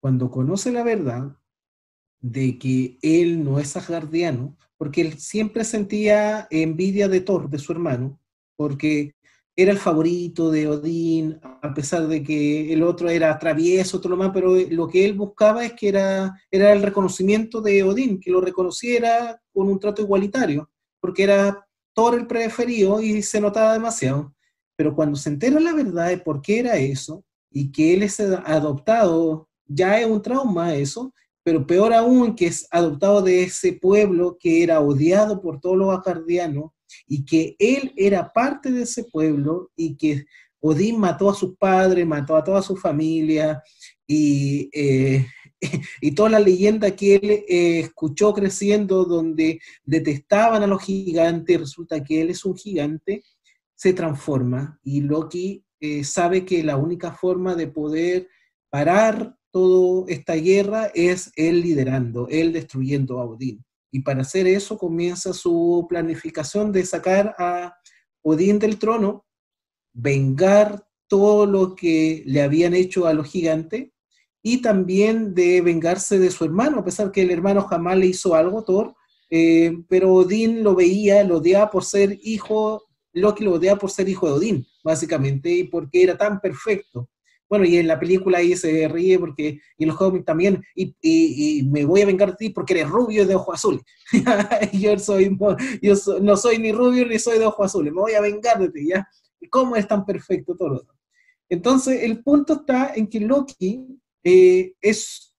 Cuando conoce la verdad de que él no es asgardiano, porque él siempre sentía envidia de Thor, de su hermano, porque era el favorito de Odín, a pesar de que el otro era travieso, todo lo más, pero lo que él buscaba es que era, era el reconocimiento de Odín, que lo reconociera con un trato igualitario, porque era Thor el preferido y se notaba demasiado. Pero cuando se entera la verdad de por qué era eso y que él es adoptado, ya es un trauma eso, pero peor aún que es adoptado de ese pueblo que era odiado por todos los acardianos y que él era parte de ese pueblo y que Odín mató a sus padres, mató a toda su familia y, eh, y toda la leyenda que él eh, escuchó creciendo donde detestaban a los gigantes, resulta que él es un gigante, se transforma y Loki eh, sabe que la única forma de poder parar toda esta guerra es él liderando, él destruyendo a Odín. Y para hacer eso comienza su planificación de sacar a Odín del trono, vengar todo lo que le habían hecho a los gigantes y también de vengarse de su hermano, a pesar que el hermano jamás le hizo algo, Thor, eh, pero Odín lo veía, lo odiaba por ser hijo, Loki lo odiaba por ser hijo de Odín, básicamente, y porque era tan perfecto. Bueno, y en la película ahí se ríe porque, y los cómics también, y, me voy a vengar de ti porque eres rubio y de ojos azules. yo soy, yo no soy ni rubio ni soy de ojos azules, me voy a vengar de ti, ¿ya? ¿Cómo es tan perfecto todo? Entonces, el punto está en que Loki eh, es,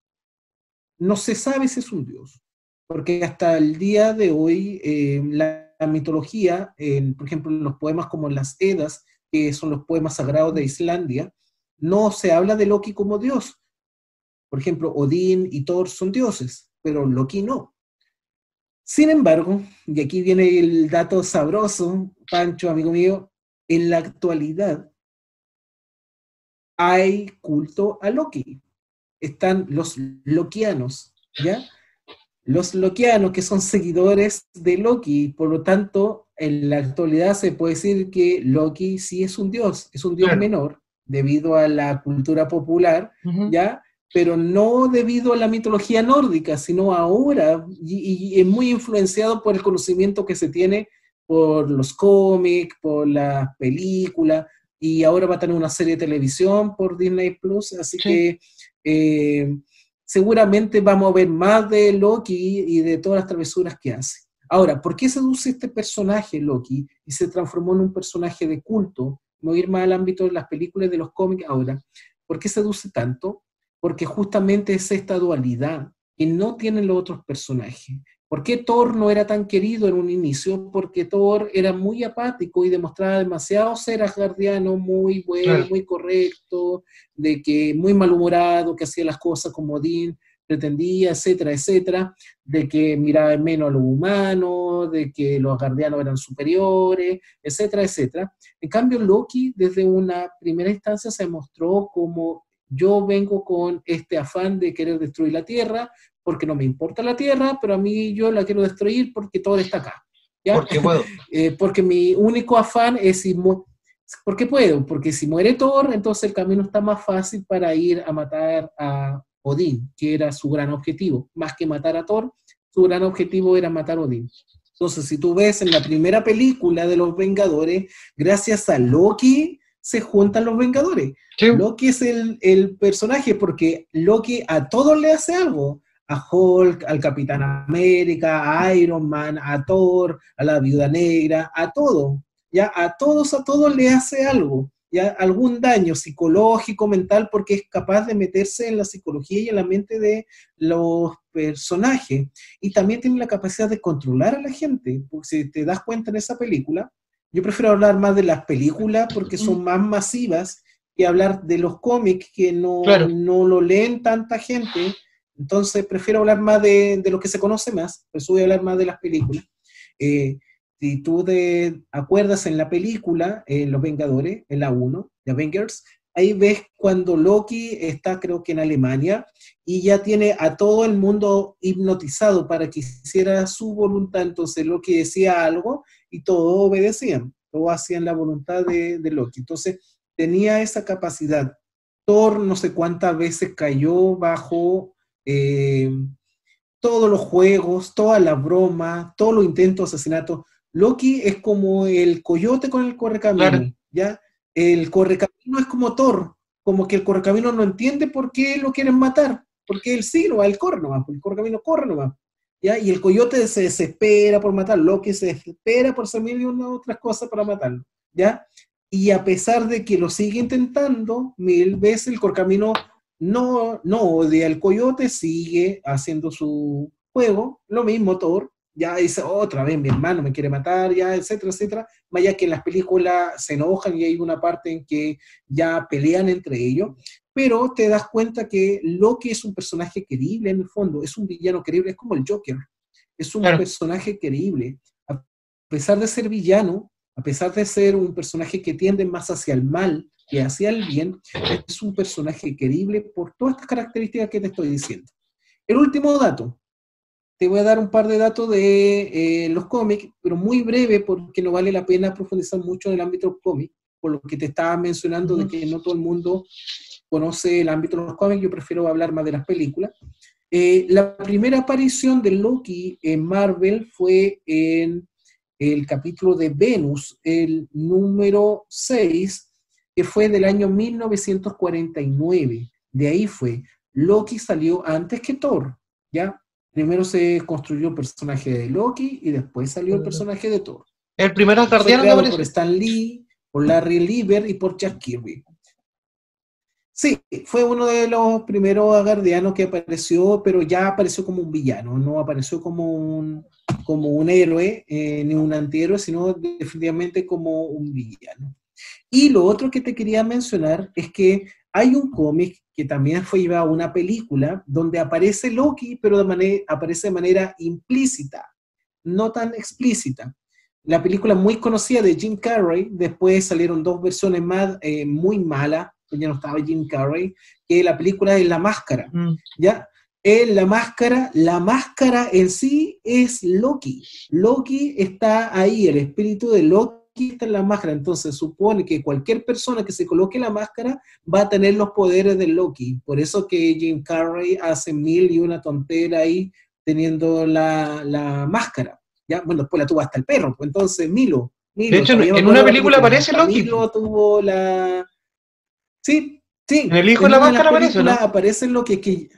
no se sabe si es un dios, porque hasta el día de hoy eh, la, mitología, por ejemplo, los poemas como las Edas, que son los poemas sagrados de Islandia, no se habla de Loki como dios. Por ejemplo, Odín y Thor son dioses, pero Loki no. Sin embargo, y aquí viene el dato sabroso, Pancho, amigo mío, en la actualidad hay culto a Loki. Están los loquianos, ¿ya? Los loquianos que son seguidores de Loki, por lo tanto, en la actualidad se puede decir que Loki sí es un dios, es un dios menor, debido a la cultura popular, ¿ya? Pero no debido a la mitología nórdica, sino ahora, y, es muy influenciado por el conocimiento que se tiene por los cómics, por las películas, y ahora va a tener una serie de televisión por Disney Plus, así que eh, seguramente vamos a ver más de Loki y de todas las travesuras que hace. Ahora, ¿por qué seduce este personaje Loki y se transformó en un personaje de culto no ir más al ámbito de las películas de los cómics ahora. ¿Por qué seduce tanto? Porque justamente es esta dualidad que no tienen los otros personajes. ¿Por qué Thor no era tan querido en un inicio? Porque Thor era muy apático y demostraba demasiado ser asgardiano, muy bueno, muy correcto, de que muy malhumorado, que hacía las cosas como Odín pretendía, etcétera, etcétera, de que miraba menos a los humanos, de que los guardianos eran superiores, etcétera, etcétera. En cambio, Loki desde una primera instancia se mostró como yo vengo con este afán de querer destruir la Tierra, porque no me importa la Tierra, pero a mí yo la quiero destruir porque todo está acá. ¿ya? Porque puedo. Eh, porque mi único afán es si ¿Por qué puedo? Porque si muere Thor, entonces el camino está más fácil para ir a matar a Odín, que era su gran objetivo. Más que matar a Thor, su gran objetivo era matar a Odín. Entonces, si tú ves en la primera película de los Vengadores, gracias a Loki se juntan los Vengadores. Loki es el, el, personaje porque Loki a todos le hace algo. A Hulk, al Capitán América, a Iron Man, a Thor, a la Viuda Negra, a todo. Ya a todos, a todos le hace algo ya algún daño psicológico, mental, porque es capaz de meterse en la psicología y en la mente de los personajes. Y también tiene la capacidad de controlar a la gente, porque si te das cuenta en esa película, yo prefiero hablar más de las películas porque son más masivas que hablar de los cómics que no, no lo leen tanta gente. Entonces prefiero hablar más de, de, lo que se conoce más, pues voy a hablar más de las películas. Eh, si tú te acuerdas en la película, Los Vengadores, en la 1, de Avengers, ahí ves cuando Loki está creo que en Alemania y ya tiene a todo el mundo hipnotizado para que hiciera su voluntad, entonces Loki decía algo y todos obedecían, todos hacían la voluntad de, Loki. Entonces tenía esa capacidad. Thor no sé cuántas veces cayó bajo eh, todos los juegos, toda la broma, todos los intentos de asesinato. Loki es como el coyote con el correcamino, ¿ya? El correcamino es como Thor, como que el correcamino no entiende por qué lo quieren matar, porque él sí, no va, él corre nomás, el correcamino corre nomás, ¿ya? Y el coyote se desespera por matarlo, Loki se desespera por hacer mil y una otras cosas para matarlo, ¿ya? Y a pesar de que lo sigue intentando mil veces, el correcamino no, no odia al coyote, sigue haciendo su juego, lo mismo Thor, ya dice otra vez mi hermano me quiere matar, ya, etcétera, etcétera. Vaya que en las películas se enojan y hay una parte en que ya pelean entre ellos, pero te das cuenta que Loki es un personaje querible en el fondo, es un villano querible, es como el Joker, es un personaje querible. A pesar de ser villano, a pesar de ser un personaje que tiende más hacia el mal que hacia el bien, es un personaje querible por todas estas características que te estoy diciendo. El último dato, te voy a dar un par de datos de eh, los cómics, pero muy breve porque no vale la pena profundizar mucho en el ámbito cómic, por lo que te estaba mencionando de que no todo el mundo conoce el ámbito de los cómics, yo prefiero hablar más de las películas. Eh, la primera aparición de Loki en Marvel fue en el capítulo de Venus, el número 6, que fue del año 1949. De ahí fue. Loki salió antes que Thor, ¿ya? Primero se construyó el personaje de Loki y después salió el personaje de Thor. El primer Asgardiano creado por Stan Lee, por Larry Lieber y por Jack Kirby. Sí, fue uno de los primeros Asgardianos que apareció, pero ya apareció como un villano, no apareció como un, como un héroe, eh, ni un antihéroe, sino definitivamente como un villano. Y lo otro que te quería mencionar es que hay un cómic que también fue llevado a una película donde aparece Loki, pero de manera, aparece de manera implícita, no tan explícita. La película muy conocida de Jim Carrey, después salieron dos versiones más eh, muy malas, ya no estaba Jim Carrey, que la película es La Máscara, mm. ¿ya? En La Máscara, la máscara en sí es Loki. Loki está ahí, el espíritu de Loki está en la máscara, entonces supone que cualquier persona que se coloque la máscara va a tener los poderes de Loki. Por eso que Jim Carrey hace mil y una tontera ahí teniendo la, máscara. ¿ya? Bueno, después la tuvo hasta el perro, entonces Milo. de hecho, en una película aparece Loki. Milo tuvo la... Sí, sí. En el hijo de la máscara aparece, ¿no? Aparece lo que, que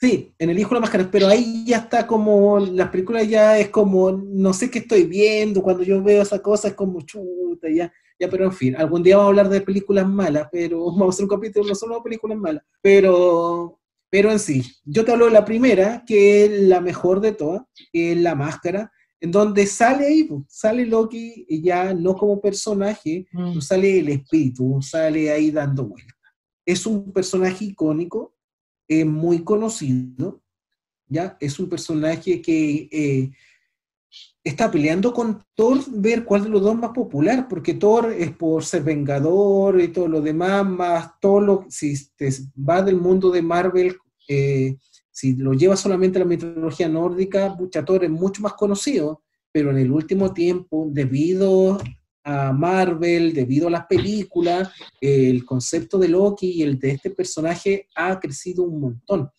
Sí, en El Hijo de la Máscara, pero ahí ya está como, las películas ya es como, no sé qué estoy viendo, cuando yo veo esa cosa es como chuta, ya, ya, pero en fin, algún día vamos a hablar de películas malas, pero vamos a hacer un capítulo no solo de películas malas, pero, pero en sí, yo te hablo de la primera, que es la mejor de todas, que es La Máscara, en donde sale ahí, sale Loki, ya no como personaje, mm. sale el espíritu, sale ahí dando vueltas. Es un personaje icónico, es muy conocido, ¿ya? Es un personaje que eh, está peleando con Thor, ver cuál de los dos más popular, porque Thor es por ser vengador y todo lo demás, más todo lo, si te va del mundo de Marvel, eh, si lo lleva solamente la mitología nórdica, Thor es mucho más conocido, pero en el último tiempo, debido a Marvel, debido a las películas, el concepto de Loki y el de este personaje ha crecido un montón.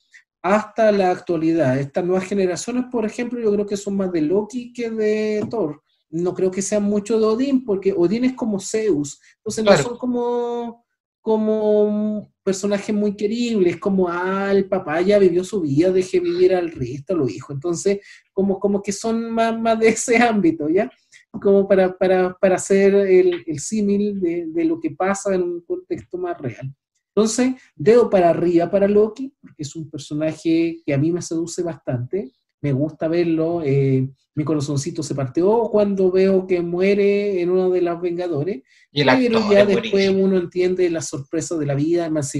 Hasta la actualidad, estas nuevas generaciones, por ejemplo, yo creo que son más de Loki que de Thor. No creo que sean mucho de Odín, porque Odín es como Zeus. Entonces no son como, como personajes muy queribles, como, ah, el papá ya vivió su vida, deje vivir al resto, lo hijo. Entonces, como, como que son más, más de ese ámbito, ¿ya? Como para, para, para hacer el, el símil de, de, lo que pasa en un contexto más real. Entonces, dedo para arriba para Loki, porque es un personaje que a mí me seduce bastante, me gusta verlo, eh, mi corazoncito se partió cuando veo que muere en uno de los Vengadores, ¿Y pero ya después uno entiende la sorpresa de la vida, más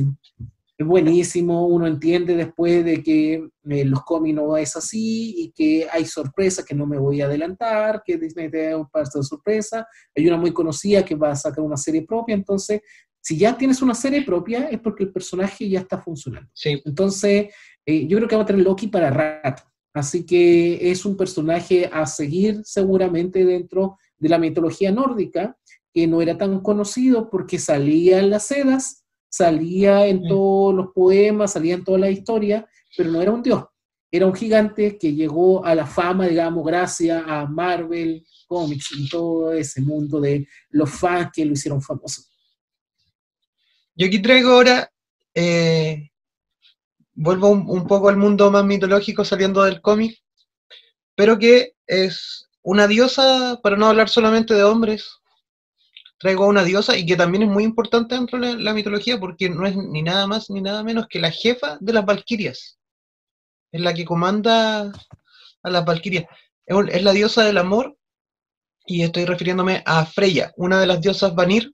es buenísimo, uno entiende después de que eh, los cómics no es así y que hay sorpresas que no me voy a adelantar, que Disney te da un par de sorpresa. Hay una muy conocida que va a sacar una serie propia, entonces, si ya tienes una serie propia es porque el personaje ya está funcionando. Sí. Entonces, eh, yo creo que va a tener Loki para rato. Así que es un personaje a seguir seguramente dentro de la mitología nórdica, que no era tan conocido porque salía en las sedas salía en todos los poemas, salía en toda la historia, pero no era un dios. Era un gigante que llegó a la fama, digamos, gracias a Marvel Comics y todo ese mundo de los fans que lo hicieron famoso. Yo aquí traigo ahora, eh, vuelvo un, un, poco al mundo más mitológico saliendo del cómic, pero que es una diosa, para no hablar solamente de hombres, traigo a una diosa y que también es muy importante dentro de la, mitología porque no es ni nada más ni nada menos que la jefa de las Valquirias. Es la que comanda a las Valquirias. Es, la diosa del amor y estoy refiriéndome a Freya, una de las diosas Vanir,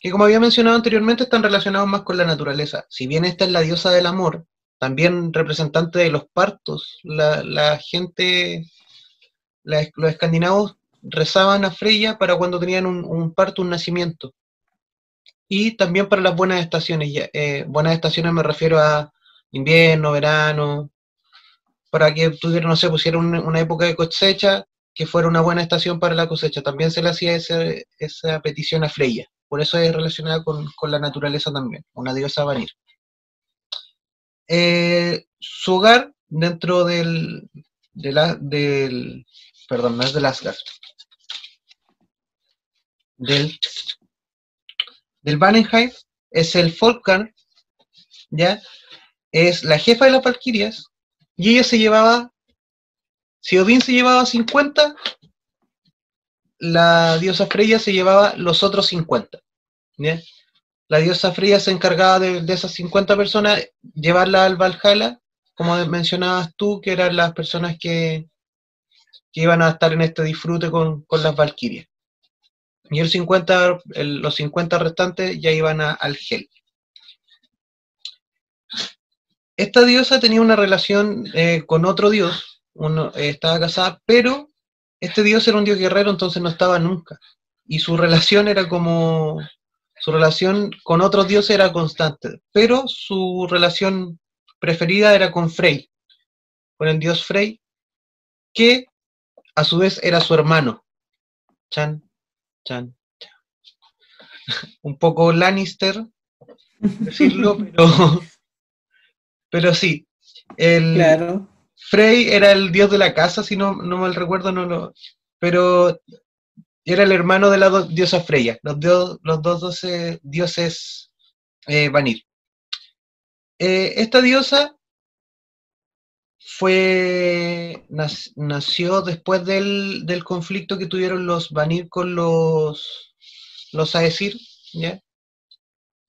que como había mencionado anteriormente están relacionados más con la naturaleza. Si bien esta es la diosa del amor, también representante de los partos, la, gente, los escandinavos rezaban a Freya para cuando tenían un, parto, un nacimiento. Y también para las buenas estaciones. Eh, buenas estaciones me refiero a invierno, verano, para que tuviera, no sé, pusiera una, época de cosecha que fuera una buena estación para la cosecha. También se le hacía esa petición a Freya. Por eso es relacionada con, la naturaleza también, una diosa Vanir. Eh, su hogar dentro del, del, perdón, no es del Asgard, del, del es el Folkar, ¿ya? Es la jefa de las Valquirias, y ella se llevaba, si Odín se llevaba 50, la diosa Freya se llevaba los otros 50, ¿ya? La diosa Freya se encargaba de, esas 50 personas, llevarla al Valhalla, como mencionabas tú, que eran las personas que, que iban a estar en este disfrute con, con las Valquirias y el 50, los 50 restantes ya iban al gel. Esta diosa tenía una relación eh, con otro dios, uno, eh, estaba casada, pero este dios era un dios guerrero, entonces no estaba nunca. Y su relación era como, su relación con otros dioses era constante, pero su relación preferida era con Frey, con el dios Frey, que a su vez era su hermano. Chan, Un poco Lannister, decirlo, pero, pero sí. El claro. Frey era el dios de la casa, si no, no mal recuerdo, no lo, pero era el hermano de la diosa Freya, los, los dos dioses eh, Vanir. Eh, esta diosa fue nació después del, conflicto que tuvieron los Vanir con los, los Aesir, ¿ya?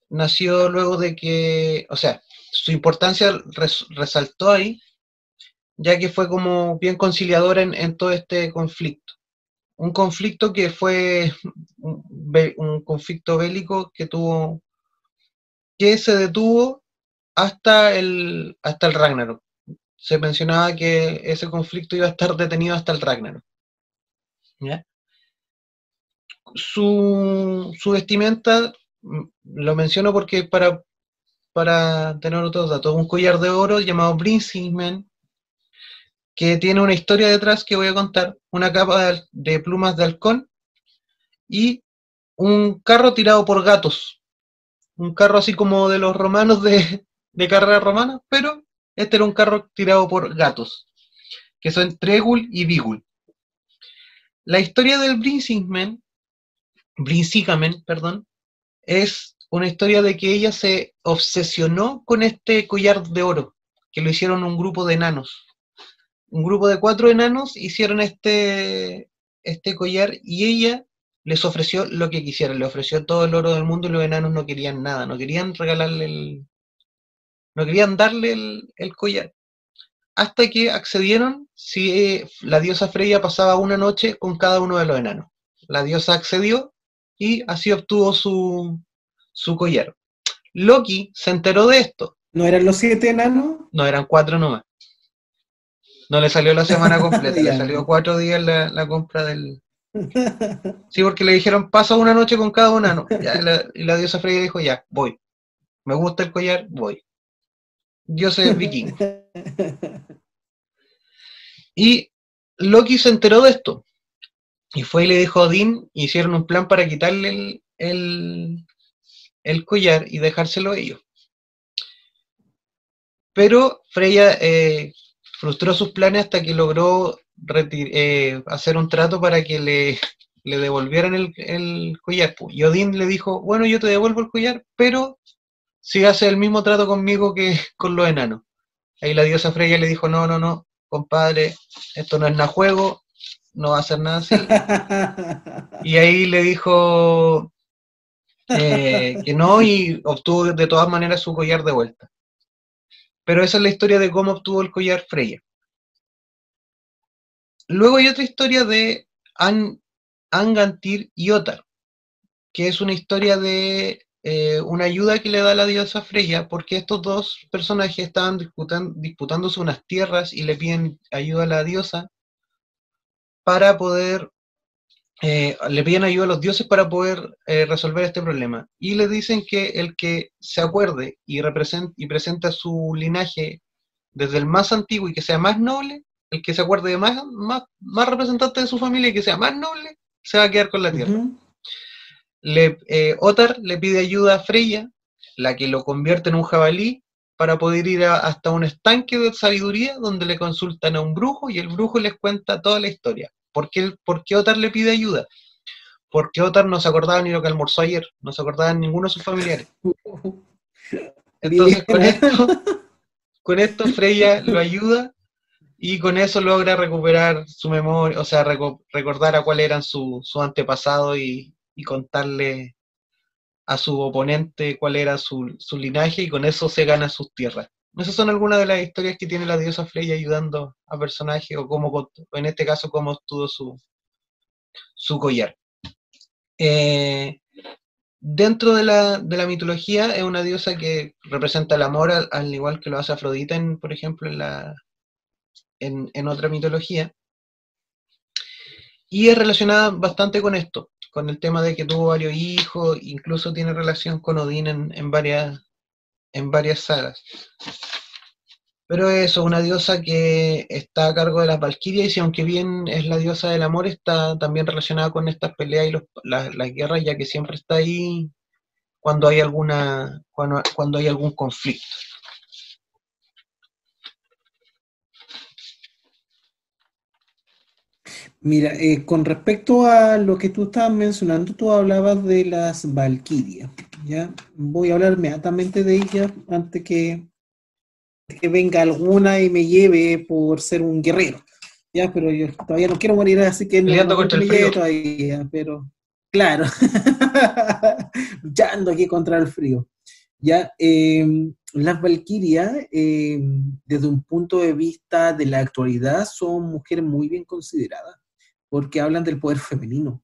Nació luego de que, o sea, su importancia resaltó ahí, ya que fue como bien conciliadora en, todo este conflicto. Un conflicto que fue un conflicto bélico que tuvo, que se detuvo hasta el, hasta el Ragnarok se mencionaba que ese conflicto iba a estar detenido hasta el Ragnarok. Su, vestimenta, mm, lo menciono porque para, para tener otros datos, un collar de oro llamado Brinsingman, que tiene una historia detrás que voy a contar, una capa de, plumas de halcón y un carro tirado por gatos. Un carro así como de los romanos de, de carrera romana, pero este era un carro tirado por gatos, que son Tregul y Vigul. La historia del Brinsingmen, Brinsigamen, perdón, es una historia de que ella se obsesionó con este collar de oro, que lo hicieron un grupo de enanos. Un grupo de cuatro enanos hicieron este, este collar y ella les ofreció lo que quisieran, le ofreció todo el oro del mundo y los enanos no querían nada, no querían regalarle el, no querían darle el, collar. Hasta que accedieron si la diosa Freya pasaba una noche con cada uno de los enanos. La diosa accedió y así obtuvo su, su collar. Loki se enteró de esto. ¿No eran los siete enanos? No, eran cuatro nomás. No le salió la semana completa, le salió cuatro días la, la compra del... Sí, porque le dijeron, pasa una noche con cada enano. Ya, y, la, y la diosa Freya dijo, ya, voy. Me gusta el collar, voy. Dioses vikingos. Y Loki se enteró de esto. Y fue y le dijo a Odín, hicieron un plan para quitarle el, el, el collar y dejárselo a ellos. Pero Freya eh, frustró sus planes hasta que logró eh, hacer un trato para que le, le devolvieran el, el collar. pu. Y Odín le dijo, bueno, yo te devuelvo el collar, pero si haces el mismo trato conmigo que con los enanos. Ahí la diosa Freya le dijo, no, no, no, compadre, esto no es nada juego, no va a ser nada así. Y ahí le dijo eh, que no y obtuvo de todas maneras su collar de vuelta. Pero esa es la historia de cómo obtuvo el collar Freya. Luego hay otra historia de An Angantyr y Otar, que es una historia de eh, una ayuda que le da la diosa Freya, porque estos dos personajes estaban disputan- disputándose unas tierras y le piden ayuda a la diosa para poder eh, le piden ayuda a los dioses para poder eh, resolver este problema. Y le dicen que el que se acuerde y, represent- y presenta su linaje desde el más antiguo y que sea más noble, el que se acuerde de más, más, más representante de su familia y que sea más noble, se va a quedar con la tierra. Le, eh, Otar le pide ayuda a Freya, la que lo convierte en un jabalí, para poder ir a- hasta un estanque de sabiduría donde le consultan a un brujo y el brujo les cuenta toda la historia. ¿Por qué, por qué Otar le pide ayuda? Porque Otar no se acordaba ni lo que almorzó ayer, no se acordaba de ninguno de sus familiares. Entonces, con esto, con esto Freya lo ayuda y con eso logra recuperar su memoria, o sea, reco- recordar a cuál eran su, su antepasado y, y contarle a su oponente cuál era su, su linaje y con eso se gana sus tierras. Esas son algunas de las historias que tiene la diosa Freya ayudando a personajes o cómo, en este caso, cómo obtuvo su, su collar. Eh, dentro de la, de la mitología es una diosa que representa el amor al, al igual que lo hace Afrodita, en, por ejemplo, en, la, en, en otra mitología. Y es relacionada bastante con esto, con el tema de que tuvo varios hijos, incluso tiene relación con Odín en, en varias, en varias sagas. Pero eso, una diosa que está a cargo de las Valquirias, y aunque bien es la diosa del amor, está también relacionada con estas peleas y los- las, guerras, ya que siempre está ahí cuando hay alguna, cuando hay algún conflicto. Mira, eh, con respecto a lo que tú estabas mencionando, tú hablabas de las Valquirias, ¿ya? Voy a hablar inmediatamente de ellas antes que, que venga alguna y me lleve por ser un guerrero, ¿ya? Pero yo todavía no quiero morir, así que no, Peleando no contra el me lleve frío. todavía, pero claro, luchando aquí contra el frío. Ya, eh, las Valquirias, eh, desde un punto de vista de la actualidad, son mujeres muy bien consideradas porque hablan del poder femenino.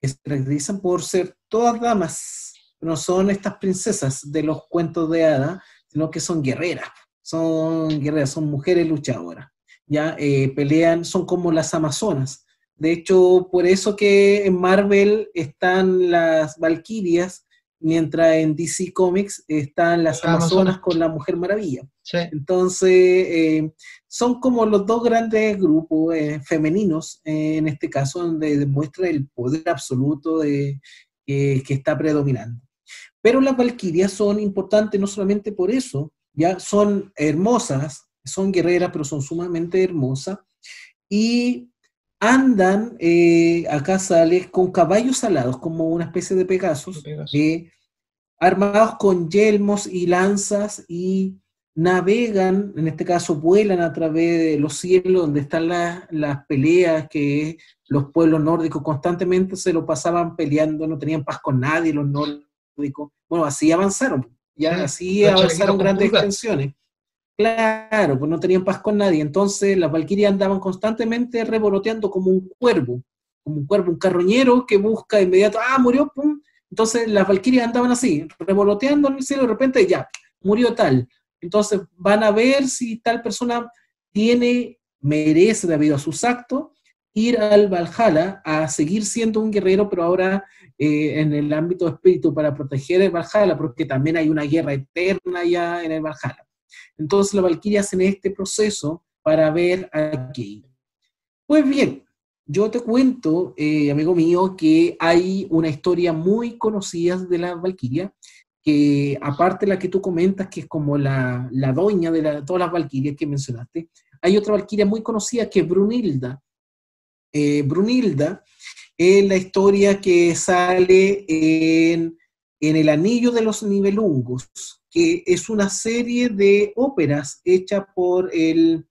Se caracterizan por ser todas damas, no son estas princesas de los cuentos de hadas, sino que son guerreras, son guerreras, son mujeres luchadoras. Ya eh, pelean, son como las amazonas. De hecho, por eso que en Marvel están las Valquirias, mientras en DC Comics están las Amazonas. Amazonas con la Mujer Maravilla. Sí. Entonces, eh, son como los dos grandes grupos eh, femeninos, eh, en este caso, donde demuestra el poder absoluto de, que está predominando. Pero las valquirias son importantes no solamente por eso, ya son hermosas, son guerreras, pero son sumamente hermosas, y andan, eh, acá sale, con caballos alados, como una especie de Pegasus, eh, armados con yelmos y lanzas y navegan, en este caso vuelan a través de los cielos donde están la- las peleas que los pueblos nórdicos constantemente se lo pasaban peleando, no tenían paz con nadie los nórdicos. Bueno, así avanzaron, ya Sí, así avanzaron grandes extensiones. Claro, pues no tenían paz con nadie. Entonces las valquirias andaban constantemente revoloteando como un cuervo, como un cuervo, un carroñero que busca de inmediato, ah, murió, pum, Entonces las valquirias andaban así, revoloteando en el cielo, de repente ya, murió tal. Entonces van a ver si tal persona tiene, merece, debido a sus actos, ir al Valhalla a seguir siendo un guerrero, pero ahora eh, en el ámbito de espíritu para proteger el Valhalla, porque también hay una guerra eterna ya en el Valhalla. Entonces las valquirias hacen este proceso para ver aquí. Pues bien, yo te cuento, eh, amigo mío, que hay una historia muy conocida de la Valquiria, que aparte de la que tú comentas, que es como la, la doña de, todas las Valquirias que mencionaste, hay otra Valquiria muy conocida que es Brunilda. Eh, Brunilda es la historia que sale en, en El Anillo de los Nivelungos, que es una serie de óperas hecha por el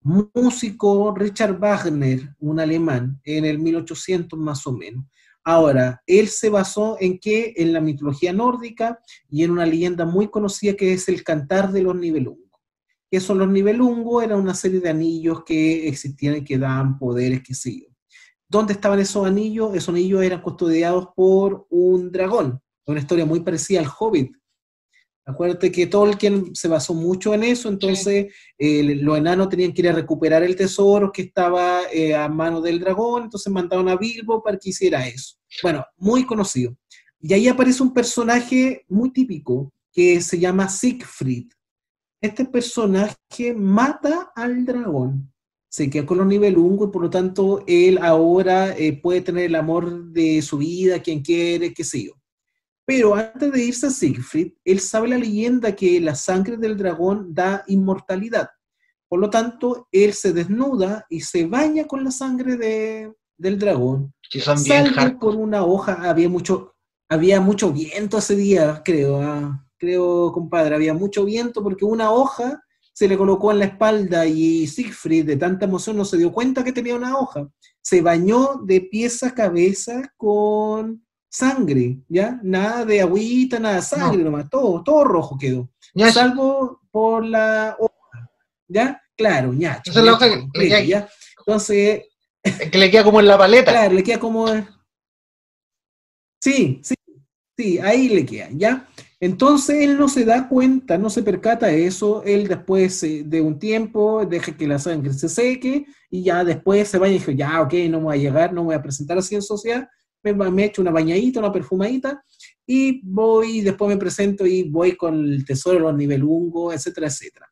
músico Richard Wagner, un alemán, en el 1800 más o menos. Ahora, él se basó en qué? En la mitología nórdica y en una leyenda muy conocida que es el Cantar de los Nibelungos. ¿Qué son los Nibelungos? Era una serie de anillos que existían y que daban poderes, qué sé yo. ¿Dónde estaban esos anillos? Esos anillos eran custodiados por un dragón. Una historia muy parecida al Hobbit, Acuérdate que Tolkien se basó mucho en eso, entonces los enanos tenían que ir a recuperar el tesoro que estaba eh, a mano del dragón, entonces mandaron a Bilbo para que hiciera eso. Bueno, muy conocido. Y ahí aparece un personaje muy típico que se llama Siegfried. Este personaje mata al dragón, se queda con los nivelungos y por lo tanto él ahora eh, puede tener el amor de su vida, quien quiere, qué sé yo. Pero antes de irse a Siegfried, él sabe la leyenda que la sangre del dragón da inmortalidad. Por lo tanto, él se desnuda y se baña con la sangre del dragón. Que son bien por una hoja, había mucho, había mucho viento ese día, creo, ah, creo, compadre, había mucho viento porque una hoja se le colocó en la espalda y Siegfried, de tanta emoción, no se dio cuenta que tenía una hoja. Se bañó de pies a cabeza con sangre, ¿ya? Nada de agüita, nada de sangre nomás, todo, todo rojo quedó. Salvo por la hoja, ¿ya? Claro, ñacho. Esa es la hoja que le queda, ¿ya? Entonces... Que le queda como en la paleta. Claro, le queda como... Sí, sí, sí, ahí le queda, ¿ya? Entonces él no se da cuenta, no se percata de eso, él después de un tiempo deja que la sangre se seque y ya después se vaya y dice, ya, ok, no me voy a llegar, no me voy a presentar así en sociedad, me, me echo una bañadita, una perfumadita, y voy, después me presento y voy con el tesoro de los nivelungos, etcétera, etcétera.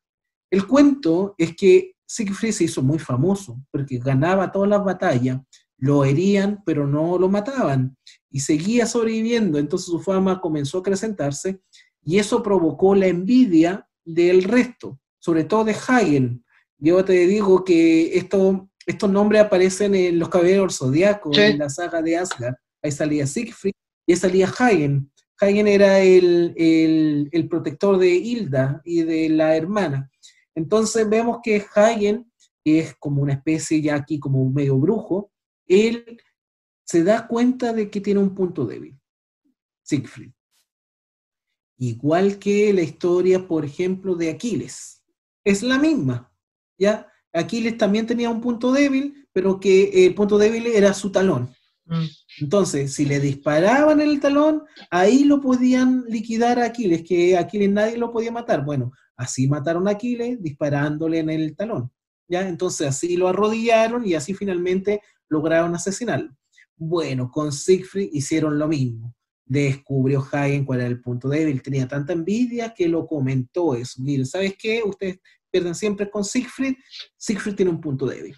El cuento es que Siegfried se hizo muy famoso, porque ganaba todas las batallas, lo herían, pero no lo mataban, y seguía sobreviviendo, entonces su fama comenzó a acrecentarse, y eso provocó la envidia del resto, sobre todo de Hagen. Yo te digo que esto estos nombres aparecen en los caballeros zodiacos, en la saga de Asgard. Ahí salía Siegfried y ahí salía Hagen. Hagen era el, el, protector de Hilda y de la hermana. Entonces vemos que Hagen, que es como una especie ya aquí como un medio brujo, él se da cuenta de que tiene un punto débil, Siegfried. Igual que la historia, por ejemplo, de Aquiles. Es la misma, ¿ya? Aquiles también tenía un punto débil, pero que el punto débil era su talón. Mm. Entonces, si le disparaban en el talón, ahí lo podían liquidar a Aquiles, que Aquiles nadie lo podía matar. Bueno, así mataron a Aquiles disparándole en el talón. ¿ya? Entonces, así lo arrodillaron y así finalmente lograron asesinarlo. Bueno, con Siegfried hicieron lo mismo. Descubrió Hagen cuál era el punto débil. Tenía tanta envidia que lo comentó eso. Mire, ¿sabes qué? Ustedes pierden siempre con Siegfried, Siegfried tiene un punto débil.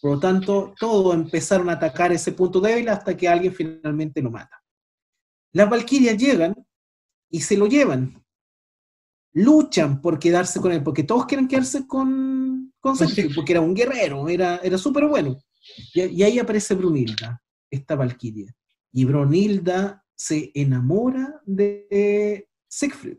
Por lo tanto, todos empezaron a atacar ese punto débil hasta que alguien finalmente lo mata. Las Valquirias llegan y se lo llevan. Luchan por quedarse con él, porque todos quieren quedarse con, con Siegfried, porque era un guerrero, era, era súper bueno. Y, y, ahí aparece Brunilda, esta Valquiria. Y Brunilda se enamora de Siegfried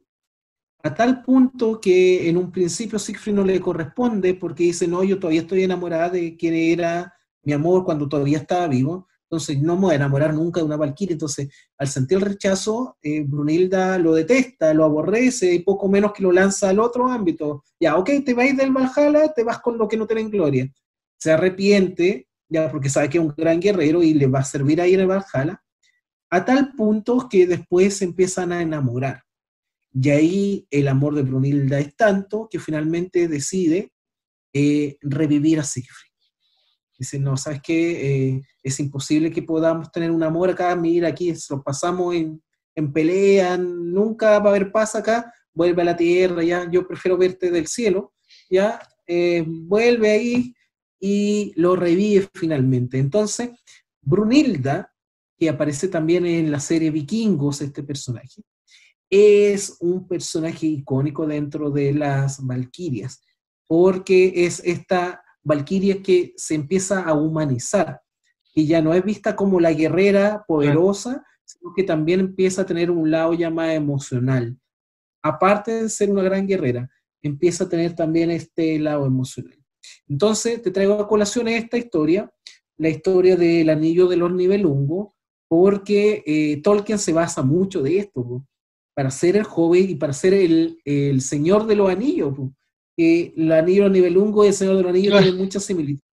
a tal punto que en un principio Siegfried no le corresponde porque dice, no, yo todavía estoy enamorada de quien era mi amor cuando todavía estaba vivo, entonces no me voy a enamorar nunca de una valquiria, entonces al sentir el rechazo, eh, Brunilda lo detesta, lo aborrece y poco menos que lo lanza al otro ámbito. Ya, ok, te vas del Valhalla, te vas con lo que no tiene gloria. Se arrepiente, ya porque sabe que es un gran guerrero y le va a servir ahí en el Valhalla, a tal punto que después se empiezan a enamorar. Y ahí el amor de Brunilda es tanto que finalmente decide eh, revivir a Siegfried. Dice, no, ¿sabes qué? Eh, es imposible que podamos tener un amor acá, mira, aquí lo pasamos en, en pelea, nunca va a haber paz acá, vuelve a la tierra, ya, yo prefiero verte del cielo, ya, eh, vuelve ahí y lo revive finalmente. Entonces, Brunilda, que aparece también en la serie Vikingos, este personaje, es un personaje icónico dentro de las Valquirias, porque es esta Valquiria que se empieza a humanizar, y ya no es vista como la guerrera poderosa, sino que también empieza a tener un lado ya más emocional. Aparte de ser una gran guerrera, empieza a tener también este lado emocional. Entonces, te traigo a colación esta historia, la historia del anillo de los nivelungos, porque eh, Tolkien se basa mucho de esto, para ser el joven y para ser el, el señor de los anillos el anillo a nivel y el Señor de los Anillos tienen muchas similitudes.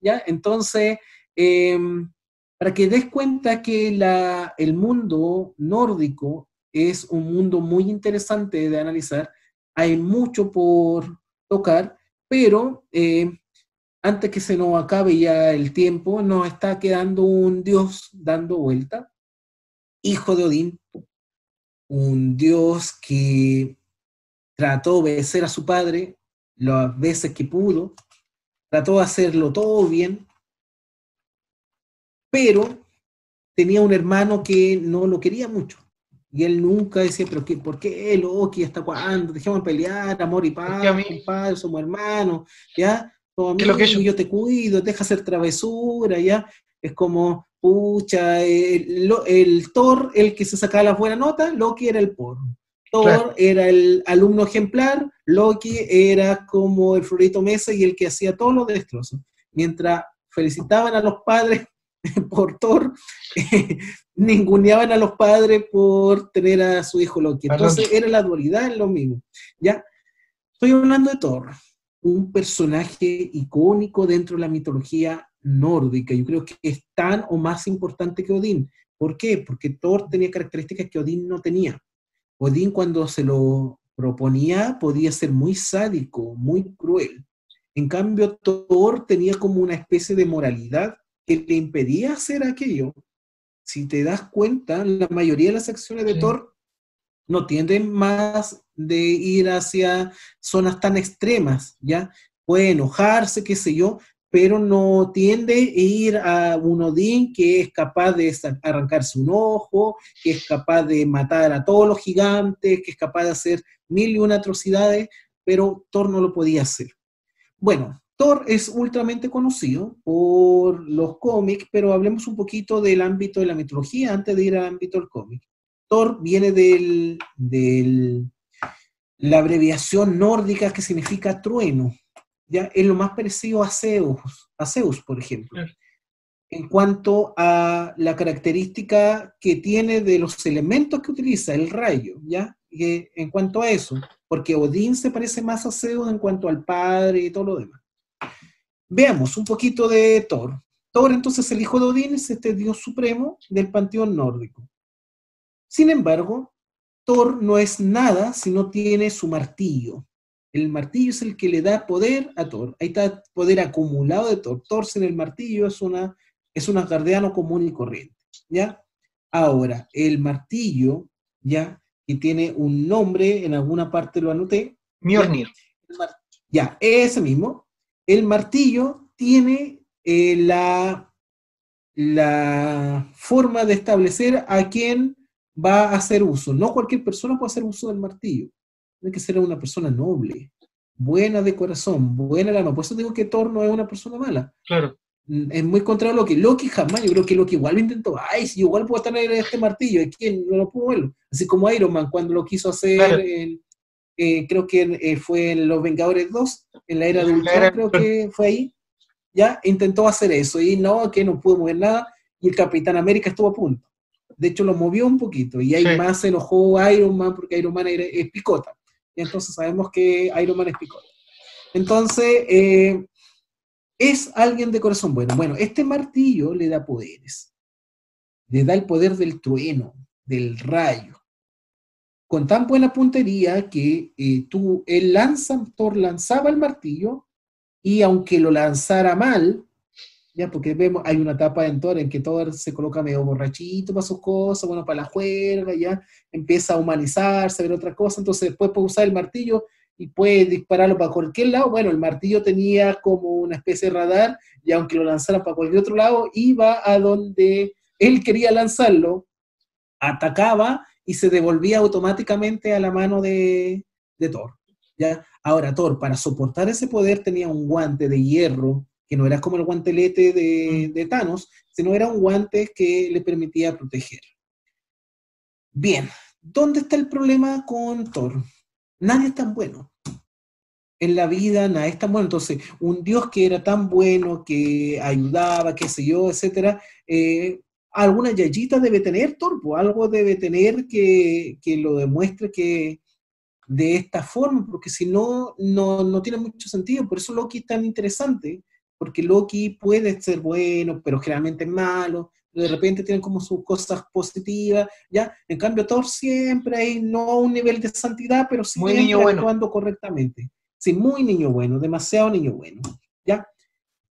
¿ya? Entonces, em, para que des cuenta que la, el mundo nórdico es un mundo muy interesante de analizar, hay mucho por tocar, pero eh, antes que se nos acabe ya el tiempo, nos está quedando un dios dando vuelta, hijo de Odín, un dios que trató de obedecer a su padre, las veces que pudo, trató de hacerlo todo bien, pero tenía un hermano que no lo quería mucho. Y él nunca decía, pero qué, ¿por qué Loki? ¿Hasta cuándo? Dejemos pelear, amor y paz, compadre, somos hermanos, ¿ya? Todo lo que yo... yo te cuido, deja hacer travesura, ¿ya? Es como, pucha, el, el Thor, el que se sacaba las buenas notas, Loki era el porno. Thor era el alumno ejemplar, Loki era como el Florito Mesa y el que hacía todos los destrozos. Mientras felicitaban a los padres por Thor, ninguneaban a los padres por tener a su hijo Loki. Entonces era la dualidad en lo mismo. ¿ya? Estoy hablando de Thor, un personaje icónico dentro de la mitología nórdica. Yo creo que es tan o más importante que Odín. ¿Por qué? Porque Thor tenía características que Odín no tenía. Odín cuando se lo proponía podía ser muy sádico, muy cruel. En cambio, Thor tenía como una especie de moralidad que le impedía hacer aquello. Si te das cuenta, la mayoría de las acciones de Thor no tienden más de ir hacia zonas tan extremas, ¿ya? Puede enojarse, qué sé yo, pero no tiende a ir a un Odín que es capaz de arrancarse un ojo, que es capaz de matar a todos los gigantes, que es capaz de hacer mil y una atrocidades, pero Thor no lo podía hacer. Bueno, Thor es ultramente conocido por los cómics, pero hablemos un poquito del ámbito de la mitología antes de ir al ámbito del cómic. Thor viene del, del la abreviación nórdica que significa trueno, ya es lo más parecido a Zeus, a Zeus, por ejemplo. En cuanto a la característica que tiene de los elementos que utiliza, el rayo, ¿ya? en cuanto a eso, porque Odín se parece más a Zeus en cuanto al padre y todo lo demás. Veamos un poquito de Thor. Thor, entonces, el hijo de Odín, es este dios supremo del panteón nórdico. Sin embargo, Thor no es nada si no tiene su martillo. El martillo es el que le da poder a Thor. Ahí está poder acumulado de Thor. Thor sin el martillo es una es un guardiano común y corriente. ¿Ya? Ahora, el martillo, ¿ya? Que tiene un nombre, en alguna parte lo anoté. Mjolnir. Ya, ese mismo. El martillo tiene eh, la, la forma de establecer a quién va a hacer uso. No cualquier persona puede hacer uso del martillo tiene que ser una persona noble, buena de corazón, buena de alma. Por eso digo que Thor no es una persona mala. Claro. Mm, es muy contrario a Loki. Loki jamás, yo creo que Loki igual lo intentó. Ay, si igual puedo tener este martillo, ¿y quién no lo pudo verlo? Así como Iron Man cuando lo quiso hacer, eh, creo que eh, fue en Los Vengadores 2, en la era de Ultron, creo que fue ahí. Ya intentó hacer eso y no, que no pudo mover nada. Y el Capitán América estuvo a punto. De hecho, lo movió un poquito y ahí más se enojó Iron Man porque Iron Man es picota entonces sabemos que Iron Man es. Entonces, eh, es alguien de corazón bueno. Bueno, este martillo le da poderes. le da el poder del trueno, del rayo, con tan buena puntería que eh, tú, él lanza, Thor lanzaba el martillo y aunque lo lanzara mal, ya porque vemos, hay una etapa en Thor en que Thor se coloca medio borrachito para sus cosas, bueno, para la juerga, ya empieza a humanizarse, a ver otra cosa, entonces después puede usar el martillo y puede dispararlo para cualquier lado. Bueno, el martillo tenía como una especie de radar y aunque lo lanzara para cualquier otro lado, iba a donde él quería lanzarlo, atacaba y se devolvía automáticamente a la mano de, Thor. ¿ya? Ahora, Thor, para soportar ese poder, tenía un guante de hierro, que no era como el guantelete de, mm. de Thanos, sino era un guante que le permitía proteger. Bien, ¿dónde está el problema con Thor? Nadie es tan bueno. En la vida nadie es tan bueno. Entonces, un Dios que era tan bueno, que ayudaba, qué sé yo, etcétera, eh, alguna yayita debe tener Torpo, algo debe tener que, lo demuestre que de esta forma, porque si no, no, tiene mucho sentido. Por eso Loki es tan interesante, porque Loki puede ser bueno, pero generalmente es malo, de repente tiene como sus cosas positivas, ¿ya? En cambio, Thor siempre hay no un nivel de santidad, pero siempre actuando correctamente. Sí, muy niño bueno, demasiado niño bueno, ¿ya?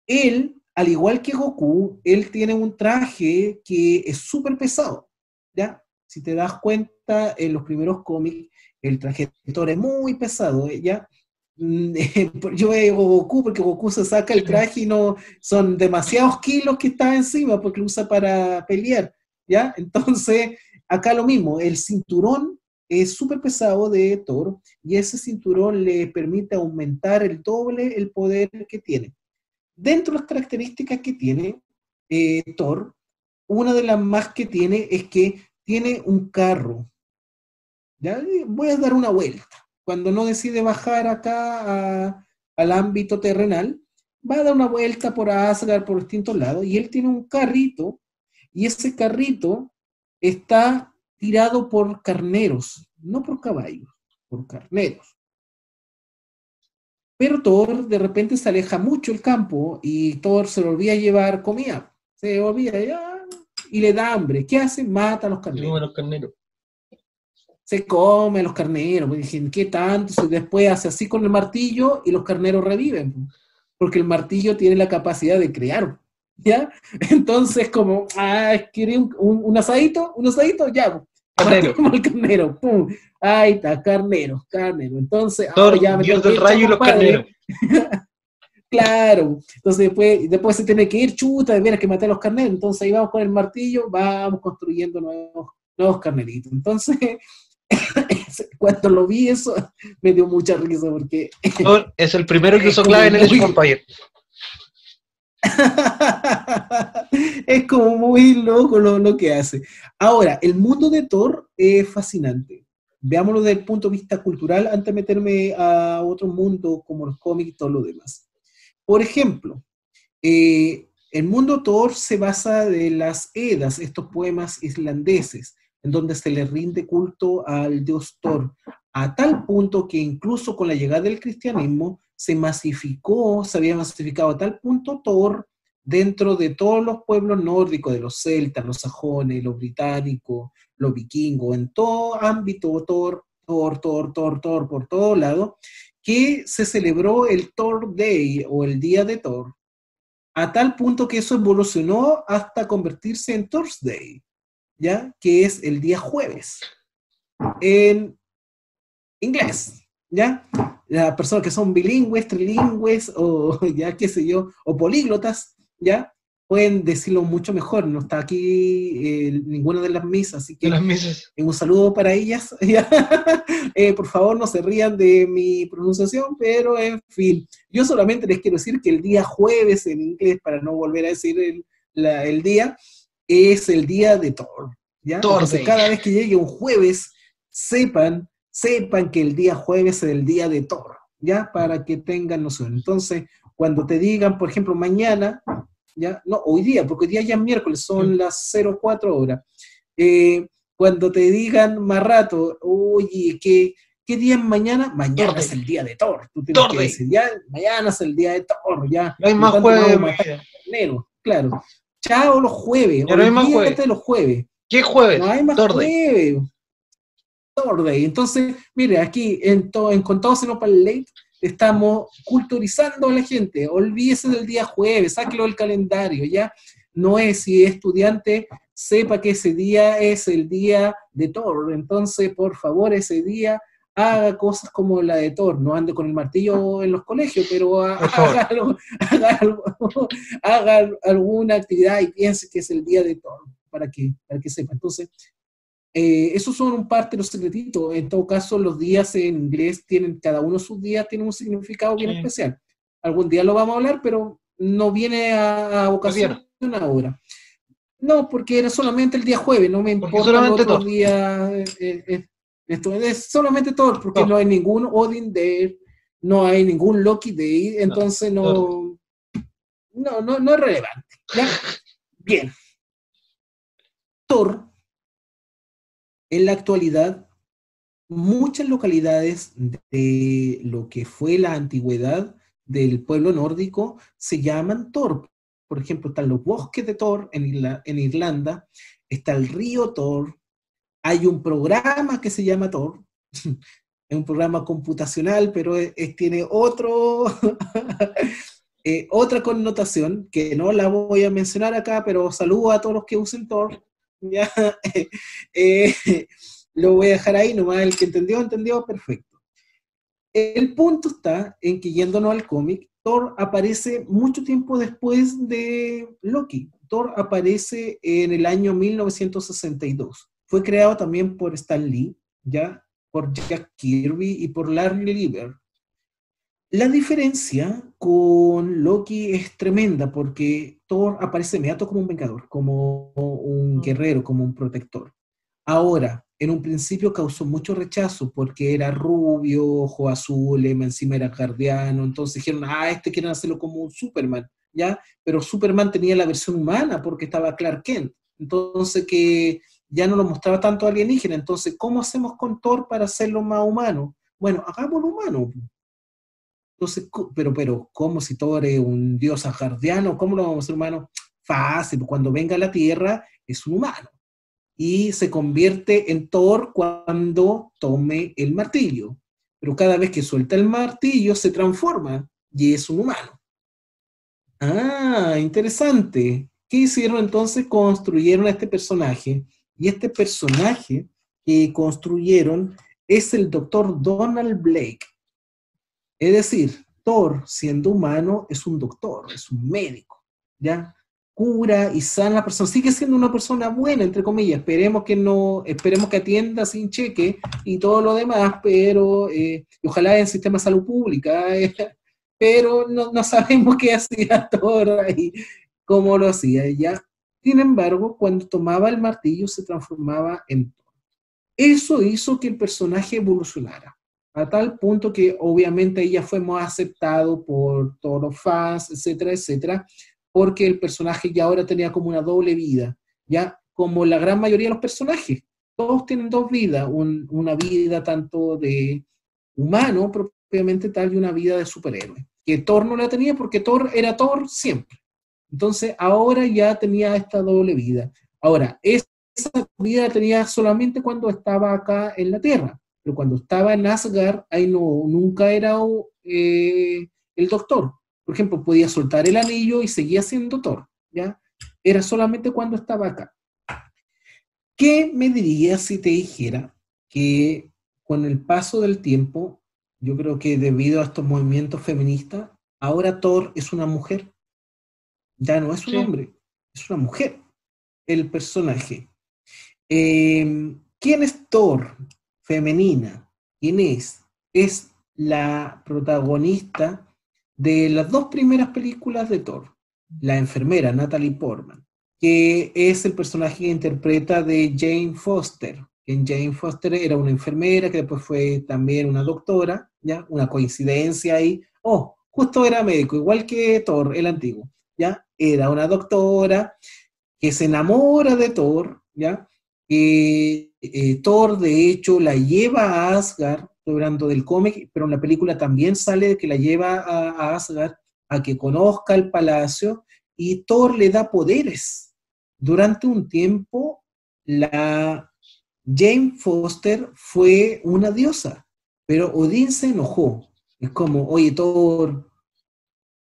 Él al igual que Goku, él tiene un traje que es súper pesado, ¿ya? Si te das cuenta, en los primeros cómics, el traje de Thor es muy pesado. ¿ya? Mm, yo veo Goku porque Goku se saca el traje y no son demasiados kilos que está encima porque lo usa para pelear, ¿ya? Entonces, acá lo mismo, el cinturón es súper pesado de Thor y ese cinturón le permite aumentar el doble el poder que tiene. Dentro de las características que tiene eh, Thor, una de las más que tiene es que tiene un carro. ¿ya? Voy a dar una vuelta. Cuando no decide bajar acá al ámbito terrenal, va a dar una vuelta por Asgard, por distintos lados, y él tiene un carrito, y ese carrito está tirado por carneros, no por caballos, por carneros. Pero Thor de repente se aleja mucho el campo y Thor se lo olvida llevar comida. Se olvida ya, y le da hambre. ¿Qué hace? Mata a los carneros. los carneros. Se come a los carneros. Pues, dicen, ¿qué tanto? después hace así con el martillo y los carneros reviven. Porque el martillo tiene la capacidad de crear. ¿Ya? Entonces, como, ah, ¿quiere un, un asadito? ¿Un asadito? Ya. Carnero. Como el carnero, pum. Ahí está, carnero, carnero. Entonces, ahora ya me Dios del rayo y los carneros. claro. Entonces después, después se tiene que ir, chuta, de veras que matar a los carneros. Entonces ahí vamos con el martillo, vamos construyendo nuevos, nuevos carneritos. Entonces, cuando lo vi eso, me dio mucha risa porque... es el primero que usó clave en el Age es como muy loco lo, que hace. Ahora, el mundo de Thor es fascinante. Veámoslo desde el punto de vista cultural antes de meterme a otro mundo como los cómics y todo lo demás. Por ejemplo, eh, el mundo Thor se basa de las Edas, estos poemas islandeses, en donde se le rinde culto al dios Thor, a tal punto que incluso con la llegada del cristianismo se masificó, se había masificado a tal punto Thor dentro de todos los pueblos nórdicos, de los celtas, los sajones, los británicos, los vikingos, en todo ámbito, Thor, Thor, Thor, Thor, Thor, por todo lado, que se celebró el Thor Day o el Día de Thor, a tal punto que eso evolucionó hasta convertirse en Thursday, ¿ya? Que es el día jueves, en inglés, ¿ya? Las personas que son bilingües, trilingües o ya qué sé yo, o políglotas, ¿ya? Pueden decirlo mucho mejor, no está aquí eh, ninguna de las misas, así que las misas. un saludo para ellas. Eh, por favor, no se rían de mi pronunciación, pero en fin, yo solamente les quiero decir que el día jueves en inglés, para no volver a decir el, el día, es el día de Thor. ¿ya? Entonces, cada vez que llegue un jueves, sepan sepan que el día jueves es el día de Thor, ¿ya? Para que tengan noción. Entonces, cuando te digan, por ejemplo, mañana, ¿ya? No, hoy día, porque hoy día ya es miércoles, son las 04 horas. Eh, cuando te digan más rato, oye, ¿qué, ¿qué día es mañana? Mañana es el día de Thor. Tú tienes que decir, ya, mañana es el día de Thor, ya. No hay más jueves. Claro. Chao los jueves. No hay más jueves. de los jueves. ¿Qué jueves? No hay más jueves. Entonces, mire, aquí en, to, en Contados en Opal Late estamos culturizando a la gente. Olvídese del día jueves, sáquelo del calendario, ¿ya? No es si es estudiante, sepa que ese día es el día de Thor. Entonces, por favor, ese día haga cosas como la de Thor. No ande con el martillo en los colegios, pero ha- haga, algo- haga algo- haga alguna actividad y piense que es el día de Thor, para que, para que sepa. Entonces, eh, esos son un parte de los secretitos. En todo caso, los días en inglés tienen, cada uno de sus días tiene un significado bien Sí. especial. Algún día lo vamos a hablar, pero no viene a, a ocasión ahora. No, porque era solamente el día jueves, no me Porque importa el otro día. eh, eh, eh, esto es solamente Thor, porque no hay ningún Odin Day, no hay ningún Loki Day, entonces no, no, no, no es relevante. ¿ya? Bien. Thor, en la actualidad, muchas localidades de lo que fue la antigüedad del pueblo nórdico se llaman Thor. Por ejemplo, están los bosques de Thor en, Irla- en Irlanda, está el río Thor, hay un programa que se llama Thor, es un programa computacional, pero tiene otro, eh, otra connotación que no la voy a mencionar acá, pero saludo a todos los que usen Thor. Ya, eh, lo voy a dejar ahí, nomás el que entendió, entendió, perfecto. El punto está en que yéndonos al cómic, Thor aparece mucho tiempo después de Loki. Thor aparece en el año 1962. Fue creado también por Stan Lee, ya por Jack Kirby y por Larry Lieber. La diferencia con Loki es tremenda porque Thor aparece inmediato como un vengador, como un guerrero, como un protector. Ahora, en un principio causó mucho rechazo porque era rubio, ojo azul, encima era guardiano, entonces dijeron, ah, este quieren hacerlo como un Superman, ¿ya? Pero Superman tenía la versión humana porque estaba Clark Kent, entonces que ya no lo mostraba tanto alienígena, entonces, ¿cómo hacemos con Thor para hacerlo más humano? Bueno, hagámoslo humano. Entonces, pero, pero, ¿cómo si Thor es un dios asgardiano? ¿Cómo lo vamos a hacer humano? Fácil, cuando venga a la Tierra es un humano. Y se convierte en Thor cuando tome el martillo. Pero cada vez que suelta el martillo se transforma y es un humano. Ah, interesante. ¿Qué hicieron entonces? Construyeron a este personaje. Y este personaje que construyeron es el doctor Donald Blake. Es decir, Thor, siendo humano, es un doctor, es un médico, ¿ya? Cura y sana la persona. Sigue siendo una persona buena, entre comillas. Esperemos que no, esperemos que atienda sin cheque y todo lo demás, pero eh, y ojalá en sistema de salud pública, eh, pero no, no sabemos qué hacía Thor ahí, cómo lo hacía ya. Sin embargo, cuando tomaba el martillo se transformaba en Thor. Eso hizo que el personaje evolucionara a tal punto que obviamente ella fue más aceptado por todos los fans, etcétera, etcétera, porque el personaje ya ahora tenía como una doble vida, ya como la gran mayoría de los personajes. Todos tienen dos vidas, un- una vida tanto de humano propiamente tal y una vida de superhéroe. Que Thor no la tenía porque Thor era Thor siempre. Entonces ahora ya tenía esta doble vida. Ahora, esa vida tenía solamente cuando estaba acá en la Tierra pero cuando estaba en Asgard, ahí no, nunca era eh, el doctor. Por ejemplo, podía soltar el anillo y seguía siendo Thor, ¿ya? Era solamente cuando estaba acá. ¿Qué me dirías si te dijera que con el paso del tiempo, yo creo que debido a estos movimientos feministas, ahora Thor es una mujer? Ya no es un Sí. hombre, es una mujer, el personaje. Eh, ¿Quién es Thor? femenina. ¿Quién es? Es la protagonista de las dos primeras películas de Thor, la enfermera Natalie Portman, que es el personaje que interpreta de Jane Foster. En Jane Foster era una enfermera que después fue también una doctora, ¿ya? Una coincidencia ahí. Oh, justo era médico, igual que Thor, el antiguo, Era una doctora que se enamora de Thor, ¿ya? que eh, Thor de hecho la lleva a Asgard, hablando del cómic, pero en la película también sale que la lleva a, a Asgard a que conozca el palacio y Thor le da poderes. Durante un tiempo, la Jane Foster fue una diosa, pero Odín se enojó. Es como, oye Thor,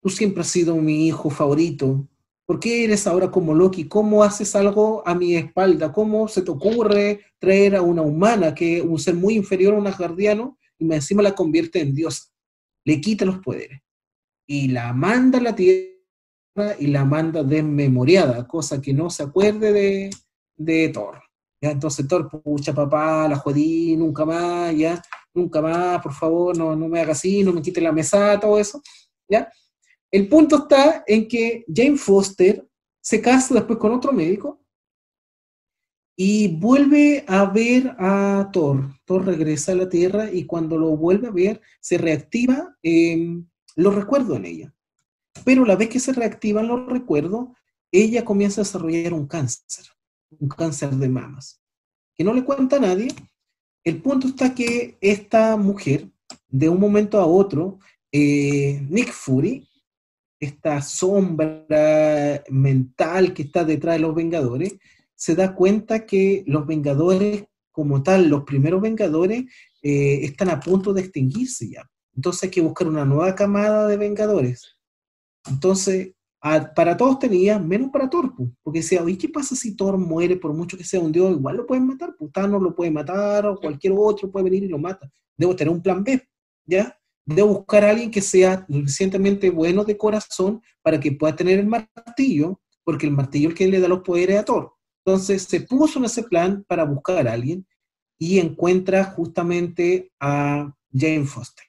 tú siempre has sido mi hijo favorito, ¿Por qué eres ahora como Loki? ¿Cómo haces algo a mi espalda? ¿Cómo se te ocurre traer a una humana, que un ser muy inferior a un asgardiano, y encima la convierte en diosa? Le quita los poderes. Y la manda a la tierra y la manda desmemoriada, cosa que no se acuerde de, de Thor. ¿Ya? Entonces Thor, pucha papá, la jodí, nunca más, ya, nunca más, por favor, no, no me haga así, no me quite la mesa, todo eso. ¿Ya? El punto está en que Jane Foster se casa después con otro médico y vuelve a ver a Thor. Thor regresa a la Tierra y cuando lo vuelve a ver, se reactiva eh, los recuerdos en ella. Pero la vez que se reactivan los recuerdos, ella comienza a desarrollar un cáncer, un cáncer de mamas, que no le cuenta a nadie. El punto está que esta mujer, de un momento a otro, eh, Nick Fury, esta sombra mental que está detrás de los Vengadores, se da cuenta que los Vengadores, como tal, los primeros Vengadores, eh, están a punto de extinguirse ya. Entonces hay que buscar una nueva camada de Vengadores. Entonces, para todos tenía, menos para Thor, porque decía, oye, ¿qué pasa si Thor muere por mucho que sea un dios? Igual lo pueden matar, pues lo puede matar, o cualquier otro puede venir y lo mata. Debo tener un plan B, ¿ya? De buscar a alguien que sea suficientemente bueno de corazón para que pueda tener el martillo, porque el martillo es el que le da los poderes a Thor. Entonces se puso en ese plan para buscar a alguien y encuentra justamente a Jane Foster.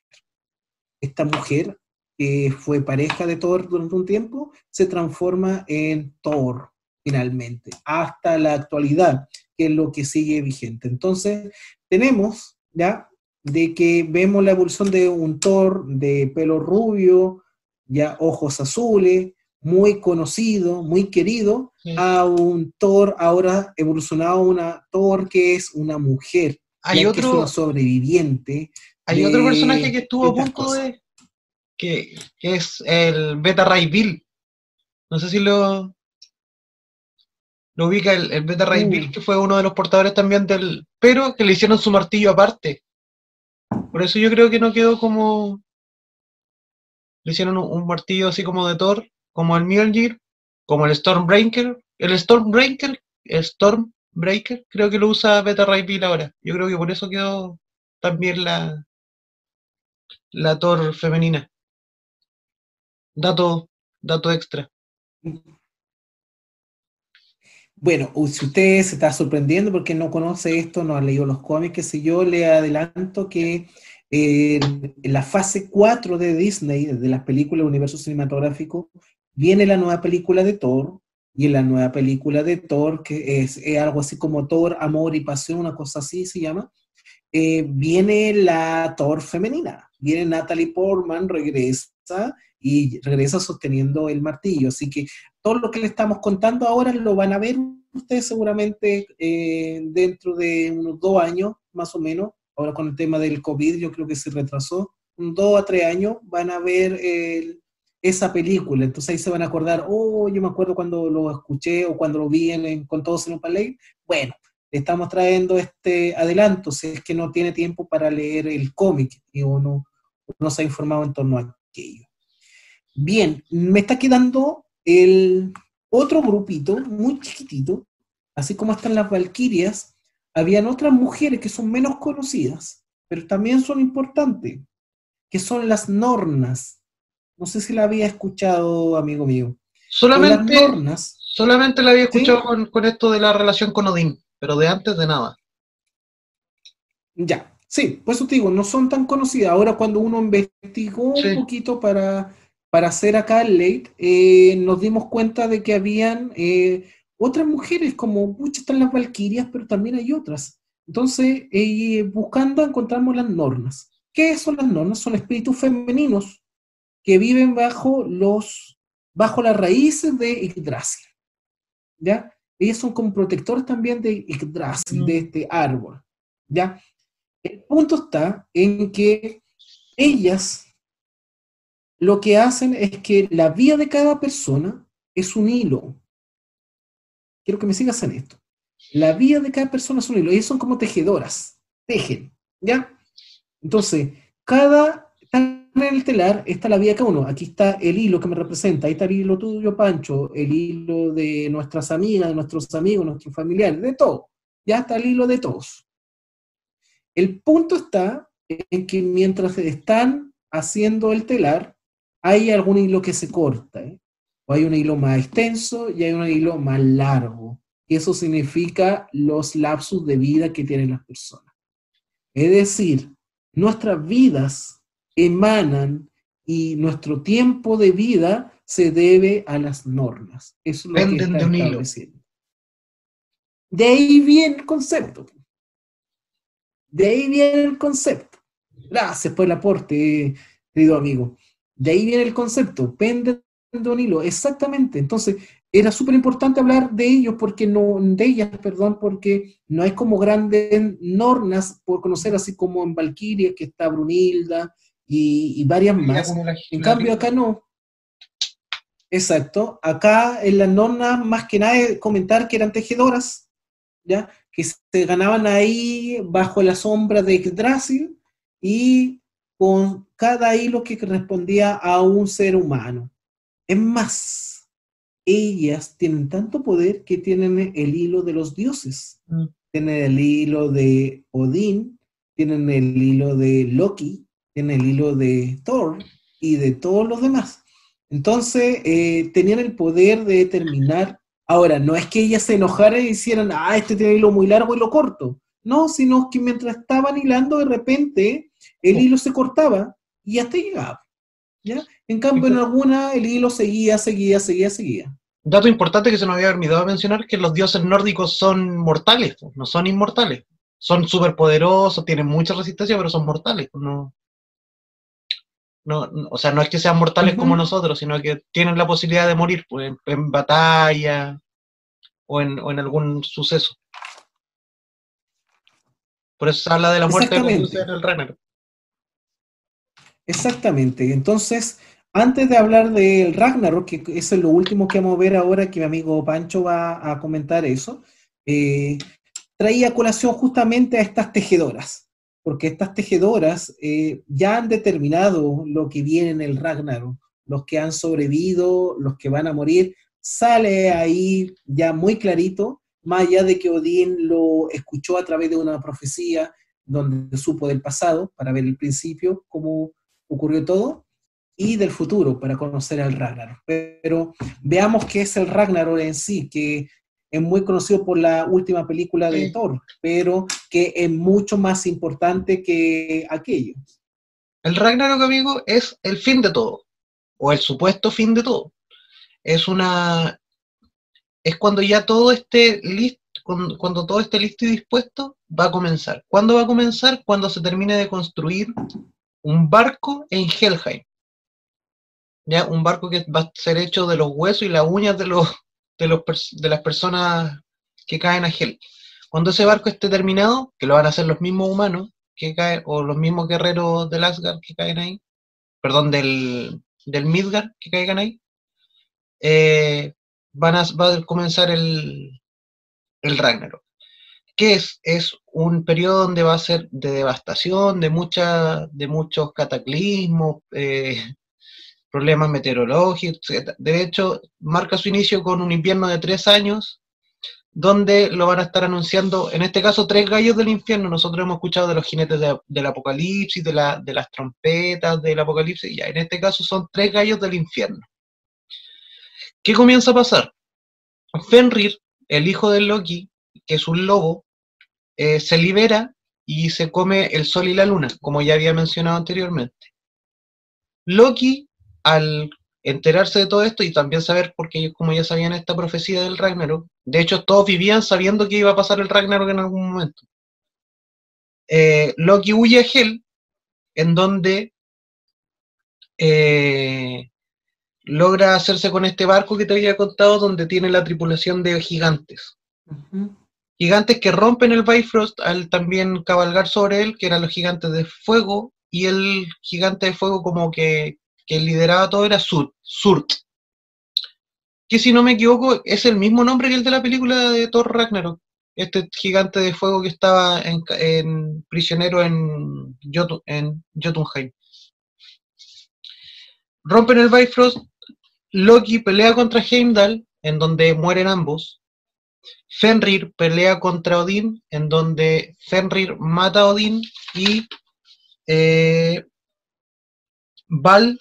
Esta mujer que fue pareja de Thor durante un tiempo, se transforma en Thor finalmente, hasta la actualidad, que es lo que sigue vigente. Entonces, tenemos ya de que vemos la evolución de un Thor de pelo rubio, ya ojos azules, muy conocido, muy querido, a un Thor ahora evolucionado a una Thor que es una mujer, hay otro, que es una sobreviviente. Hay otro personaje que estuvo a punto de... Que, es el Beta Ray Bill. No sé si lo, lo ubica el, Beta Ray uh. Bill, que fue uno de los portadores también del... Pero que le hicieron su martillo aparte. Por eso yo creo que no quedó como. Le hicieron un, martillo así como de Thor, como el Mjolnir, como el Stormbreaker. El Stormbreaker, Stormbreaker, creo que lo usa Beta Ray Bill ahora. Yo creo que por eso quedó también la, la Thor femenina. Dato, dato extra. Bueno, si usted se está sorprendiendo porque no conoce esto, no ha leído los cómics, que si yo le adelanto que en la fase 4 de Disney, de las películas Universo Cinematográfico, viene la nueva película de Thor, y en la nueva película de Thor, que es, algo así como Thor, Amor y Pasión, una cosa así se llama, eh, viene la Thor femenina, viene Natalie Portman, regresa y regresa sosteniendo el martillo. Así que todo lo que le estamos contando ahora lo van a ver ustedes seguramente eh, dentro de unos dos años, más o menos. Ahora con el tema del COVID, yo creo que se retrasó. Un dos a tres años van a ver esa película. Entonces ahí se van a acordar, oh, yo me acuerdo cuando lo escuché o cuando lo vi en, con todos en un ley. Bueno, estamos trayendo este adelanto, si es que no tiene tiempo para leer el cómic y uno no se ha informado en torno a aquello. Bien, me está quedando el otro grupito muy chiquitito, así como están las Valquirias, habían otras mujeres que son menos conocidas, pero también son importantes, que son las Nornas. No sé si la había escuchado, amigo mío. Solamente, nornas, solamente la había escuchado con, esto de la relación con Odín, pero de antes de nada. Ya, sí, pues eso te digo, no son tan conocidas. Ahora cuando uno investigó un poquito para para hacer acá el late, eh, nos dimos cuenta de que habían eh, otras mujeres, como muchas están las valquirias, pero también hay otras. Entonces, eh, buscando encontramos las normas. ¿Qué son las normas? Son espíritus femeninos que viven bajo los bajo las raíces de Yggdrasil. ¿Ya? Ellas son como protectores también de Yggdrasil, de este árbol. ¿Ya? El punto está en que ellas lo que hacen es que la vida de cada persona es un hilo. Quiero que me sigas en esto. La vida de cada persona es un hilo. Ellos son como tejedoras. Tejen. ¿Ya? Entonces, cada en el telar está la vida de cada uno. Aquí está el hilo que me representa, ahí está el hilo tuyo, Pancho, el hilo de nuestras amigas, de nuestros amigos, nuestros familiares, de todo. Ya está el hilo de todos. El punto está en que mientras están haciendo el telar, hay algún hilo que se corta, ¿eh? o hay un hilo más extenso y hay un hilo más largo. Y eso significa los lapsos de vida que tienen las personas. Es decir, nuestras vidas emanan y nuestro tiempo de vida se debe a las normas. Eso es lo que está estableciendo. De ahí viene el concepto. De ahí viene el concepto. Gracias por el aporte, querido amigo. De ahí viene el concepto. Pende de un hilo. Exactamente. Entonces, era súper importante hablar de ellos porque no, de ellas, perdón, porque no hay como grandes normas por conocer, así como en Valkyria, que está Brunilda, y, varias más. En cambio, acá no. Exacto. Acá en la norma, más que nada, comentar que eran tejedoras, ¿ya? Que se ganaban ahí bajo la sombra de Yggdrasil y con cada hilo que correspondía a un ser humano. Es más, ellas tienen tanto poder que tienen el hilo de los dioses. Mm. Tienen el hilo de Odín, tienen el hilo de Loki, en el hilo de Thor y de todos los demás. Entonces, eh, tenían el poder de determinar. Ahora, no es que ellas se enojaran y hicieran, ah, este tiene hilo muy largo y lo corto. No, sino que mientras estaban hilando, de repente el hilo se cortaba y hasta llegaba. ¿ya? En cambio, en alguna el hilo seguía, seguía, seguía, seguía. Dato importante que se nos había olvidado mencionar, que los dioses nórdicos son mortales, no son inmortales. Son superpoderosos, tienen mucha resistencia, pero son mortales. No, no, o sea, no es que sean mortales como nosotros, sino que tienen la posibilidad de morir pues, en, batalla o en, o en, algún suceso. Por eso se habla de la muerte de el Ragnarok. Exactamente. Entonces, antes de hablar del Ragnarok, que es lo último que vamos a ver ahora, que mi amigo Pancho va a comentar eso, eh, traía colación justamente a estas tejedoras porque estas tejedoras eh, ya han determinado lo que viene en el Ragnarok, los que han sobrevivido, los que van a morir, sale ahí ya muy clarito, más allá de que Odín lo escuchó a través de una profecía donde supo del pasado, para ver el principio, cómo ocurrió todo, y del futuro, para conocer al Ragnarok. Pero veamos qué es el Ragnarok en sí, que es muy conocido por la última película de Thor, pero que es mucho más importante que aquello. El Ragnarok, amigo, es el fin de todo, o el supuesto fin de todo. Es una. Es cuando ya todo esté listo, cuando, todo esté listo y dispuesto, va a comenzar. ¿Cuándo va a comenzar? Cuando se termine de construir un barco en Helheim. ¿Ya? Un barco que va a ser hecho de los huesos y las uñas de los, de, los, de las personas que caen a Hel. Cuando ese barco esté terminado, que lo van a hacer los mismos humanos que caen, o los mismos guerreros del Asgard que caen ahí, perdón, del, del Midgard que caigan ahí, eh, van a, va a comenzar el, el Ragnarok. ¿Qué es? Es un periodo donde va a ser de devastación, de, de muchos cataclismos, eh, problemas meteorológicos, etc. De hecho, marca su inicio con un invierno de tres años, donde lo van a estar anunciando, en este caso, tres gallos del infierno. Nosotros hemos escuchado de los jinetes del apocalipsis, de, de las trompetas del apocalipsis, ya en este caso son tres gallos del infierno. ¿Qué comienza a pasar? Fenrir, el hijo de Loki, que es un lobo, eh, se libera y se come el sol y la luna, como ya había mencionado anteriormente. Loki al enterarse de todo esto y también saber, porque ellos como ya sabían esta profecía del Ragnarok, de hecho todos vivían sabiendo que iba a pasar el Ragnarok en algún momento. Eh, Loki huye a Hel, en donde eh, logra hacerse con este barco que te había contado, donde tiene la tripulación de gigantes. Gigantes que rompen el Bifrost al también cabalgar sobre él, que eran los gigantes de fuego, y el gigante de fuego como que que lideraba todo era Surt. Surt. que si no me equivoco es el mismo nombre que el de la película de Thor Ragnarok. Este gigante de fuego que estaba en, prisionero en, en Jotunheim. Rompen el Bifrost, Loki pelea contra Heimdall, en donde mueren ambos. Fenrir pelea contra Odín, en donde Fenrir mata a Odín y eh, Val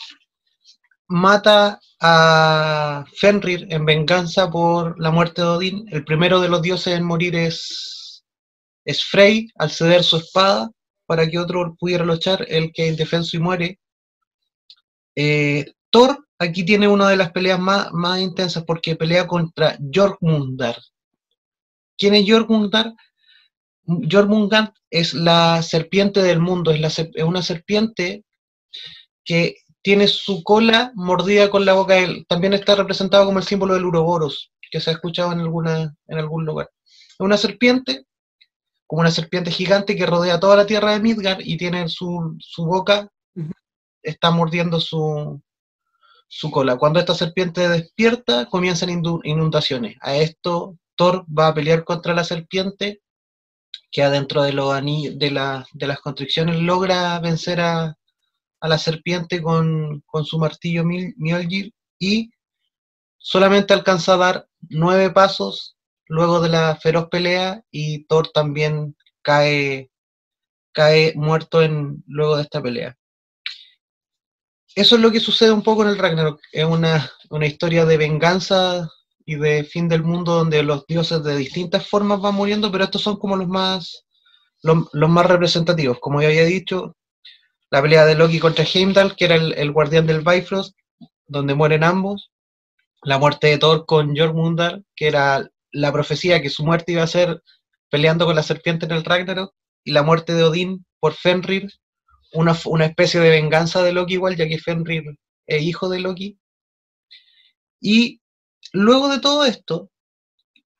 mata a Fenrir en venganza por la muerte de Odín. El primero de los dioses en morir es, es Frey, al ceder su espada para que otro pudiera luchar, el que es indefenso y muere. Eh, Thor aquí tiene una de las peleas más, más intensas porque pelea contra Jormungandr. ¿Quién es Jormungandr? Es la serpiente del mundo, es, la, es una serpiente que tiene su cola mordida con la boca. Él también está representado como el símbolo del uroboros, que se ha escuchado en, alguna, en algún lugar. Es una serpiente, como una serpiente gigante que rodea toda la tierra de Midgard y tiene su, su boca, está mordiendo su, su cola. Cuando esta serpiente despierta, comienzan inundaciones. A esto Thor va a pelear contra la serpiente, que adentro de, los de, la, de las constricciones logra vencer a, la serpiente con, su martillo Mjolnir y solamente alcanza a dar nueve pasos luego de la feroz pelea y Thor también cae, cae muerto en, luego de esta pelea. Eso es lo que sucede un poco en el Ragnarok. Es una, historia de venganza y de fin del mundo donde los dioses de distintas formas van muriendo, pero estos son como los más, los, los más representativos. Como ya había dicho, la pelea de Loki contra Heimdall, que era el, guardián del Bifrost, donde mueren ambos, la muerte de Thor con Jormungandr, que era la profecía que su muerte iba a ser peleando con la serpiente en el Ragnarok, y la muerte de Odín por Fenrir, una, especie de venganza de Loki igual, ya que Fenrir es hijo de Loki. Y luego de todo esto,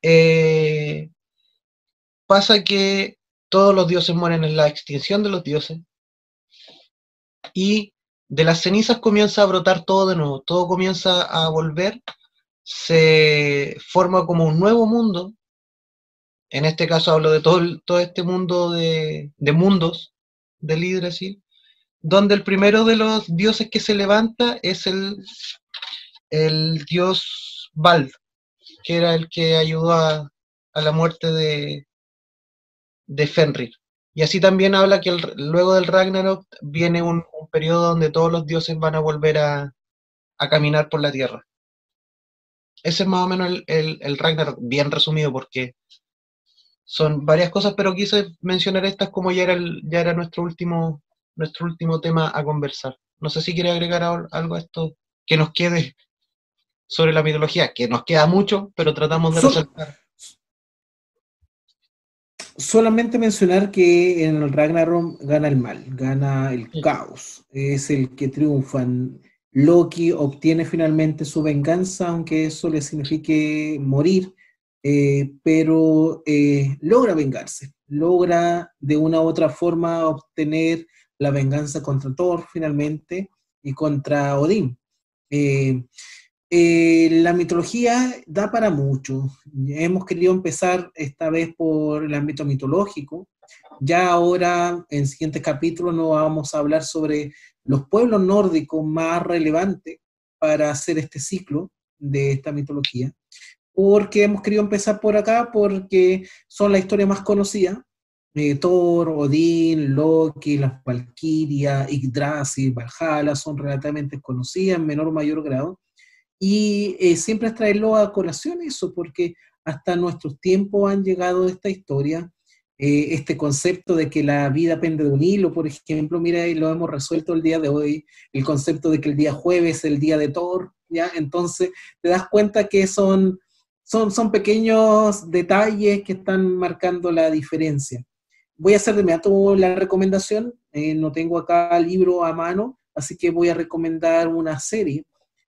eh, pasa que todos los dioses mueren en la extinción de los dioses, y de las cenizas comienza a brotar todo de nuevo, todo comienza a volver, se forma como un nuevo mundo, en este caso hablo de todo, todo este mundo de, mundos del Yggdrasil, donde el primero de los dioses que se levanta es el, el dios Bald, que era el que ayudó a, la muerte de, de Fenrir. Y así también habla que luego del Ragnarok viene un, periodo donde todos los dioses van a volver a, caminar por la tierra. Ese es más o menos el, el, Ragnarok, bien resumido, porque son varias cosas, pero quise mencionar estas como ya era, ya era nuestro, último, nuestro último tema a conversar. No sé si quiere agregar algo a esto que nos quede sobre la mitología, que nos queda mucho, pero tratamos de resaltar solamente mencionar que en el Ragnarok gana el mal, gana el caos, es el que triunfa. Loki obtiene finalmente su venganza, aunque eso le signifique morir, eh, pero eh, logra vengarse, logra de una u otra forma obtener la venganza contra Thor finalmente y contra Odín. Eh, eh, la mitología da para mucho. Hemos querido empezar esta vez por el ámbito mitológico. Ya ahora, en siguientes capítulos, nos vamos a hablar sobre los pueblos nórdicos más relevantes para hacer este ciclo de esta mitología. Porque hemos querido empezar por acá, porque son la historia más conocida. Eh, Thor, Odín, Loki, las Valkyrias, Yggdrasil, Valhalla son relativamente conocidas en menor o mayor grado y eh, siempre es traerlo a colación eso, porque hasta nuestros tiempos han llegado esta historia, eh, este concepto de que la vida pende de un hilo, por ejemplo, mira, y lo hemos resuelto el día de hoy, el concepto de que el día jueves es el día de Thor, ¿ya? Entonces te das cuenta que son, son, son pequeños detalles que están marcando la diferencia. Voy a hacer de inmediato la recomendación, eh, no tengo acá libro a mano, así que voy a recomendar una serie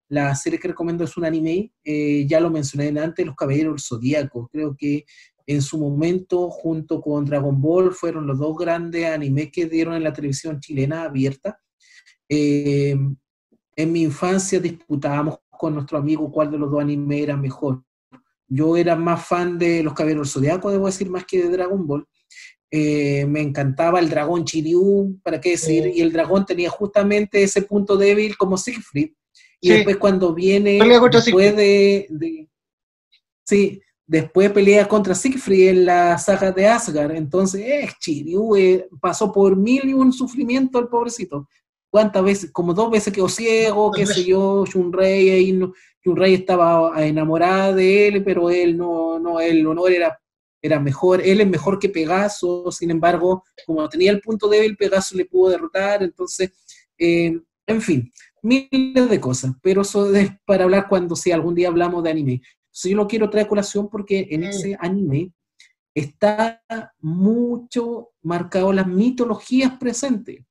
la serie que recomiendo es un anime, eh, ya lo mencioné antes, Los Caballeros del Zodíaco. Creo que en su momento, junto con Dragon Ball, fueron los dos grandes animes que dieron en la televisión chilena abierta. Eh, en mi infancia disputábamos con nuestro amigo cuál de los dos animes era mejor. Yo era más fan de los Caballeros Zodiaco, debo decir, más que de Dragon Ball. Eh, me encantaba el dragón Chiryu, para qué decir, y el dragón tenía justamente ese punto débil como Siegfried. Y después cuando viene, después de, de, Sí, después pelea contra Siegfried en la saga de Asgard. Entonces, eh, Chiryu eh, pasó por mil y un sufrimiento el pobrecito. ¿Cuántas veces? Como dos veces quedó ciego, qué sé yo, Shunrei, ahí no, Shunrei estaba enamorada de él, pero él no, no, el honor era, era mejor, él es mejor que Pegaso, sin embargo, como tenía el punto débil, Pegaso le pudo derrotar, entonces, eh, en fin, miles de cosas, pero eso es para hablar cuando si algún día hablamos de anime. Entonces yo lo quiero traer a colación porque en ese anime está mucho marcado las mitologías presentes.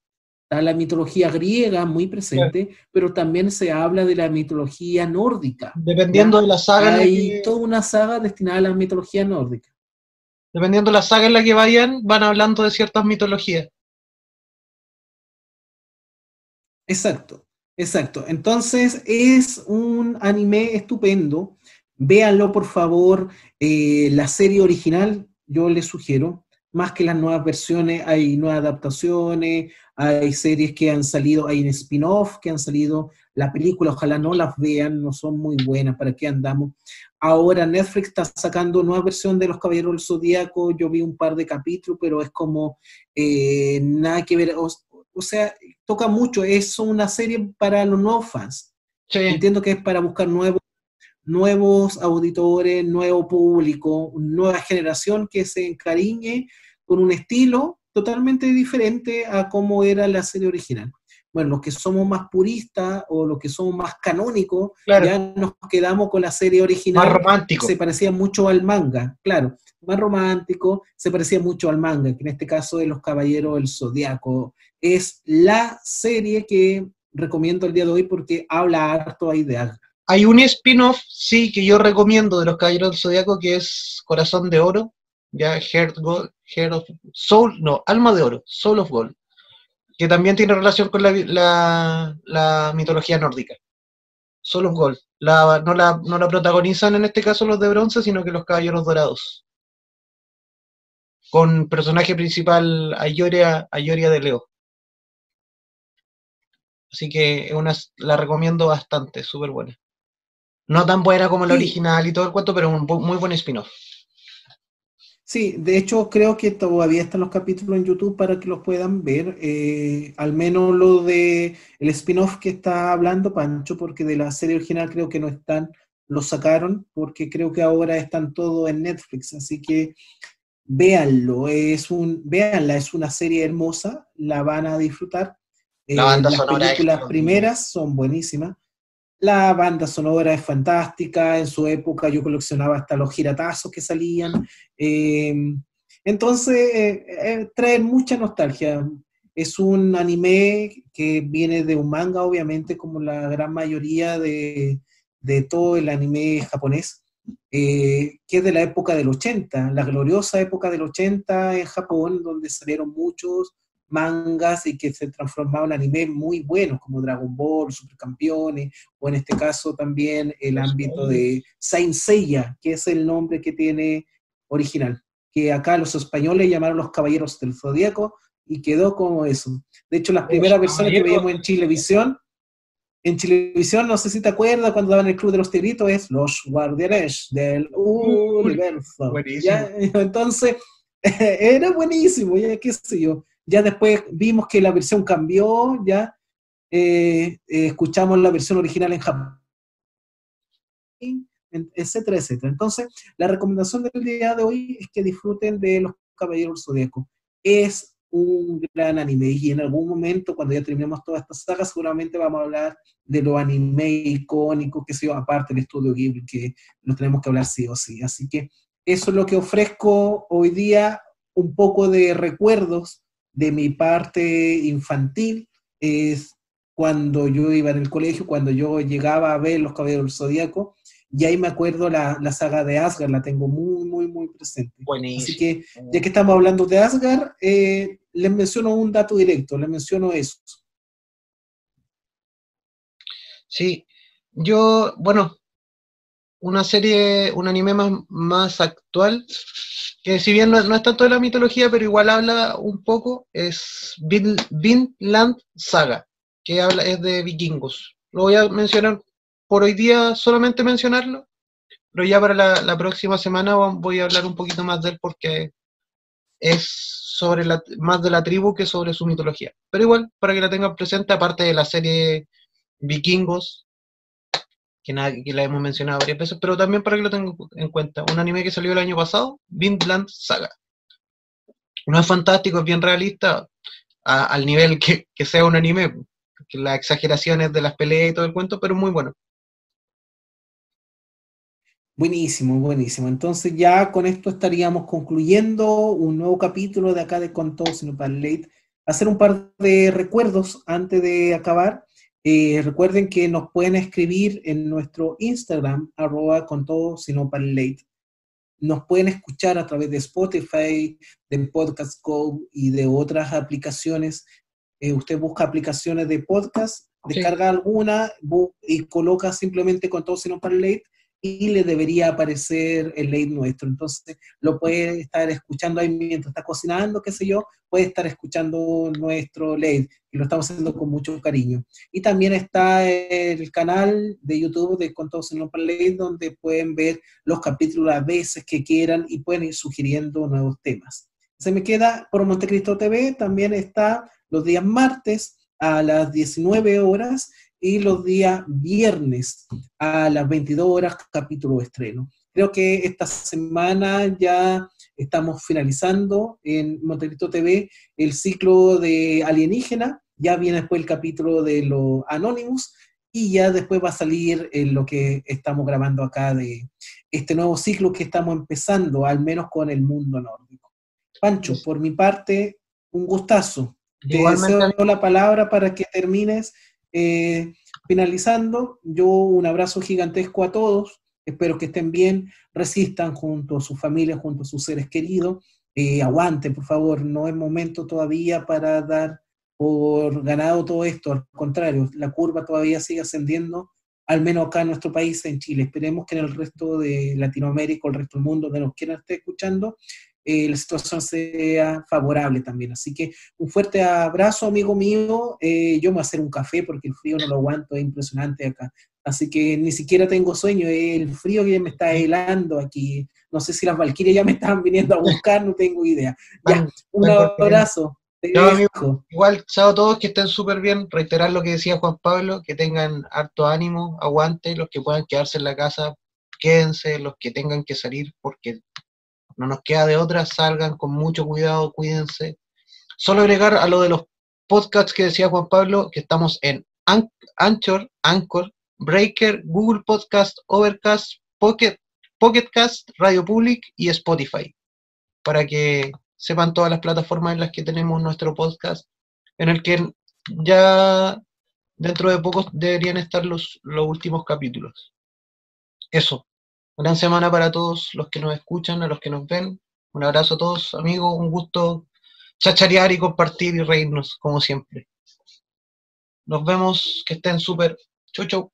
Está la mitología griega muy presente, pero también se habla de la mitología nórdica. Dependiendo de la saga. Hay toda una saga destinada a la mitología nórdica. Dependiendo de la saga en la que vayan, van hablando de ciertas mitologías. Exacto, exacto. Entonces es un anime estupendo. Véanlo, por favor. Eh, la serie original, yo les sugiero, más que las nuevas versiones, hay nuevas adaptaciones, hay series que han salido, hay spin-off que han salido, la película, ojalá no las vean, no son muy buenas, ¿para qué andamos? Ahora Netflix está sacando nueva versión de Los Caballeros del Zodíaco, yo vi un par de capítulos, pero es como eh, nada que ver, o, sea, toca mucho, es una serie para los nuevos fans. Entiendo que es para buscar nuevos nuevos auditores, nuevo público, nueva generación que se encariñe con un estilo totalmente diferente a cómo era la serie original. Bueno, los que somos más puristas o los que somos más canónicos, ya nos quedamos con la serie original. Más romántico. Se parecía mucho al manga, claro, más romántico, se parecía mucho al manga, que en este caso de Los Caballeros del Zodiaco. Es la serie que recomiendo el día de hoy porque habla harto ahí de, hay un spin-off, sí, que yo recomiendo de los Caballeros del Zodíaco, que es Corazón de Oro, ya Heart, Gold, Heart of Soul, no, Alma de Oro, Soul of Gold, que también tiene relación con la, la, mitología nórdica. Soul of Gold. No, la, no la protagonizan en este caso los de bronce, sino que los Caballeros Dorados. Con personaje principal Ayoria, Ayoria de Leo. Así que una, la recomiendo bastante, súper buena. No tan buena como la original y todo el cuento, pero un muy buen spin-off. Sí, de hecho creo que todavía están los capítulos en YouTube para que los puedan ver, eh, al menos lo de el spin-off que está hablando Pancho, porque de la serie original creo que no están, los sacaron, porque creo que ahora están todos en Netflix, así que véanlo, es un, véanla, es una serie hermosa, la van a disfrutar. La eh, las películas primeras son buenísimas. La banda sonora es fantástica, en su época yo coleccionaba hasta los giratazos que salían. Em, entonces, eh, eh, trae mucha nostalgia. Es un anime que viene de un manga, obviamente, como la gran mayoría de, todo el anime japonés, eh, que es de la época del 80, la gloriosa época del 80 en Japón, donde salieron muchos mangas y que se transformaron en anime muy buenos, como Dragon Ball, Supercampeones, o en este caso también el ámbito de Saint Seiya, que es el nombre que tiene original, que acá los españoles llamaron los Caballeros del Zodíaco y quedó como eso. De hecho, las primeras versiones que veíamos en Chilevisión, en Chilevisión, no sé si te acuerdas, cuando daban el Club de los Tigritos, es Los Guardianes del Universo. Entonces, era buenísimo, ya qué sé yo. Ya después vimos que la versión cambió, ya eh, eh, escuchamos la versión original en Japón, etcétera, etcétera. Entonces, la recomendación del día de hoy es que disfruten de Los Caballeros Zodíaco. Es un gran anime y en algún momento, cuando ya terminemos toda esta saga, seguramente vamos a hablar de los anime icónicos que se aparte del estudio Ghibli, que nos tenemos que hablar sí o sí. Así que eso es lo que ofrezco hoy día, un poco de recuerdos de mi parte infantil es cuando yo iba en el colegio, cuando yo llegaba a ver Los Caballeros del Zodíaco, y ahí me acuerdo la, la, saga de Asgard, la tengo muy, muy, muy presente. Buenísimo. Así que, ya que estamos hablando de Asgard, eh, les menciono un dato directo, les menciono eso. Sí, yo, bueno, una serie, un anime más, más actual, que si bien no, no es tanto de la mitología, pero igual habla un poco, es Vin- Vinland Saga, que habla, es de vikingos. Lo voy a mencionar por hoy día, solamente mencionarlo, pero ya para la, la próxima semana voy a hablar un poquito más de él porque es sobre la, más de la tribu que sobre su mitología. Pero igual, para que la tengan presente, aparte de la serie Vikingos, que, nada, que la hemos mencionado varias veces, pero también para que lo tengan en cuenta. Un anime que salió el año pasado, Vinland Saga. No es fantástico, es bien realista, al nivel que, que, sea un anime, las exageraciones de las peleas y todo el cuento, pero muy bueno. Buenísimo, buenísimo. Entonces ya con esto estaríamos concluyendo un nuevo capítulo de acá de Con Todo Sino para Late. Hacer un par de recuerdos antes de acabar. Eh, recuerden que nos pueden escribir en nuestro Instagram, arroba con todo sino para late. Nos pueden escuchar a través de Spotify, de Podcast Go y de otras aplicaciones. Eh, usted busca aplicaciones de podcast, descarga sí. alguna y coloca simplemente con todo sino para late y le debería aparecer el late nuestro. Entonces lo puede estar escuchando ahí mientras está cocinando, qué sé yo, puede estar escuchando nuestro late, y lo estamos haciendo con mucho cariño. Y también está el canal de YouTube de Con en Late, donde pueden ver los capítulos las veces que quieran y pueden ir sugiriendo nuevos temas. Se me queda por Montecristo TV, también está los días martes a las 19 horas y los días viernes a las 22 horas capítulo de estreno. Creo que esta semana ya estamos finalizando en Montecristo TV el ciclo de Alienígena, ya viene después el capítulo de los Anonymous y ya después va a salir en lo que estamos grabando acá de este nuevo ciclo que estamos empezando, al menos con el mundo nórdico. Pancho, por mi parte, un gustazo. Te deseo la palabra para que termines eh, finalizando, yo un abrazo gigantesco a todos, espero que estén bien, resistan junto a su familia, junto a sus seres queridos, eh, aguanten, por favor, no es momento todavía para dar por ganado todo esto, al contrario, la curva todavía sigue ascendiendo, al menos acá en nuestro país, en Chile. Esperemos que en el resto de Latinoamérica el resto del mundo donde nos quieran estar escuchando, eh, la situación sea favorable también. Así que un fuerte abrazo, amigo mío. Eh, yo me voy a hacer un café porque el frío no lo aguanto, es impresionante acá. Así que ni siquiera tengo sueño, el frío que me está helando aquí. No sé si las valquirias ya me están viniendo a buscar, no tengo idea. Ya, un abrazo. No, amigo, igual, chao a todos, que estén súper bien. Reiterar lo que decía Juan Pablo, que tengan harto ánimo, aguante, los que puedan quedarse en la casa, quédense, los que tengan que salir, porque no nos queda de otra, salgan con mucho cuidado, cuídense. Solo agregar a lo de los podcasts que decía Juan Pablo, que estamos en Anchor, Anchor, Breaker, Google Podcast, Overcast, Pocket, Pocket Cast, Radio Public y Spotify, para que sepan todas las plataformas en las que tenemos nuestro podcast, en el que ya dentro de poco deberían estar los, los últimos capítulos. Eso. Gran semana para todos los que nos escuchan, a los que nos ven. Un abrazo a todos, amigos. Un gusto chacharear y compartir y reírnos, como siempre. Nos vemos. Que estén súper. Chau, chau.